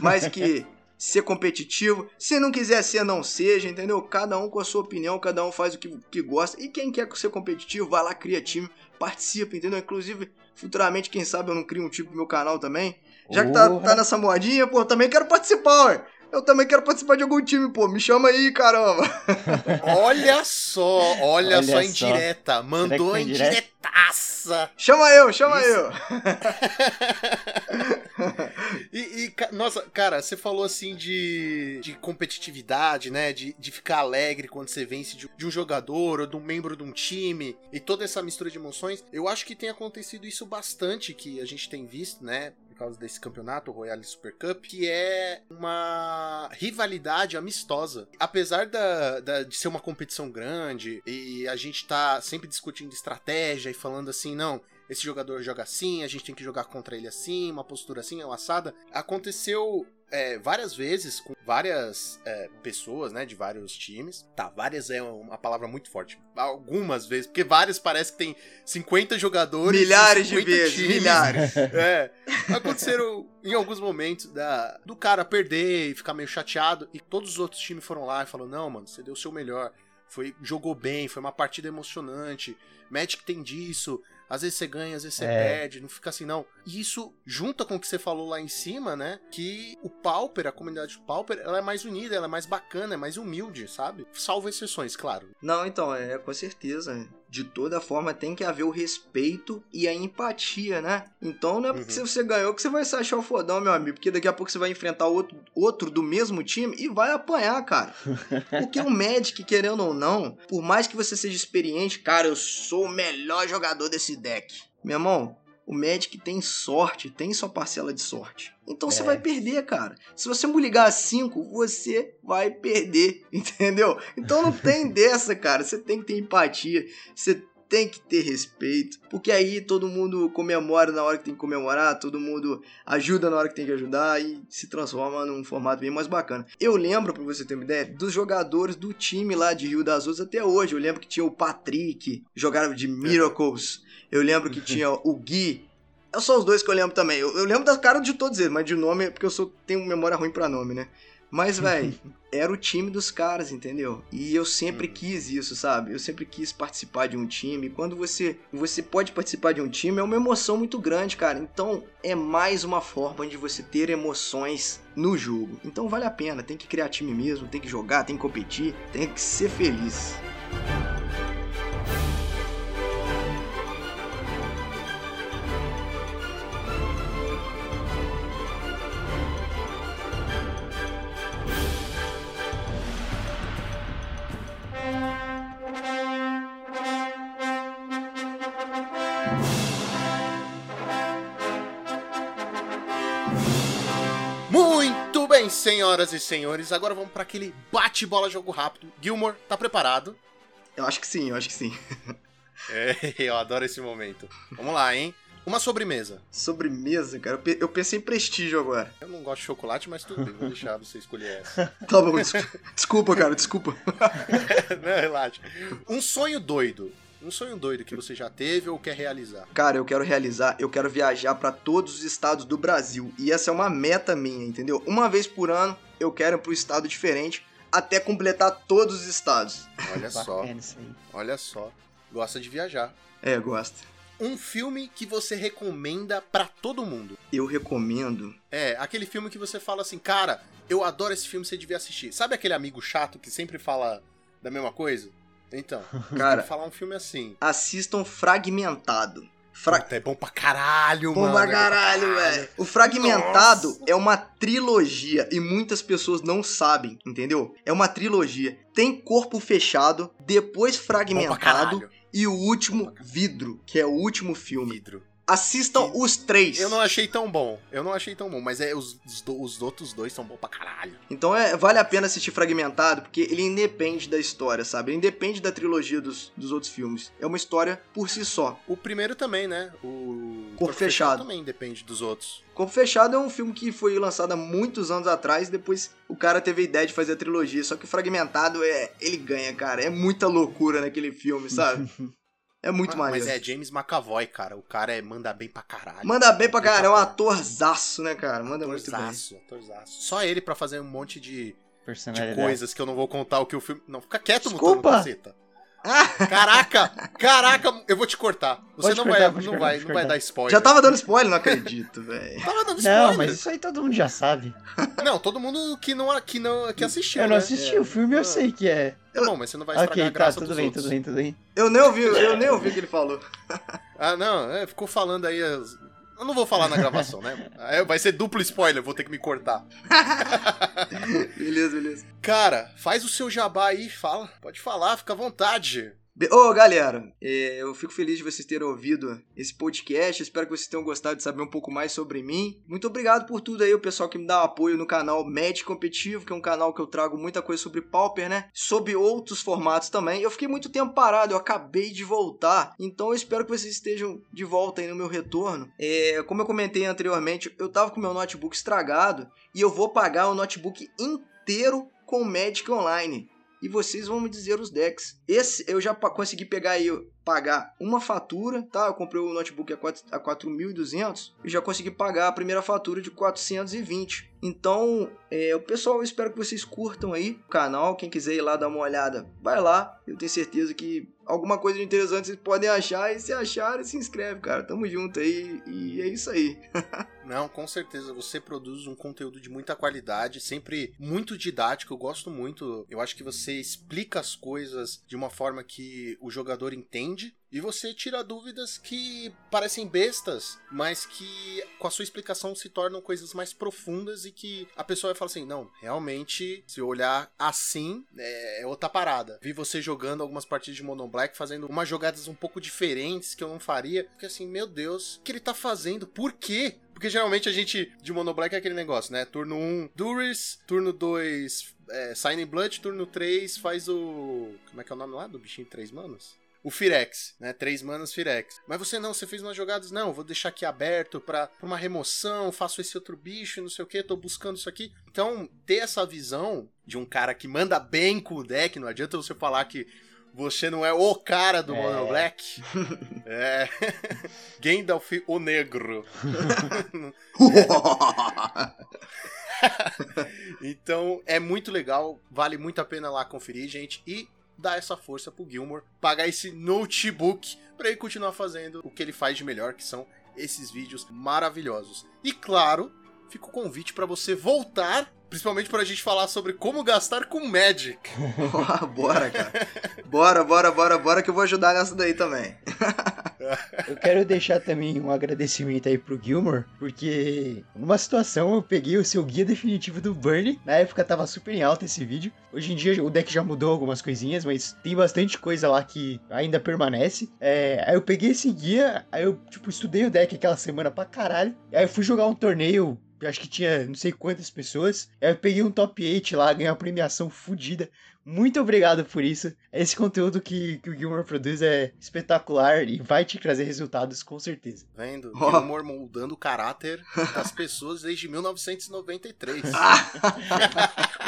Mais que <laughs> ser competitivo. Se não quiser ser, não seja, entendeu? Cada um com a sua opinião, cada um faz o que, que gosta. E quem quer ser competitivo, vai lá, cria time, participa, entendeu? Inclusive, futuramente, quem sabe eu não crio um tipo pro meu canal também. Já que tá, tá nessa modinha, pô, também quero participar, ué. Eu também quero participar de algum time, pô. Me chama aí, caramba. <laughs> olha só, olha, olha só em direta. Mandou em diretaça. Chama eu, chama Isso. eu. <laughs> e, e, nossa, cara, você falou assim de, de competitividade, né? De, de ficar alegre quando você vence de, de um jogador ou de um membro de um time e toda essa mistura de emoções. Eu acho que tem acontecido isso bastante que a gente tem visto, né? Por causa desse campeonato, o Royale Super Cup, que é uma rivalidade amistosa. Apesar da, da, de ser uma competição grande e a gente tá sempre discutindo estratégia e falando assim, não, esse jogador joga assim, a gente tem que jogar contra ele assim, uma postura assim, é uma assada. Aconteceu é, várias vezes com várias é, pessoas, né, de vários times. Tá, várias é uma palavra muito forte. Algumas vezes, porque várias parece que tem 50 jogadores. Milhares de vezes, times. milhares. <laughs> É. Aconteceram em alguns momentos da, do cara perder e ficar meio chateado. E todos os outros times foram lá e falaram: Não, mano, você deu o seu melhor. Foi, jogou bem, foi uma partida emocionante. Magic tem disso. Às vezes você ganha, às vezes você é. perde, não fica assim, não. E isso junta com o que você falou lá em cima, né? Que o Pauper, a comunidade Pauper, ela é mais unida, ela é mais bacana, é mais humilde, sabe? Salvo exceções, claro. Não, então, é com certeza. De toda forma, tem que haver o respeito e a empatia, né? Então não é porque uhum. você ganhou que você vai se achar o fodão, meu amigo. Porque daqui a pouco você vai enfrentar outro, outro do mesmo time e vai apanhar, cara. <laughs> Porque o Magic, querendo ou não, por mais que você seja experiente, cara, eu sou o melhor jogador desse deck. Meu irmão, o Magic tem sorte, tem sua parcela de sorte. Então é. você vai perder, cara. Se você me ligar a 5, você vai perder, <laughs> entendeu? Então não tem <laughs> dessa, cara. Você tem que ter empatia, você tem que ter respeito, porque aí todo mundo comemora na hora que tem que comemorar, todo mundo ajuda na hora que tem que ajudar e se transforma num formato bem mais bacana. Eu lembro, pra você ter uma ideia, dos jogadores do time lá de Rio das Ostras até hoje. Eu lembro que tinha o Patrick, jogava de Miracles. Eu lembro que tinha o Gui. São os dois que eu lembro também. Eu, eu lembro da cara de todos eles, mas de nome é porque eu sou, tenho memória ruim pra nome, né? Mas, velho, <laughs> era o time dos caras, entendeu? E eu sempre uhum. quis isso, sabe? Eu sempre quis participar de um time. Quando você você pode participar de um time, é uma emoção muito grande, cara. Então, é mais uma forma de você ter emoções no jogo. Então, vale a pena. Tem que criar time mesmo, tem que jogar, tem que competir, tem que ser feliz. Senhoras e senhores, agora vamos para aquele bate-bola jogo rápido. Gilmore, tá preparado? Eu acho que sim, eu acho que sim. <laughs> é, eu adoro esse momento. Vamos lá, hein? Uma sobremesa. Sobremesa, cara? Eu pensei em prestígio agora. Eu não gosto de chocolate, mas tudo bem, vou deixar você escolher essa. <laughs> tá bom, desculpa, cara, desculpa. <laughs> não, relaxa. Um sonho doido. Um sonho doido que você já teve ou quer realizar? Cara, eu quero realizar, eu quero viajar para todos os estados do Brasil. E essa é uma meta minha, entendeu? Uma vez por ano eu quero ir para um estado diferente até completar todos os estados. Olha só, olha só. Gosta de viajar. É, gosto. Um filme que você recomenda pra todo mundo. Eu recomendo. É, aquele filme que você fala assim, cara, eu adoro esse filme, você devia assistir. Sabe aquele amigo chato que sempre fala da mesma coisa? Então, <laughs> Cara, falar um filme assim. assistam Fragmentado. Fra... É bom pra caralho, Pô, mano. é bom pra caralho, velho. O Fragmentado é uma trilogia e muitas pessoas não sabem, entendeu? É uma trilogia. Tem Corpo Fechado, depois Bom Fragmentado e o último Vidro, que é o último filme. Vidro. Assistam os três. Eu não achei tão bom. Eu não achei tão bom, mas é os, os, os outros dois são bons pra caralho. Então é, vale a pena assistir Fragmentado, porque ele independe da história, sabe? Ele independe da trilogia dos, dos outros filmes. É uma história por si só. O primeiro também, né? O Corpo Fechado. também depende dos outros. Corpo Fechado é um filme que foi lançado há muitos anos atrás, depois o cara teve a ideia de fazer a trilogia, só que o Fragmentado é, ele ganha, cara. É muita loucura naquele filme, sabe? <laughs> É muito Ah, maneiro. Mas é James McAvoy, cara. O cara é, manda bem pra caralho. Manda bem pra cara, é um atorzaço, né, cara? Manda muito bem. Atorzaço, atorzaço. Só ele pra fazer um monte de, de coisas que eu não vou contar o que o filme. Não, fica quieto, Desculpa. Mutano, caceta. Caraca! Caraca, eu vou te cortar. Você Pode não cortar, vai, não cortar, vai, não vai cortar. dar spoiler. Já tava dando spoiler, não acredito, velho. Tava dando spoiler. Não, mas isso aí todo mundo já sabe. Não, todo mundo que não, que não que assistiu, eu não né? assisti o filme, eu sei que é. Tá bom, mas você não vai estragar Ok, a tá, tudo dos bem, outros. tudo bem, tudo bem. Eu nem ouvi, eu nem ouvi o que ele falou. Ah, não, é, ficou falando aí. as- Eu não vou falar na gravação, né? Aí vai ser duplo spoiler, vou ter que me cortar. <laughs> beleza, beleza. Cara, faz o seu jabá aí, fala. Pode falar, fica à vontade. Ô, galera, é, eu fico feliz de vocês terem ouvido esse podcast. Espero que vocês tenham gostado de saber um pouco mais sobre mim. Muito obrigado por tudo aí, o pessoal que me dá apoio no canal Match Competitivo, que é um canal que eu trago muita coisa sobre Pauper, né? Sobre outros formatos também. Eu fiquei muito tempo parado, eu acabei de voltar. Então eu espero que vocês estejam de volta aí no meu retorno. É, como eu comentei anteriormente, eu tava com meu notebook estragado e eu vou pagar o notebook inteiro com o Magic Online e vocês vão me dizer os decks. Esse eu já consegui pegar aí, pagar uma fatura, tá? Eu comprei o notebook a 4.200 e já consegui pagar a primeira fatura de 420. Então, é, o pessoal, eu espero que vocês curtam aí o canal. Quem quiser ir lá dar uma olhada, vai lá. Eu tenho certeza que alguma coisa de interessante vocês podem achar. E se acharem, se inscreve, cara. Tamo junto aí. E é isso aí. <laughs> Não, com certeza. Você produz um conteúdo de muita qualidade, sempre muito didático. Eu gosto muito. Eu acho que você explica as coisas de uma forma que o jogador entende. E você tira dúvidas que parecem bestas, mas que com a sua explicação se tornam coisas mais profundas e que a pessoa vai falar assim: não, realmente, se eu olhar assim, é é outra parada. Vi você jogando algumas partidas de Mono Black, fazendo umas jogadas um pouco diferentes que eu não faria. Porque assim, meu Deus, o que ele tá fazendo? Por quê? Porque geralmente a gente, de Mono Black, é aquele negócio, né? Turno 1, Duris, turno 2, é, Sign Blood, turno 3 faz o. Como é que é o nome lá do bichinho de 3 manos? O Firex, né? Três manas Firex. Mas você não, você fez umas jogadas, não, vou deixar aqui aberto pra, pra uma remoção, faço esse outro bicho, não sei o que, tô buscando isso aqui. Então, ter essa visão de um cara que manda bem com o deck, não adianta você falar que você não é o cara do É. Mono Black. <laughs> É. Gandalf o Negro. <laughs> Então é muito legal, vale muito a pena lá conferir, gente, e dar essa força pro Gilmore, pagar esse notebook pra ele continuar fazendo o que ele faz de melhor, que são esses vídeos maravilhosos. E claro, fica o convite pra você voltar, principalmente pra gente falar sobre como gastar com Magic. <laughs> bora, cara. Bora, bora, bora, bora que eu vou ajudar nessa daí também. <laughs> Eu quero deixar também um agradecimento aí pro Gilmore, porque numa situação eu peguei o seu guia definitivo do Burn. Na época tava super em alta esse vídeo. Hoje em dia o deck já mudou algumas coisinhas, mas tem bastante coisa lá que ainda permanece. É, aí eu peguei esse guia, aí eu tipo estudei o deck aquela semana pra caralho. Aí eu fui jogar um torneio. Eu Acho que tinha não sei quantas pessoas. Aí eu peguei um top 8 lá, ganhei uma premiação fodida. Muito obrigado por isso. Esse conteúdo que, que o Gilmore produz é espetacular e vai te trazer resultados com certeza. Vendo? Ó. Gilmore moldando o caráter das pessoas desde 1993. <laughs> <laughs>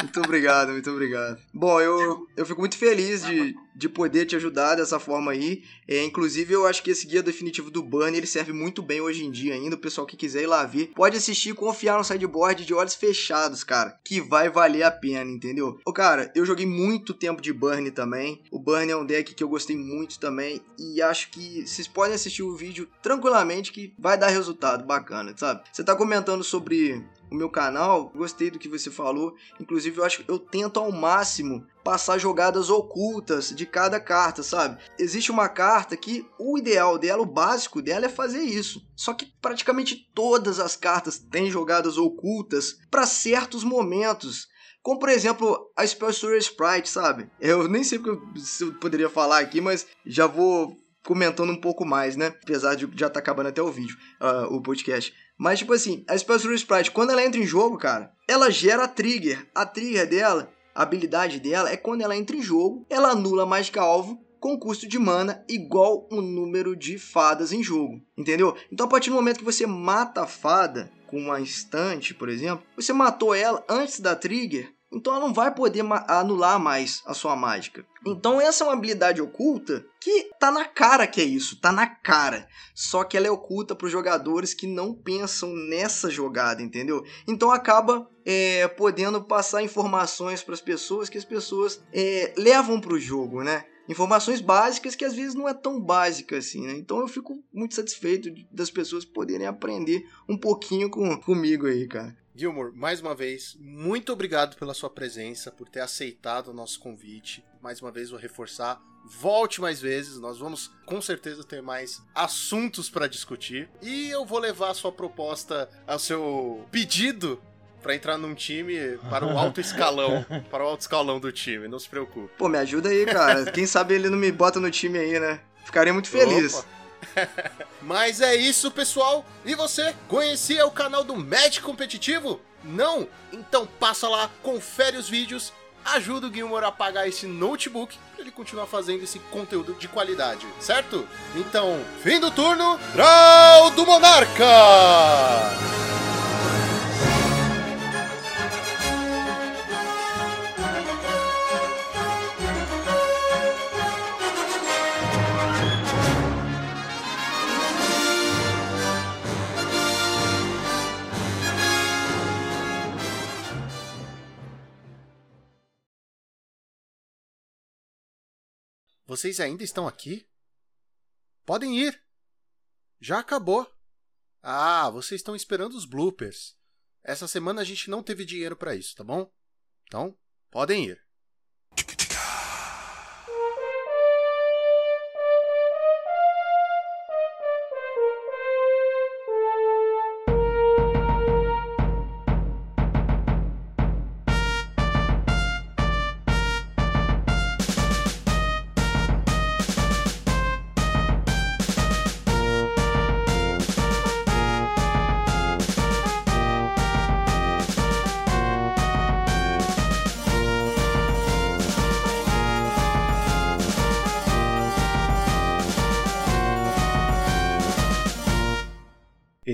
Muito obrigado, muito obrigado. Bom, eu, eu fico muito feliz de, de poder te ajudar dessa forma aí. É, inclusive, eu acho que esse guia definitivo do Burn ele serve muito bem hoje em dia ainda. O pessoal que quiser ir lá ver, pode assistir e confiar no sideboard de olhos fechados, cara. Que vai valer a pena, entendeu? Ô, cara, eu joguei muito tempo de Burn também. O Burn é um deck que eu gostei muito também. E acho que vocês podem assistir o vídeo tranquilamente que vai dar resultado bacana, sabe? Você tá comentando sobre o meu canal, gostei do que você falou. Inclusive, eu acho que eu tento ao máximo passar jogadas ocultas de cada carta, sabe? Existe uma carta que o ideal dela, o básico dela é fazer isso. Só que praticamente todas as cartas têm jogadas ocultas para certos momentos. Como, por exemplo, a Spell Story Sprite, sabe? Eu nem sei que eu poderia falar aqui, mas já vou comentando um pouco mais, né? Apesar de já estar tá acabando até o vídeo, uh, o podcast. Mas, tipo assim, a Story Sprite, quando ela entra em jogo, cara, ela gera trigger. A trigger dela, a habilidade dela, é quando ela entra em jogo, ela anula mágica alvo com custo de mana igual o número de fadas em jogo, entendeu? Então, a partir do momento que você mata a fada com uma instante, por exemplo, você matou ela antes da trigger, então ela não vai poder anular mais a sua mágica. Então essa é uma habilidade oculta que tá na cara que é isso, tá na cara. Só que ela é oculta para os jogadores que não pensam nessa jogada, entendeu? Então acaba é, podendo passar informações para as pessoas que as pessoas é, levam para o jogo, né? Informações básicas que às vezes não é tão básica assim, né? Então eu fico muito satisfeito das pessoas poderem aprender um pouquinho com, comigo aí, cara. Gilmore, mais uma vez, muito obrigado pela sua presença, por ter aceitado o nosso convite. Mais uma vez vou reforçar, volte mais vezes, nós vamos com certeza ter mais assuntos para discutir. E eu vou levar a sua proposta, ao seu pedido para entrar num time para o alto escalão, <laughs> para o alto escalão do time, não se preocupe. Pô, me ajuda aí, cara. Quem sabe ele não me bota no time aí, né? Ficaria muito feliz. Opa. <laughs> Mas é isso, pessoal. E você conhecia o canal do Magic Competitivo? Não? Então passa lá, confere os vídeos, ajuda o Gilmore a pagar esse notebook para ele continuar fazendo esse conteúdo de qualidade, certo? Então, fim do turno, Draw do Monarca! Vocês ainda estão aqui? Podem ir. Já acabou. Ah, vocês estão esperando os bloopers. Essa semana a gente não teve dinheiro para isso, tá bom? Então, podem ir.